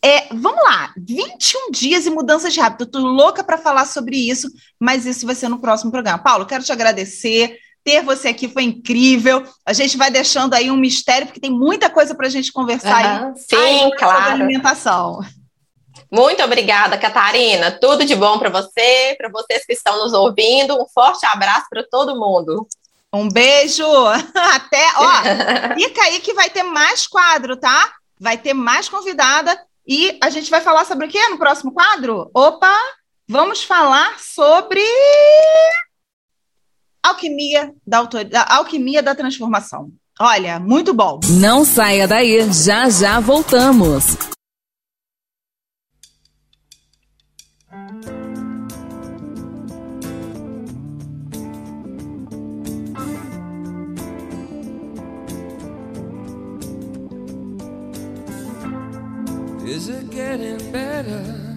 Speaker 2: É, vamos lá, 21 dias e mudanças de hábito. Tô louca para falar sobre isso, mas isso vai ser no próximo programa. Paulo, quero te agradecer. Ter você aqui foi incrível. A gente vai deixando aí um mistério, porque tem muita coisa para a gente conversar
Speaker 11: Aham,
Speaker 2: aí.
Speaker 11: sim,
Speaker 2: sobre
Speaker 11: claro.
Speaker 2: alimentação.
Speaker 11: Muito obrigada, Catarina. Tudo de bom para você, para vocês que estão nos ouvindo. Um forte abraço para todo mundo.
Speaker 2: Um beijo. Até, ó, fica aí que vai ter mais quadro, tá? Vai ter mais convidada e a gente vai falar sobre o quê no próximo quadro? Opa, vamos falar sobre alquimia da, autor... da alquimia da transformação. Olha, muito bom.
Speaker 1: Não saia daí, já já voltamos.
Speaker 13: Is it getting better?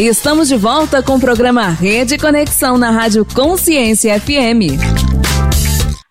Speaker 1: Estamos de volta com o programa Rede Conexão na Rádio Consciência FM.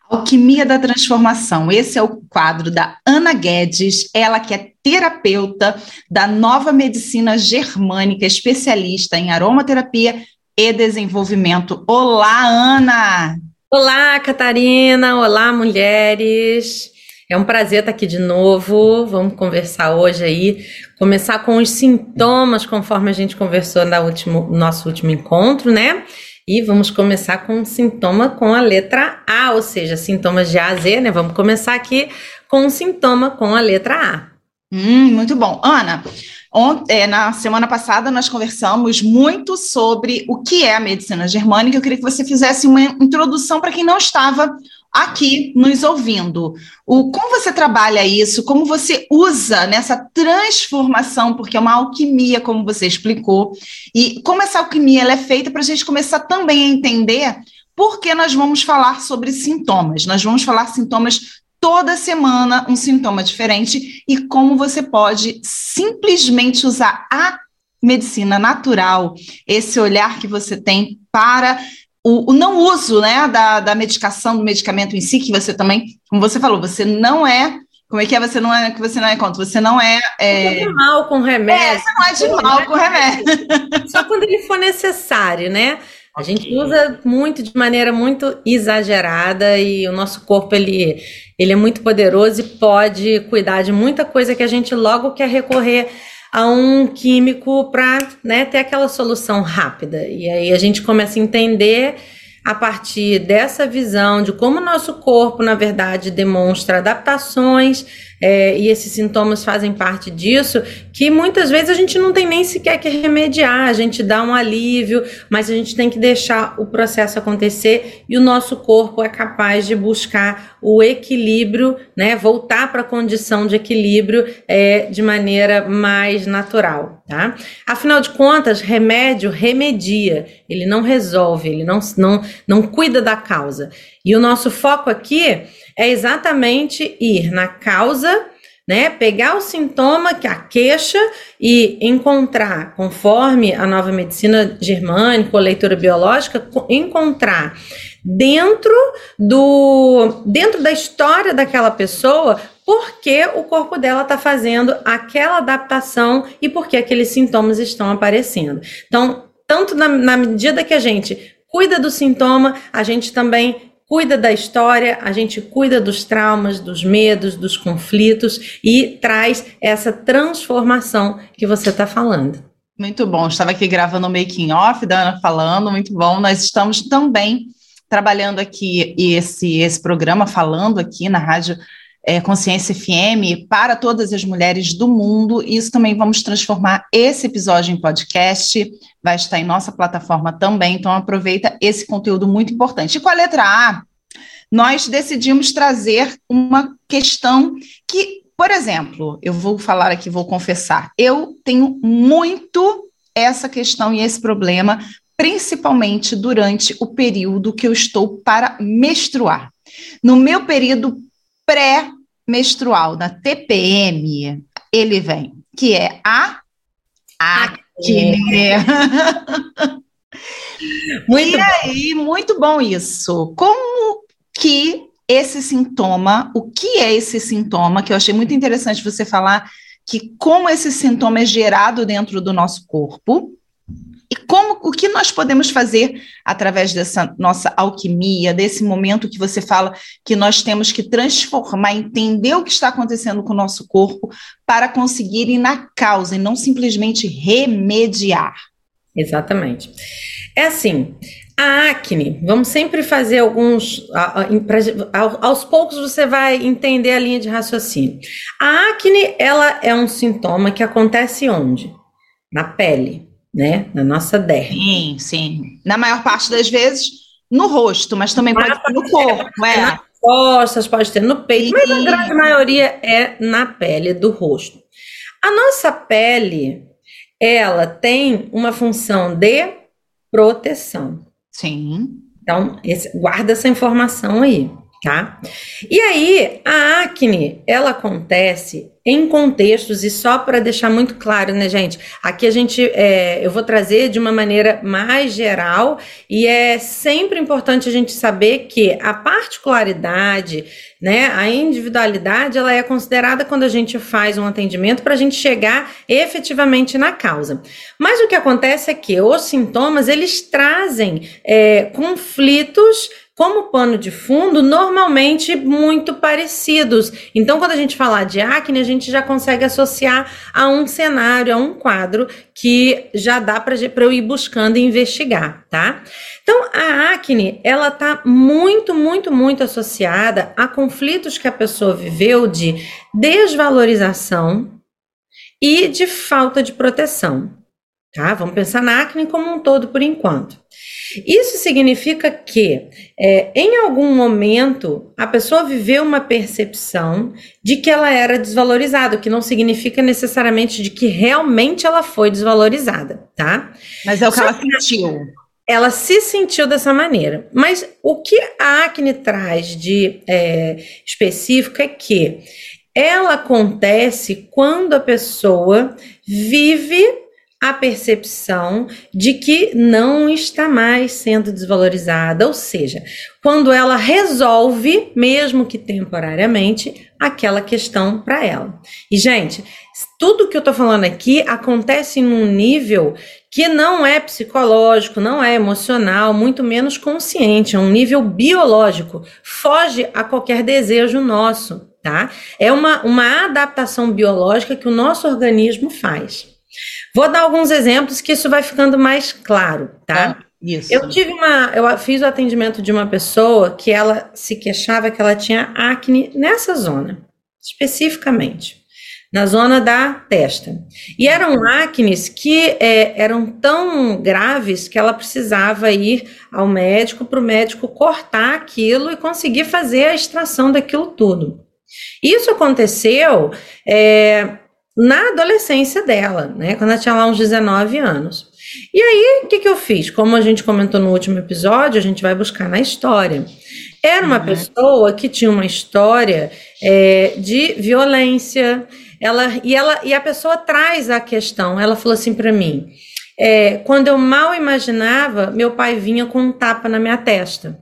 Speaker 2: Alquimia da Transformação. Esse é o quadro da Ana Guedes, ela que é terapeuta da nova medicina germânica, especialista em aromaterapia e desenvolvimento. Olá, Ana!
Speaker 14: Olá, Catarina! Olá, mulheres! É um prazer estar aqui de novo. Vamos conversar hoje aí, começar com os sintomas, conforme a gente conversou no último, nosso último encontro, né? E vamos começar com um sintoma com a letra A, ou seja, sintomas de A a Z, né? Vamos começar aqui com um sintoma com a letra A.
Speaker 2: Hum, muito bom. Ana, ontem, na semana passada nós conversamos muito sobre o que é a medicina germânica. Eu queria que você fizesse uma introdução para quem não estava aqui nos ouvindo. O, como você trabalha isso? Como você usa nessa transformação, porque é uma alquimia, como você explicou, e como essa alquimia é feita para a gente começar também a entender por que nós vamos falar sobre sintomas. Nós vamos falar sintomas toda semana, um sintoma diferente, e como você pode simplesmente usar a medicina natural, esse olhar que você tem para o, o, não uso né, da, da medicação, do medicamento em si, que você também, como você falou, você não é. Como é que é? Você não é que você não é contra? Você não é. é...
Speaker 14: de mal com remédio.
Speaker 2: É, você não é de mal com remédio.
Speaker 14: Só quando ele for necessário, né? A gente usa muito de maneira muito exagerada e o nosso corpo ele, ele é muito poderoso e pode cuidar de muita coisa que a gente logo quer recorrer a um químico para né, ter aquela solução rápida. E aí a gente começa a entender a partir dessa visão de como o nosso corpo, na verdade, demonstra adaptações é, e esses sintomas fazem parte disso, que muitas vezes a gente não tem nem sequer que remediar, a gente dá um alívio, mas a gente tem que deixar o processo acontecer e o nosso corpo é capaz de buscar o equilíbrio, né, voltar para a condição de equilíbrio é, de maneira mais natural, tá? Afinal de contas, remédio remedia, ele não resolve, ele não, não, não cuida da causa. E o nosso foco aqui é exatamente ir na causa, né? Pegar o sintoma, que é a queixa, e encontrar, conforme a nova medicina germânica, ou leitura biológica, co- encontrar dentro do dentro da história daquela pessoa por que o corpo dela está fazendo aquela adaptação e por que aqueles sintomas estão aparecendo. Então, tanto na, na medida que a gente cuida do sintoma, a gente também cuida da história, a gente cuida dos traumas, dos medos, dos conflitos e traz essa transformação que você está falando.
Speaker 2: Muito bom. Estava aqui gravando o making off da Ana falando, muito bom. Nós estamos também trabalhando aqui esse esse programa falando aqui na rádio é, Consciência FM para todas as mulheres do mundo. Isso também vamos transformar esse episódio em podcast. Vai estar em nossa plataforma também. Então aproveita esse conteúdo muito importante. E com a letra A, nós decidimos trazer uma questão que, por exemplo, eu vou falar aqui, vou confessar, eu tenho muito essa questão e esse problema, principalmente durante o período que eu estou para menstruar. No meu período pré-menstrual, na TPM, ele vem, que é a acne.
Speaker 14: Muito
Speaker 2: e aí, muito bom isso. Como que esse sintoma, o que é esse sintoma, que eu achei muito interessante você falar que como esse sintoma é gerado dentro do nosso corpo e como o que nós podemos fazer através dessa nossa alquimia, desse momento que você fala que nós temos que transformar, entender o que está acontecendo com o nosso corpo para conseguir ir na causa e não simplesmente remediar.
Speaker 14: Exatamente. É assim, a acne, vamos sempre fazer alguns. aos poucos você vai entender a linha de raciocínio. A acne, ela é um sintoma que acontece onde? Na pele, né? Na nossa derme.
Speaker 2: Sim, sim. Na maior parte das vezes no rosto, mas também pode ser no corpo, é.
Speaker 14: Nas costas, pode ter no peito, mas a grande maioria é na pele do rosto. A nossa pele, ela tem uma função de proteção.
Speaker 2: Sim.
Speaker 14: Então, esse- guarda essa informação aí, tá? E aí, a acne, ela acontece em contextos, e só para deixar muito claro, né, gente? Aqui a gente, é, eu vou trazer de uma maneira mais geral, e é sempre importante a gente saber que a particularidade, né, a individualidade, ela é considerada quando a gente faz um atendimento para a gente chegar efetivamente na causa. Mas o que acontece é que os sintomas, eles trazem é, conflitos como pano de fundo, normalmente muito parecidos. Então, quando a gente falar de acne, a gente já consegue associar a um cenário, a um quadro que já dá para eu ir buscando e investigar, tá? Então, a acne, ela tá muito, muito, muito associada a conflitos que a pessoa viveu de desvalorização e de falta de proteção. Tá? Vamos pensar na acne como um todo por enquanto. Isso significa que, é, em algum momento, a pessoa viveu uma percepção de que ela era desvalorizada, o que não significa necessariamente de que realmente ela foi desvalorizada, tá?
Speaker 2: Mas é o que
Speaker 14: Só
Speaker 2: ela sentiu.
Speaker 14: Ela se sentiu dessa maneira. Mas o que a acne traz de é, específico é que ela acontece quando a pessoa vive a percepção de que não está mais sendo desvalorizada, ou seja, quando ela resolve, mesmo que temporariamente, aquela questão para ela. E gente, tudo que eu tô falando aqui acontece num nível que não é psicológico, não é emocional, muito menos consciente, é um nível biológico, foge a qualquer desejo nosso, tá? É uma, uma adaptação biológica que o nosso organismo faz. Vou dar alguns exemplos que isso vai ficando mais claro, tá?
Speaker 2: Isso.
Speaker 14: Eu tive uma, eu fiz o atendimento de uma pessoa que ela se queixava que ela tinha acne nessa zona, especificamente, na zona da testa. E eram acnes que é, eram tão graves que ela precisava ir ao médico para o médico cortar aquilo e conseguir fazer a extração daquilo tudo. Isso aconteceu é, na adolescência dela, né? Quando ela tinha lá uns 19 anos. E aí, o que, que eu fiz? Como a gente comentou no último episódio, a gente vai buscar na história. Era uma pessoa que tinha uma história é, de violência, ela, e, ela, e a pessoa traz a questão. Ela falou assim para mim: é, quando eu mal imaginava, meu pai vinha com um tapa na minha testa.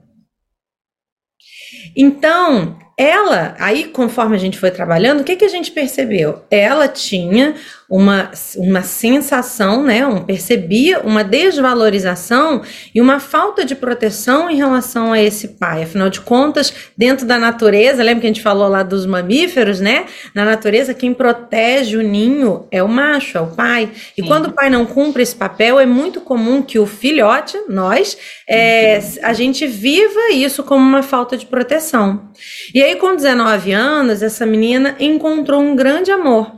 Speaker 14: Então, ela, aí conforme a gente foi trabalhando, o que, que a gente percebeu? Ela tinha uma, uma sensação, né, um, percebia uma desvalorização e uma falta de proteção em relação a esse pai. Afinal de contas, dentro da natureza, lembra que a gente falou lá dos mamíferos, né? Na natureza, quem protege o ninho é o macho, é o pai. E
Speaker 15: Sim.
Speaker 14: quando o pai não cumpre esse papel, é muito comum que o filhote, nós, é, a gente viva isso como uma falta de proteção. E aí, com 19 anos, essa menina encontrou um grande amor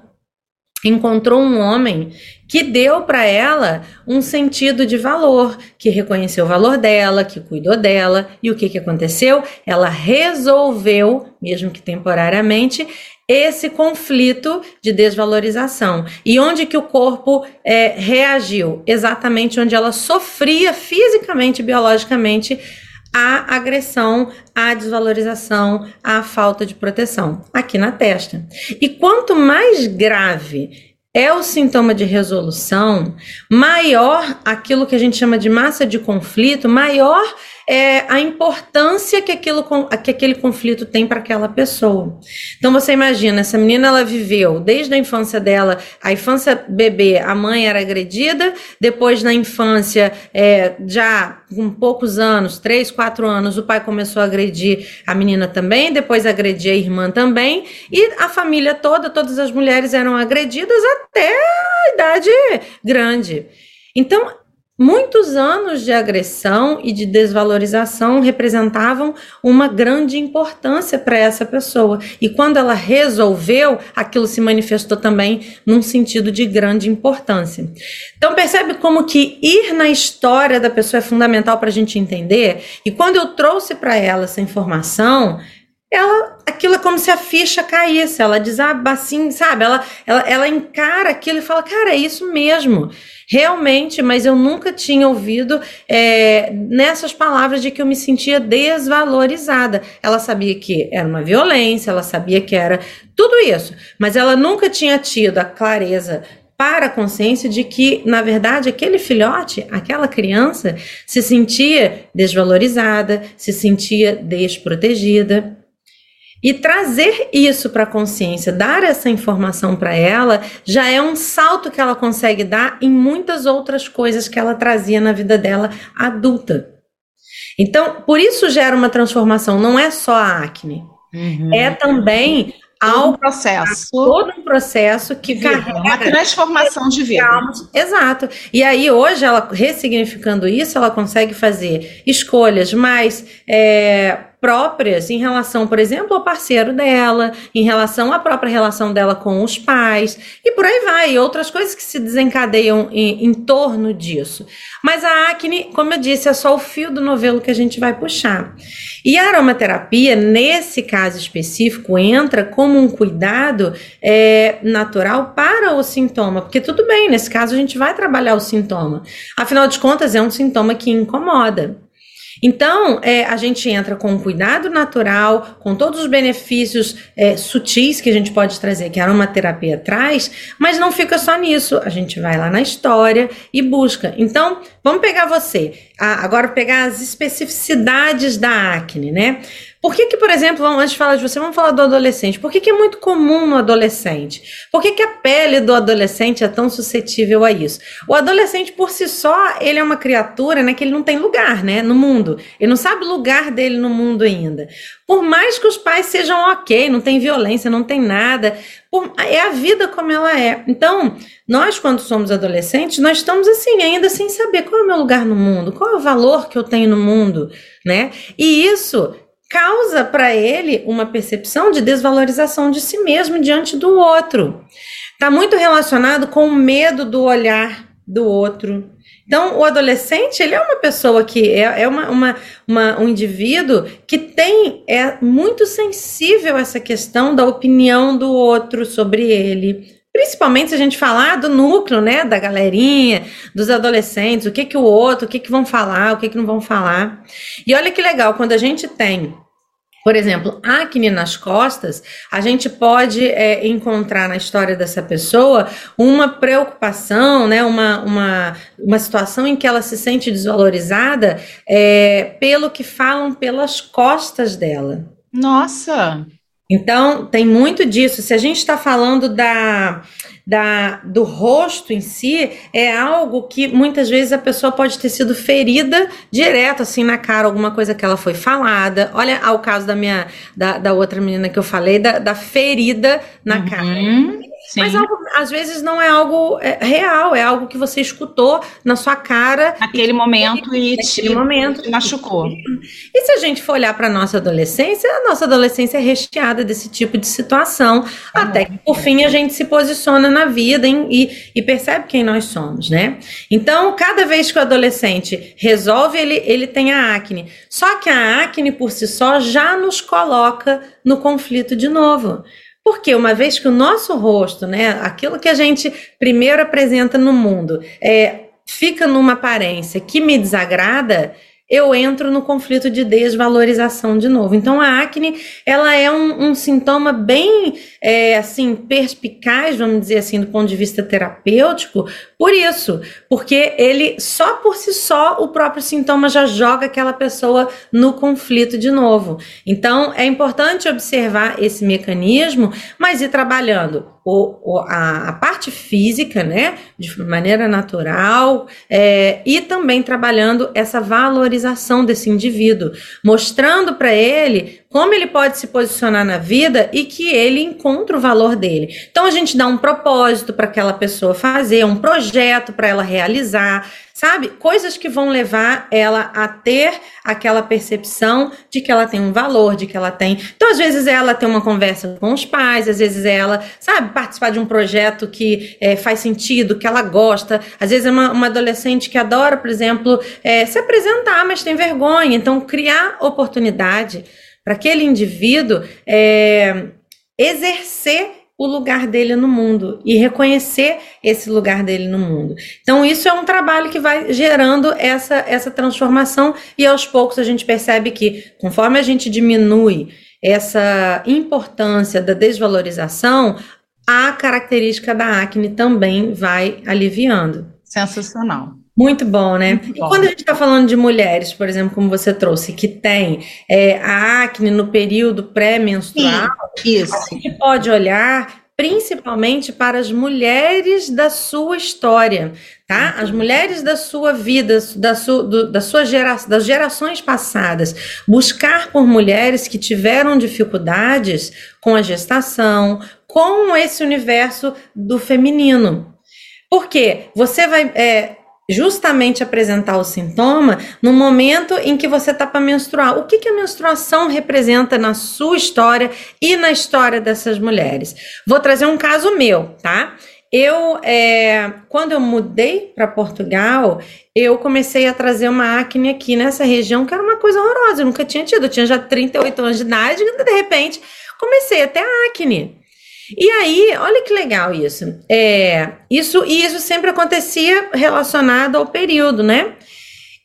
Speaker 14: encontrou um homem que deu para ela um sentido de valor, que reconheceu o valor dela, que cuidou dela. E o que, que aconteceu? Ela resolveu, mesmo que temporariamente, esse conflito de desvalorização. E onde que o corpo é, reagiu? Exatamente onde ela sofria fisicamente, biologicamente, a agressão, a desvalorização, a falta de proteção, aqui na testa. E quanto mais grave é o sintoma de resolução, maior aquilo que a gente chama de massa de conflito, maior é a importância que, aquilo, que aquele conflito tem para aquela pessoa. Então você imagina, essa menina ela viveu desde a infância dela, a infância bebê, a mãe era agredida, depois na infância, é, já com poucos anos, três, quatro anos, o pai começou a agredir a menina também, depois agredia a irmã também, e a família toda, todas as mulheres eram agredidas até a idade grande. Então, Muitos anos de agressão e de desvalorização representavam uma grande importância para essa pessoa. E quando ela resolveu, aquilo se manifestou também num sentido de grande importância. Então percebe como que ir na história da pessoa é fundamental para a gente entender. E quando eu trouxe para ela essa informação, ela, aquilo é como se a ficha caísse, ela desaba assim, sabe? Ela, ela, ela encara aquilo e fala, cara, é isso mesmo. Realmente, mas eu nunca tinha ouvido é, nessas palavras de que eu me sentia desvalorizada. Ela sabia que era uma violência, ela sabia que era tudo isso, mas ela nunca tinha tido a clareza para a consciência de que, na verdade, aquele filhote, aquela criança, se sentia desvalorizada, se sentia desprotegida. E trazer isso para a consciência, dar essa informação para ela, já é um salto que ela consegue dar em muitas outras coisas que ela trazia na vida dela adulta. Então, por isso gera uma transformação, não é só a acne.
Speaker 2: Uhum.
Speaker 14: É também
Speaker 2: Todo um processo.
Speaker 14: Todo um processo que
Speaker 2: Vida,
Speaker 14: carrega
Speaker 2: uma transformação de vida.
Speaker 14: Exato. E aí, hoje, ela ressignificando isso, ela consegue fazer escolhas mais é, próprias em relação, por exemplo, ao parceiro dela, em relação à própria relação dela com os pais, e por aí vai, outras coisas que se desencadeiam em, em torno disso. Mas a acne, como eu disse, é só o fio do novelo que a gente vai puxar. E a aromaterapia, nesse caso específico, entra como um cuidado é, natural para o sintoma, porque tudo bem, nesse caso a gente vai trabalhar o sintoma. Afinal de contas, é um sintoma que incomoda. Então, é, a gente entra com um cuidado natural, com todos os benefícios é, sutis que a gente pode trazer, que a aromaterapia traz, mas não fica só nisso. A gente vai lá na história e busca. Então, vamos pegar você. Ah, agora, pegar as especificidades da acne, né? Por que, que, por exemplo, vamos, antes de falar de você, vamos falar do adolescente. Por que, que é muito comum no adolescente? Por que, que a pele do adolescente é tão suscetível a isso? O adolescente, por si só, ele é uma criatura né, que ele não tem lugar né, no mundo. Ele não sabe o lugar dele no mundo ainda. Por mais que os pais sejam ok, não tem violência, não tem nada, por, é a vida como ela é. Então, nós, quando somos adolescentes, nós estamos assim, ainda sem saber qual é o meu lugar no mundo, qual é o valor que eu tenho no mundo, né? E isso causa para ele uma percepção de desvalorização de si mesmo diante do outro. Está muito relacionado com o medo do olhar do outro. Então, o adolescente, ele é uma pessoa que é, é uma, uma, uma, um indivíduo que tem, é muito sensível a essa questão da opinião do outro sobre ele, Principalmente se a gente falar do núcleo, né, da galerinha, dos adolescentes, o que que o outro, o que que vão falar, o que que não vão falar. E olha que legal, quando a gente tem por exemplo, acne nas costas, a gente pode é, encontrar na história dessa pessoa uma preocupação, né, uma, uma, uma situação em que ela se sente desvalorizada é, pelo que falam pelas costas dela.
Speaker 2: Nossa!
Speaker 14: Então, tem muito disso. Se a gente está falando da, da, do rosto em si, é algo que muitas vezes a pessoa pode ter sido ferida direto, assim, na cara, alguma coisa que ela foi falada. Olha ao caso da minha, da, da outra menina que eu falei, da, da ferida na
Speaker 2: Uhum,
Speaker 14: cara.
Speaker 2: Sim.
Speaker 14: Mas algo, às vezes não é algo é, real, é algo que você escutou na sua cara.
Speaker 2: Naquele momento e te,
Speaker 14: momento.
Speaker 2: te machucou.
Speaker 14: E se a gente for olhar para a nossa adolescência, a nossa adolescência é recheada desse tipo de situação, até que por fim a gente se posiciona na vida em- e, e percebe quem nós somos, né? Então, cada vez que o adolescente resolve, ele, ele tem a acne. Só que a acne por si só já nos coloca no conflito de novo. Porque uma vez que o nosso rosto, né, aquilo que a gente primeiro apresenta no mundo, é, fica numa aparência que me desagrada, eu entro no conflito de desvalorização de novo. Então a acne, ela é um, um sintoma bem, é, assim, perspicaz, vamos dizer assim, do ponto de vista terapêutico, por isso, porque ele só por si só o próprio sintoma já joga aquela pessoa no conflito de novo. Então é importante observar esse mecanismo, mas ir trabalhando o, o- a, a parte física, né, de maneira natural, é, e também trabalhando essa valorização desse indivíduo, mostrando para ele como ele pode se posicionar na vida e que ele encontra o valor dele. Então a gente dá um propósito para aquela pessoa fazer, um projeto para ela realizar, sabe? Coisas que vão levar ela a ter aquela percepção de que ela tem um valor, de que ela tem. Então, às vezes, é ela ter uma conversa com os pais, às vezes, é ela, sabe, participar de um projeto que é, faz sentido, que ela gosta. Às vezes, é uma, uma adolescente que adora, por exemplo, é, se apresentar, mas tem vergonha. Então, criar oportunidade para aquele indivíduo é, exercer o lugar dele no mundo e reconhecer esse lugar dele no mundo. Então, isso é um trabalho que vai gerando essa, essa transformação, e aos poucos a gente percebe que, conforme a gente diminui essa importância da desvalorização, a característica da acne também vai aliviando.
Speaker 2: Sensacional.
Speaker 14: Muito bom, né?
Speaker 2: Muito
Speaker 14: E
Speaker 2: bom.
Speaker 14: quando a gente está falando de mulheres, por exemplo, como você trouxe, que tem é, a acne no período pré-menstrual,
Speaker 2: Isso.
Speaker 14: a gente pode olhar principalmente para as mulheres da sua história, tá? As mulheres da sua vida, da sua, do- da sua gera, das gerações passadas. Buscar por mulheres que tiveram dificuldades com a gestação, com esse universo do feminino. Porque você vai é, justamente apresentar o sintoma no momento em que você está para menstruar. O que, que a menstruação representa na sua história e na história dessas mulheres? Vou trazer um caso meu, tá? Eu, é, quando eu mudei para Portugal, eu comecei a trazer uma acne aqui nessa região, que era uma coisa horrorosa, eu nunca tinha tido. Eu tinha já 38 anos de idade e de repente comecei a ter acne. E aí, olha que legal isso. É, isso e isso sempre acontecia relacionado ao período, né?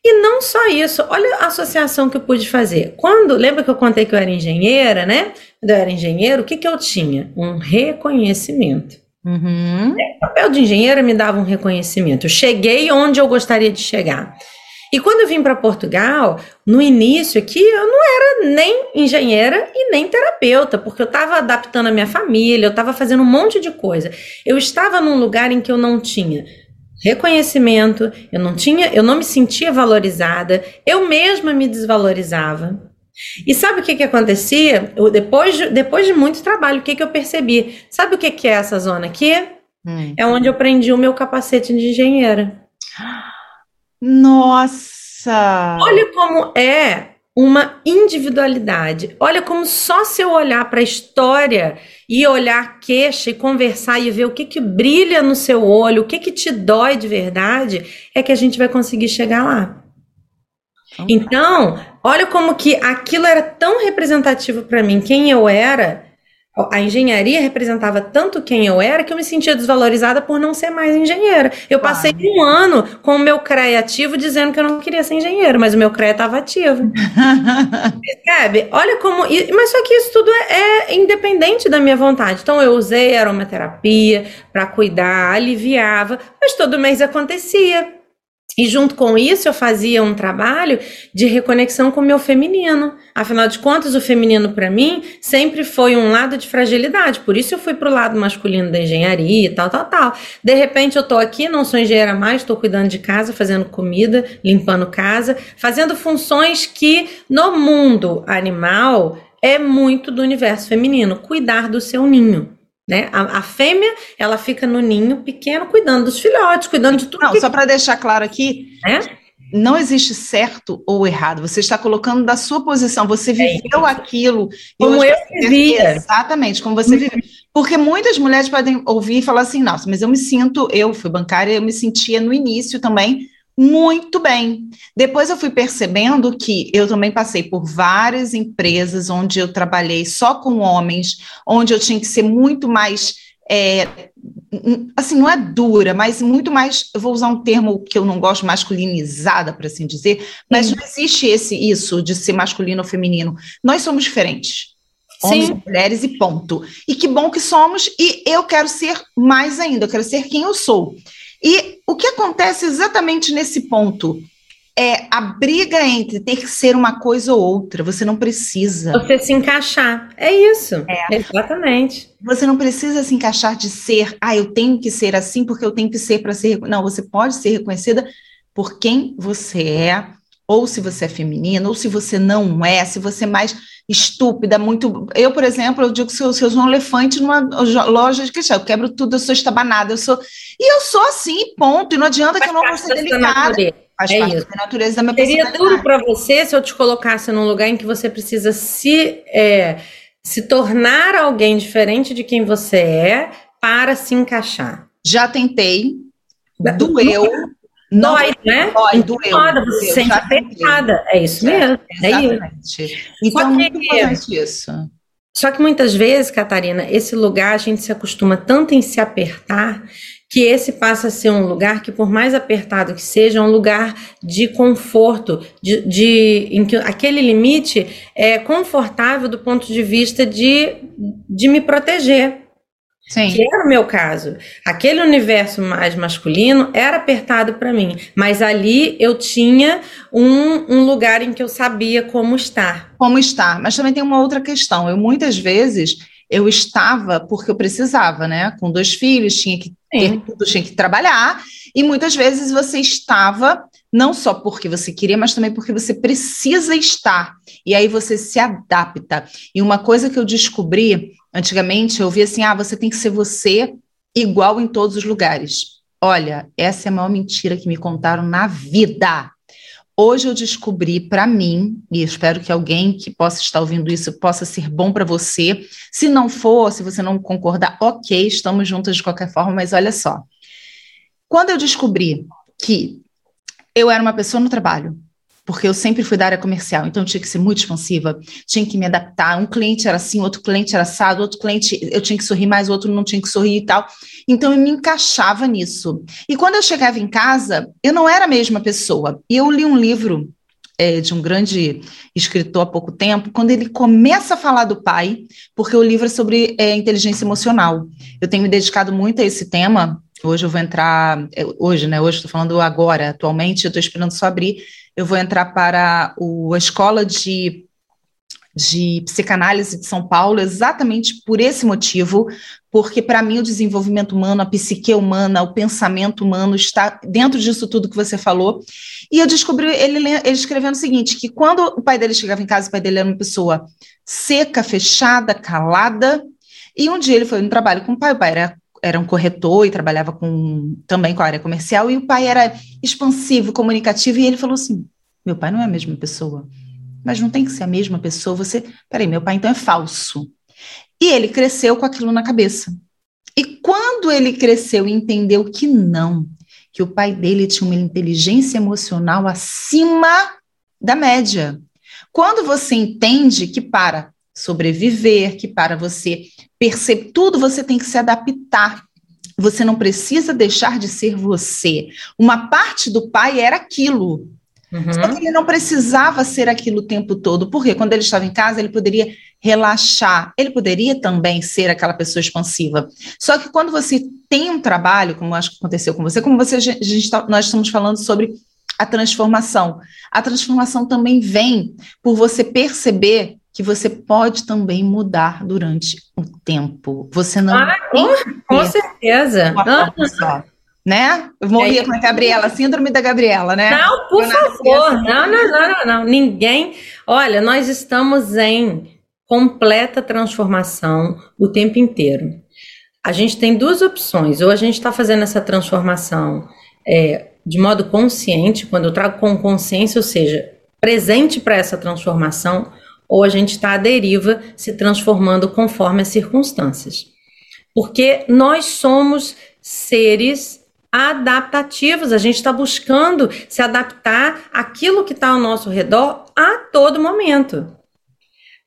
Speaker 14: E não só isso, olha a associação que eu pude fazer. Quando, lembra que eu contei que eu era engenheira, né? Quando eu era engenheiro, o que que eu tinha? Um reconhecimento.
Speaker 2: Uhum.
Speaker 14: O papel de engenheira me dava um reconhecimento. Eu cheguei onde eu gostaria de chegar. E quando eu vim para Portugal, no início aqui, eu não era nem engenheira e nem terapeuta, porque eu estava adaptando a minha família, eu estava fazendo um monte de coisa. Eu estava num lugar em que eu não tinha reconhecimento, eu não tinha, eu não me sentia valorizada, eu mesma me desvalorizava. E sabe o que que acontecia? Eu, depois, de, depois de muito trabalho, o que que eu percebi? Sabe o que que é essa zona aqui?
Speaker 2: Hum.
Speaker 14: É onde eu prendi o meu capacete de engenheira.
Speaker 2: Nossa!
Speaker 14: Olha como é uma individualidade. Olha como só se eu olhar para a história e olhar a queixa e conversar e ver o que que brilha no seu olho, o que que te dói de verdade, é que a gente vai conseguir chegar lá. Então, olha como que aquilo era tão representativo para mim, quem eu era, a engenharia representava tanto quem eu era que eu me sentia desvalorizada por não ser mais engenheira. Eu
Speaker 2: Claro.
Speaker 14: passei um ano com o meu CREA ativo dizendo que eu não queria ser engenheira, mas o meu CREA estava ativo. Percebe? Olha como. Mas só que isso tudo é, é independente da minha vontade. Então eu usei aromaterapia para cuidar, aliviava, mas todo mês acontecia. E junto com isso, eu fazia um trabalho de reconexão com o meu feminino. Afinal de contas, o feminino para mim sempre foi um lado de fragilidade. Por isso eu fui pro lado masculino da engenharia e tal, tal, tal. De repente eu tô aqui, não sou engenheira mais, estou cuidando de casa, fazendo comida, limpando casa, fazendo funções que no mundo animal é muito do universo feminino, cuidar do seu ninho. Né? A, a fêmea, ela fica no ninho pequeno, cuidando dos filhotes, cuidando de tudo.
Speaker 2: Não,
Speaker 14: que-
Speaker 2: só para deixar claro aqui,
Speaker 14: né?
Speaker 2: não existe certo ou errado. Você está colocando da sua posição. Você viveu aquilo. e
Speaker 14: É Como
Speaker 2: hoje
Speaker 14: eu vivia.
Speaker 2: Exatamente, como você viveu. Porque muitas mulheres podem ouvir e falar assim, nossa, mas eu me sinto, eu fui bancária, eu me sentia no início também muito bem. Depois eu fui percebendo que eu também passei por várias empresas onde eu trabalhei só com homens, onde eu tinha que ser muito mais é, assim, não é dura, mas muito mais, eu vou usar um termo que eu não gosto, masculinizada, para assim dizer, mas não existe esse isso de ser masculino ou feminino. Nós somos diferentes. Homens
Speaker 14: Sim.
Speaker 2: e mulheres e ponto. E que bom que somos, e eu quero ser mais ainda, eu quero ser quem eu sou. E o que acontece exatamente nesse ponto é a briga entre ter que ser uma coisa ou outra. Você não precisa.
Speaker 14: Você se encaixar. É isso. Exatamente.
Speaker 2: Você não precisa se encaixar de ser, ah, eu tenho que ser assim porque eu tenho que ser para ser. reco-". Não, você pode ser reconhecida por quem você é, ou se você é feminina, ou se você não é, se você é mais estúpida, muito. Eu, por exemplo, eu digo que se eu, eu sou um elefante numa loja de cristal, eu quebro tudo, eu sou estabanada, eu sou. E eu sou assim, ponto. E não adianta que eu não vou ser delicada. Faz
Speaker 14: É
Speaker 2: parte
Speaker 14: isso.
Speaker 2: da natureza da minha
Speaker 14: Seria duro para você se eu te colocasse num lugar em que você precisa se, é, se tornar alguém diferente de quem você é para se encaixar.
Speaker 2: Já tentei, doeu. Não,
Speaker 14: Dói, né?
Speaker 2: Dói, doeu.
Speaker 14: Incomoda, você se sente apertada. É isso mesmo. É isso.
Speaker 2: Exatamente. Então,
Speaker 14: Só
Speaker 2: é muito
Speaker 14: que-
Speaker 2: importante isso.
Speaker 14: Só que muitas vezes, Catarina, esse lugar a gente se acostuma tanto em se apertar que esse passa a ser um lugar que, por mais apertado que seja, é um lugar de conforto, de, de- em que aquele limite é confortável do ponto de vista de, de me proteger.
Speaker 2: Sim.
Speaker 14: Que era o meu caso. Aquele universo mais masculino era apertado para mim, mas ali eu tinha um, um lugar em que eu sabia como estar.
Speaker 2: Como estar. Mas também tem uma outra questão. Eu, muitas vezes, eu estava porque eu precisava, né? Com dois filhos, tinha que ter tudo, tinha que trabalhar. E muitas vezes você estava não só porque você queria, mas também porque você precisa estar. E aí você se adapta. E uma coisa que eu descobri antigamente, eu via assim: ah, você tem que ser você igual em todos os lugares. Olha, essa é a maior mentira que me contaram na vida. Hoje eu descobri para mim, e espero que alguém que possa estar ouvindo isso possa ser bom para você. Se não for, se você não concordar, ok, estamos juntas de qualquer forma, mas olha só. Quando eu descobri que eu era uma pessoa no trabalho, porque eu sempre fui da área comercial, então eu tinha que ser muito expansiva, tinha que me adaptar. Um cliente era assim, outro cliente era assado, outro cliente eu tinha que sorrir mais, outro não tinha que sorrir e tal. Então eu me encaixava nisso. E quando eu chegava em casa, eu não era a mesma pessoa. E eu li um livro é, de um grande escritor há pouco tempo, quando ele começa a falar do pai, porque o livro é sobre é, inteligência emocional. Eu tenho me dedicado muito a esse tema. Hoje eu vou entrar, é, hoje, né? Hoje estou falando agora, atualmente, eu estou esperando só abrir. Eu vou entrar para o, a escola de, de psicanálise de São Paulo, exatamente por esse motivo, porque para mim o desenvolvimento humano, a psique humana, o pensamento humano está dentro disso tudo que você falou. E eu descobri ele, ele escrevendo o seguinte: que quando o pai dele chegava em casa, o pai dele era uma pessoa seca, fechada, calada. E um dia ele foi no trabalho com o pai, o pai era, era um corretor e trabalhava com, também com a área comercial, e o pai era expansivo, comunicativo, e ele falou assim: meu pai não é a mesma pessoa. Mas não tem que ser a mesma pessoa. Você. Peraí, meu pai então é falso. E ele cresceu com aquilo na cabeça. E quando ele cresceu e entendeu que não, que o pai dele tinha uma inteligência emocional acima da média. Quando você entende que para sobreviver, que para você perceber tudo você tem que se adaptar. Você não precisa deixar de ser você. Uma parte do pai era aquilo.
Speaker 14: Uhum.
Speaker 2: Só que ele não precisava ser aquilo o tempo todo, porque quando ele estava em casa, ele poderia relaxar, ele poderia também ser aquela pessoa expansiva. Só que quando você tem um trabalho, como acho que aconteceu com você, como você, gente tá- nós estamos falando sobre a transformação. A transformação também vem por você perceber que você pode também mudar durante o tempo. Você não
Speaker 14: Ah,
Speaker 2: tem
Speaker 14: com, certeza.
Speaker 2: só, né? Eu morria com a Gabriela, síndrome da Gabriela, né?
Speaker 14: Não, por favor,
Speaker 2: assim.
Speaker 14: não, não, não, não, não. Ninguém. Olha, nós estamos em completa transformação o tempo inteiro. A gente tem duas opções. Ou a gente está fazendo essa transformação é, de modo consciente, quando eu trago com consciência, ou seja, presente para essa transformação, ou a gente está à deriva, se transformando conforme as circunstâncias. Porque nós somos seres adaptativos, a gente está buscando se adaptar àquilo que está ao nosso redor a todo momento.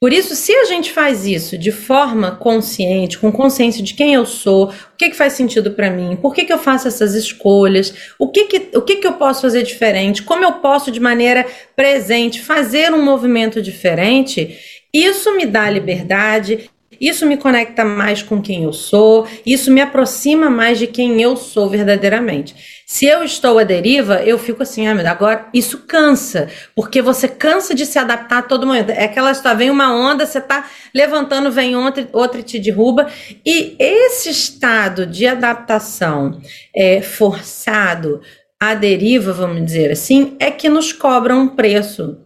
Speaker 14: Por isso, se a gente faz isso de forma consciente, com consciência de quem eu sou, o que, que faz sentido para mim, por que, que eu faço essas escolhas, o, que, que, o que, que eu posso fazer diferente, como eu posso, de maneira presente, fazer um movimento diferente, isso me dá liberdade, isso me conecta mais com quem eu sou, isso me aproxima mais de quem eu sou verdadeiramente. Se eu estou à deriva, eu fico assim, ah, agora isso cansa, porque você cansa de se adaptar a todo momento. É aquela história, vem uma onda, você está levantando, vem outra, outra e te derruba. E esse estado de adaptação é, forçado à deriva, vamos dizer assim, é que nos cobra um preço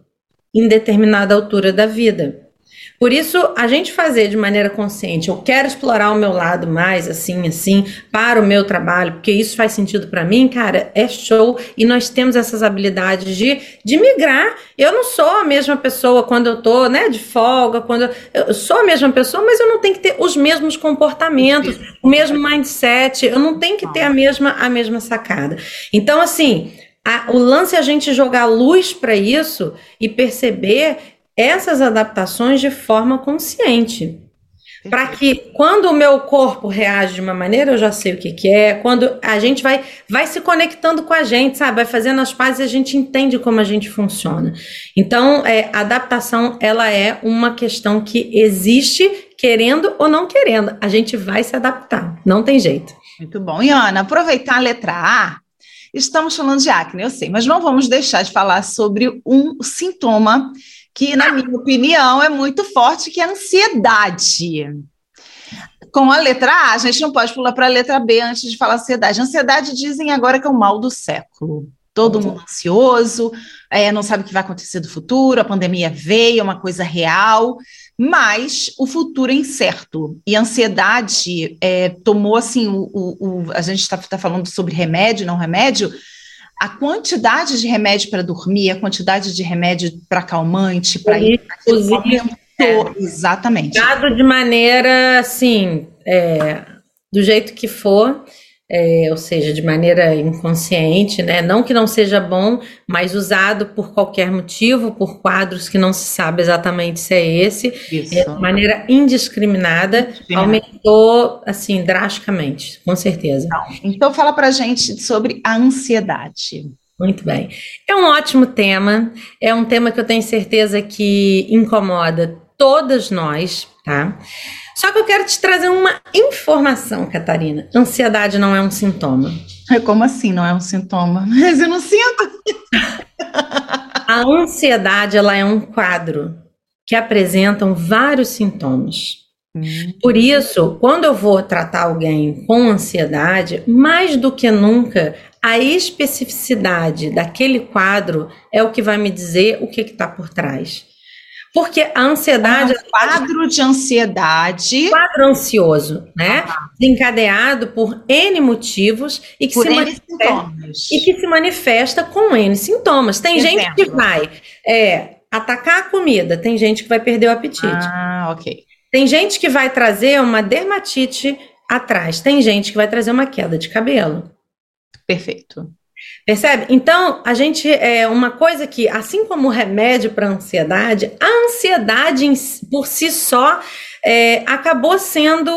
Speaker 14: em determinada altura da vida. Por isso, a gente fazer de maneira consciente, eu quero explorar o meu lado mais assim, assim, para o meu trabalho, porque isso faz sentido para mim, cara, é show. E nós temos essas habilidades de, de migrar. Eu não sou a mesma pessoa quando eu tô, né, de folga, quando eu, eu sou a mesma pessoa, mas eu não tenho que ter os mesmos comportamentos, o mesmo mindset, eu não tenho que ter a mesma, a mesma sacada. Então, assim, a- o lance é a gente jogar luz para isso e perceber essas adaptações de forma consciente. Para que quando o meu corpo reage de uma maneira, eu já sei o que, que é. Quando a gente vai, vai se conectando com a gente, sabe? Vai fazendo as pazes e a gente entende como a gente funciona. Então, é, a adaptação, ela é uma questão que existe, querendo ou não querendo. A gente vai se adaptar, não tem jeito.
Speaker 2: Muito bom. E Ana, aproveitar a letra A, estamos falando de acne, eu sei, mas não vamos deixar de falar sobre um sintoma que, na minha opinião, é muito forte, que é a ansiedade. Com a letra A, a gente não pode pular para a letra B antes de falar ansiedade. Ansiedade dizem agora que é o mal do século. Todo mundo ansioso, é, não sabe o que vai acontecer do futuro, a pandemia veio, é uma coisa real, mas o futuro é incerto. E a ansiedade é, tomou assim, o, o- o- a gente está falando sobre remédio, não remédio, a quantidade de remédio para dormir, a quantidade de remédio para calmante, para aumentou. Exatamente.
Speaker 14: Dado de maneira assim, é, do jeito que for, é, ou seja, de maneira inconsciente, né? Não que não seja bom, mas usado por qualquer motivo, por quadros que não se sabe exatamente se é esse,
Speaker 2: Isso.
Speaker 14: é, de maneira indiscriminada, aumentou assim drasticamente, com certeza.
Speaker 2: Então fala pra gente sobre a ansiedade.
Speaker 14: Muito bem. É um ótimo tema, é um tema que eu tenho certeza que incomoda todas nós, tá? Só que eu quero te trazer uma informação, Catarina. Ansiedade não é um sintoma.
Speaker 2: É como assim, não é um sintoma? Mas eu não sinto.
Speaker 14: A ansiedade, ela é um quadro que apresentam vários sintomas. Por isso, quando eu vou tratar alguém com ansiedade, mais do que nunca, a especificidade daquele quadro é o que vai me dizer o que está por trás. Porque a ansiedade.
Speaker 2: Um quadro de ansiedade.
Speaker 14: Quadro ansioso, né? Desencadeado por N motivos e que,
Speaker 2: Por
Speaker 14: se
Speaker 2: N
Speaker 14: manifesta,
Speaker 2: sintomas.
Speaker 14: e que se manifesta com N sintomas. Tem gente que
Speaker 2: Exemplo.
Speaker 14: vai é, atacar a comida, tem gente que vai perder o apetite.
Speaker 2: Ah, ok.
Speaker 14: Tem gente que vai trazer uma dermatite atrás, tem gente que vai trazer uma queda de cabelo.
Speaker 2: Perfeito.
Speaker 14: Percebe? Então, a gente é uma coisa que, assim como o remédio para ansiedade, a ansiedade em si- por si só é, acabou sendo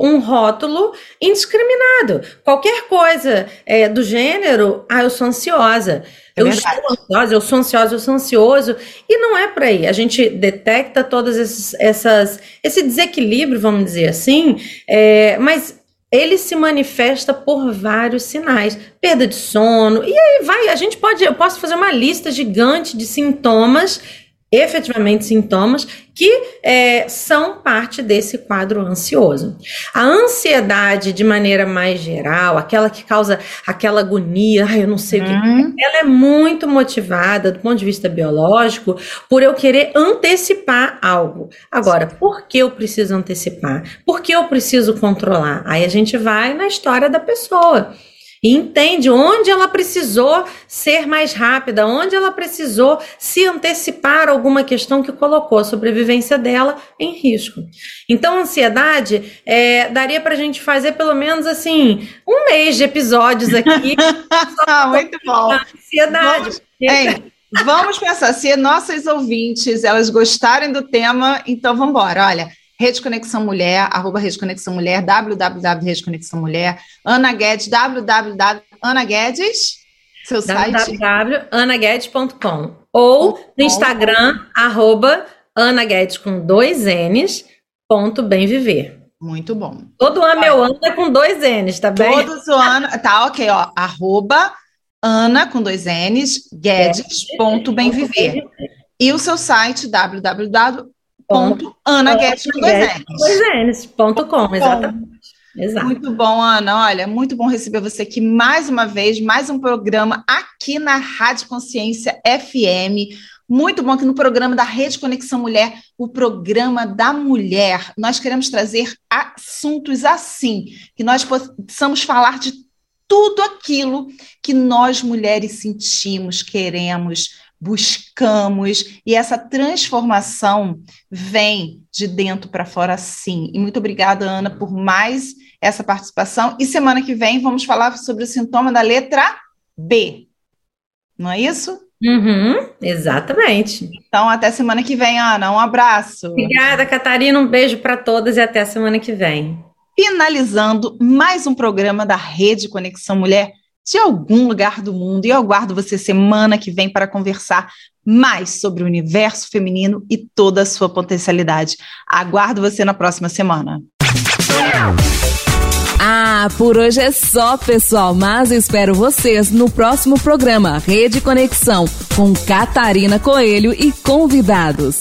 Speaker 14: um rótulo indiscriminado. Qualquer coisa é, do gênero, ah, eu sou ansiosa.
Speaker 2: É
Speaker 14: eu estou ansiosa, eu sou ansiosa, eu sou ansioso. E não é por aí. A gente detecta todas esses, essas, esse desequilíbrio, vamos dizer assim, é, mas ele se manifesta por vários sinais, perda de sono, e aí vai, a gente pode, eu posso fazer uma lista gigante de sintomas, efetivamente sintomas, que é, são parte desse quadro ansioso. A ansiedade, de maneira mais geral, aquela que causa aquela agonia, ai, eu não sei o que, ela é muito motivada, do ponto de vista biológico, por eu querer antecipar algo. Agora, por que eu preciso antecipar? Por que eu preciso controlar? Aí a gente vai na história da pessoa e entende onde ela precisou ser mais rápida, onde ela precisou se antecipar a alguma questão que colocou a sobrevivência dela em risco. Então, ansiedade é, daria para a gente fazer pelo menos assim um mês de episódios aqui.
Speaker 2: Ah, muito bom.
Speaker 14: Ansiedade.
Speaker 2: Vamos, hein, vamos pensar, se nossas ouvintes elas gostarem do tema, então vamos embora. Olha, Rede Conexão Mulher, arroba Rede Conexão Mulher, www Rede Conexão Mulher, Ana Guedes, www Ana Guedes, seu site.
Speaker 14: www.anaguedes.com ou no Instagram, arroba Ana Guedes com dois N's, ponto bem viver.
Speaker 2: Muito bom.
Speaker 14: Todo ano meu ano é com dois N's, tá bem?
Speaker 2: Todos o ano, tá ok, ó, arroba Ana com dois N's, Guedes, ponto bem viver. E o seu site, www.anaguedes com dois N's.
Speaker 14: Dois N's, ponto com, exatamente. Exato.
Speaker 2: Muito bom, Ana. Olha, muito bom receber você aqui mais uma vez, mais um programa aqui na Rádio Consciência FM. Muito bom que no programa da Rede Conexão Mulher, o programa da mulher, nós queremos trazer assuntos assim, que nós possamos falar de tudo aquilo que nós mulheres sentimos, queremos, buscamos, e essa transformação vem de dentro para fora sim. E muito obrigada, Ana, por mais essa participação. E semana que vem vamos falar sobre o sintoma da letra B. Não é isso?
Speaker 14: Uhum, exatamente.
Speaker 2: Então, até semana que vem, Ana. Um abraço.
Speaker 14: Obrigada, Catarina. Um beijo para todas e até a semana que vem.
Speaker 2: Finalizando mais um programa da Rede Conexão Mulher de algum lugar do mundo. E eu aguardo você semana que vem para conversar mais sobre o universo feminino e toda a sua potencialidade. Aguardo você na próxima semana.
Speaker 1: Ah, por hoje é só, pessoal, mas espero vocês no próximo programa Rede Conexão com Catarina Coelho e convidados.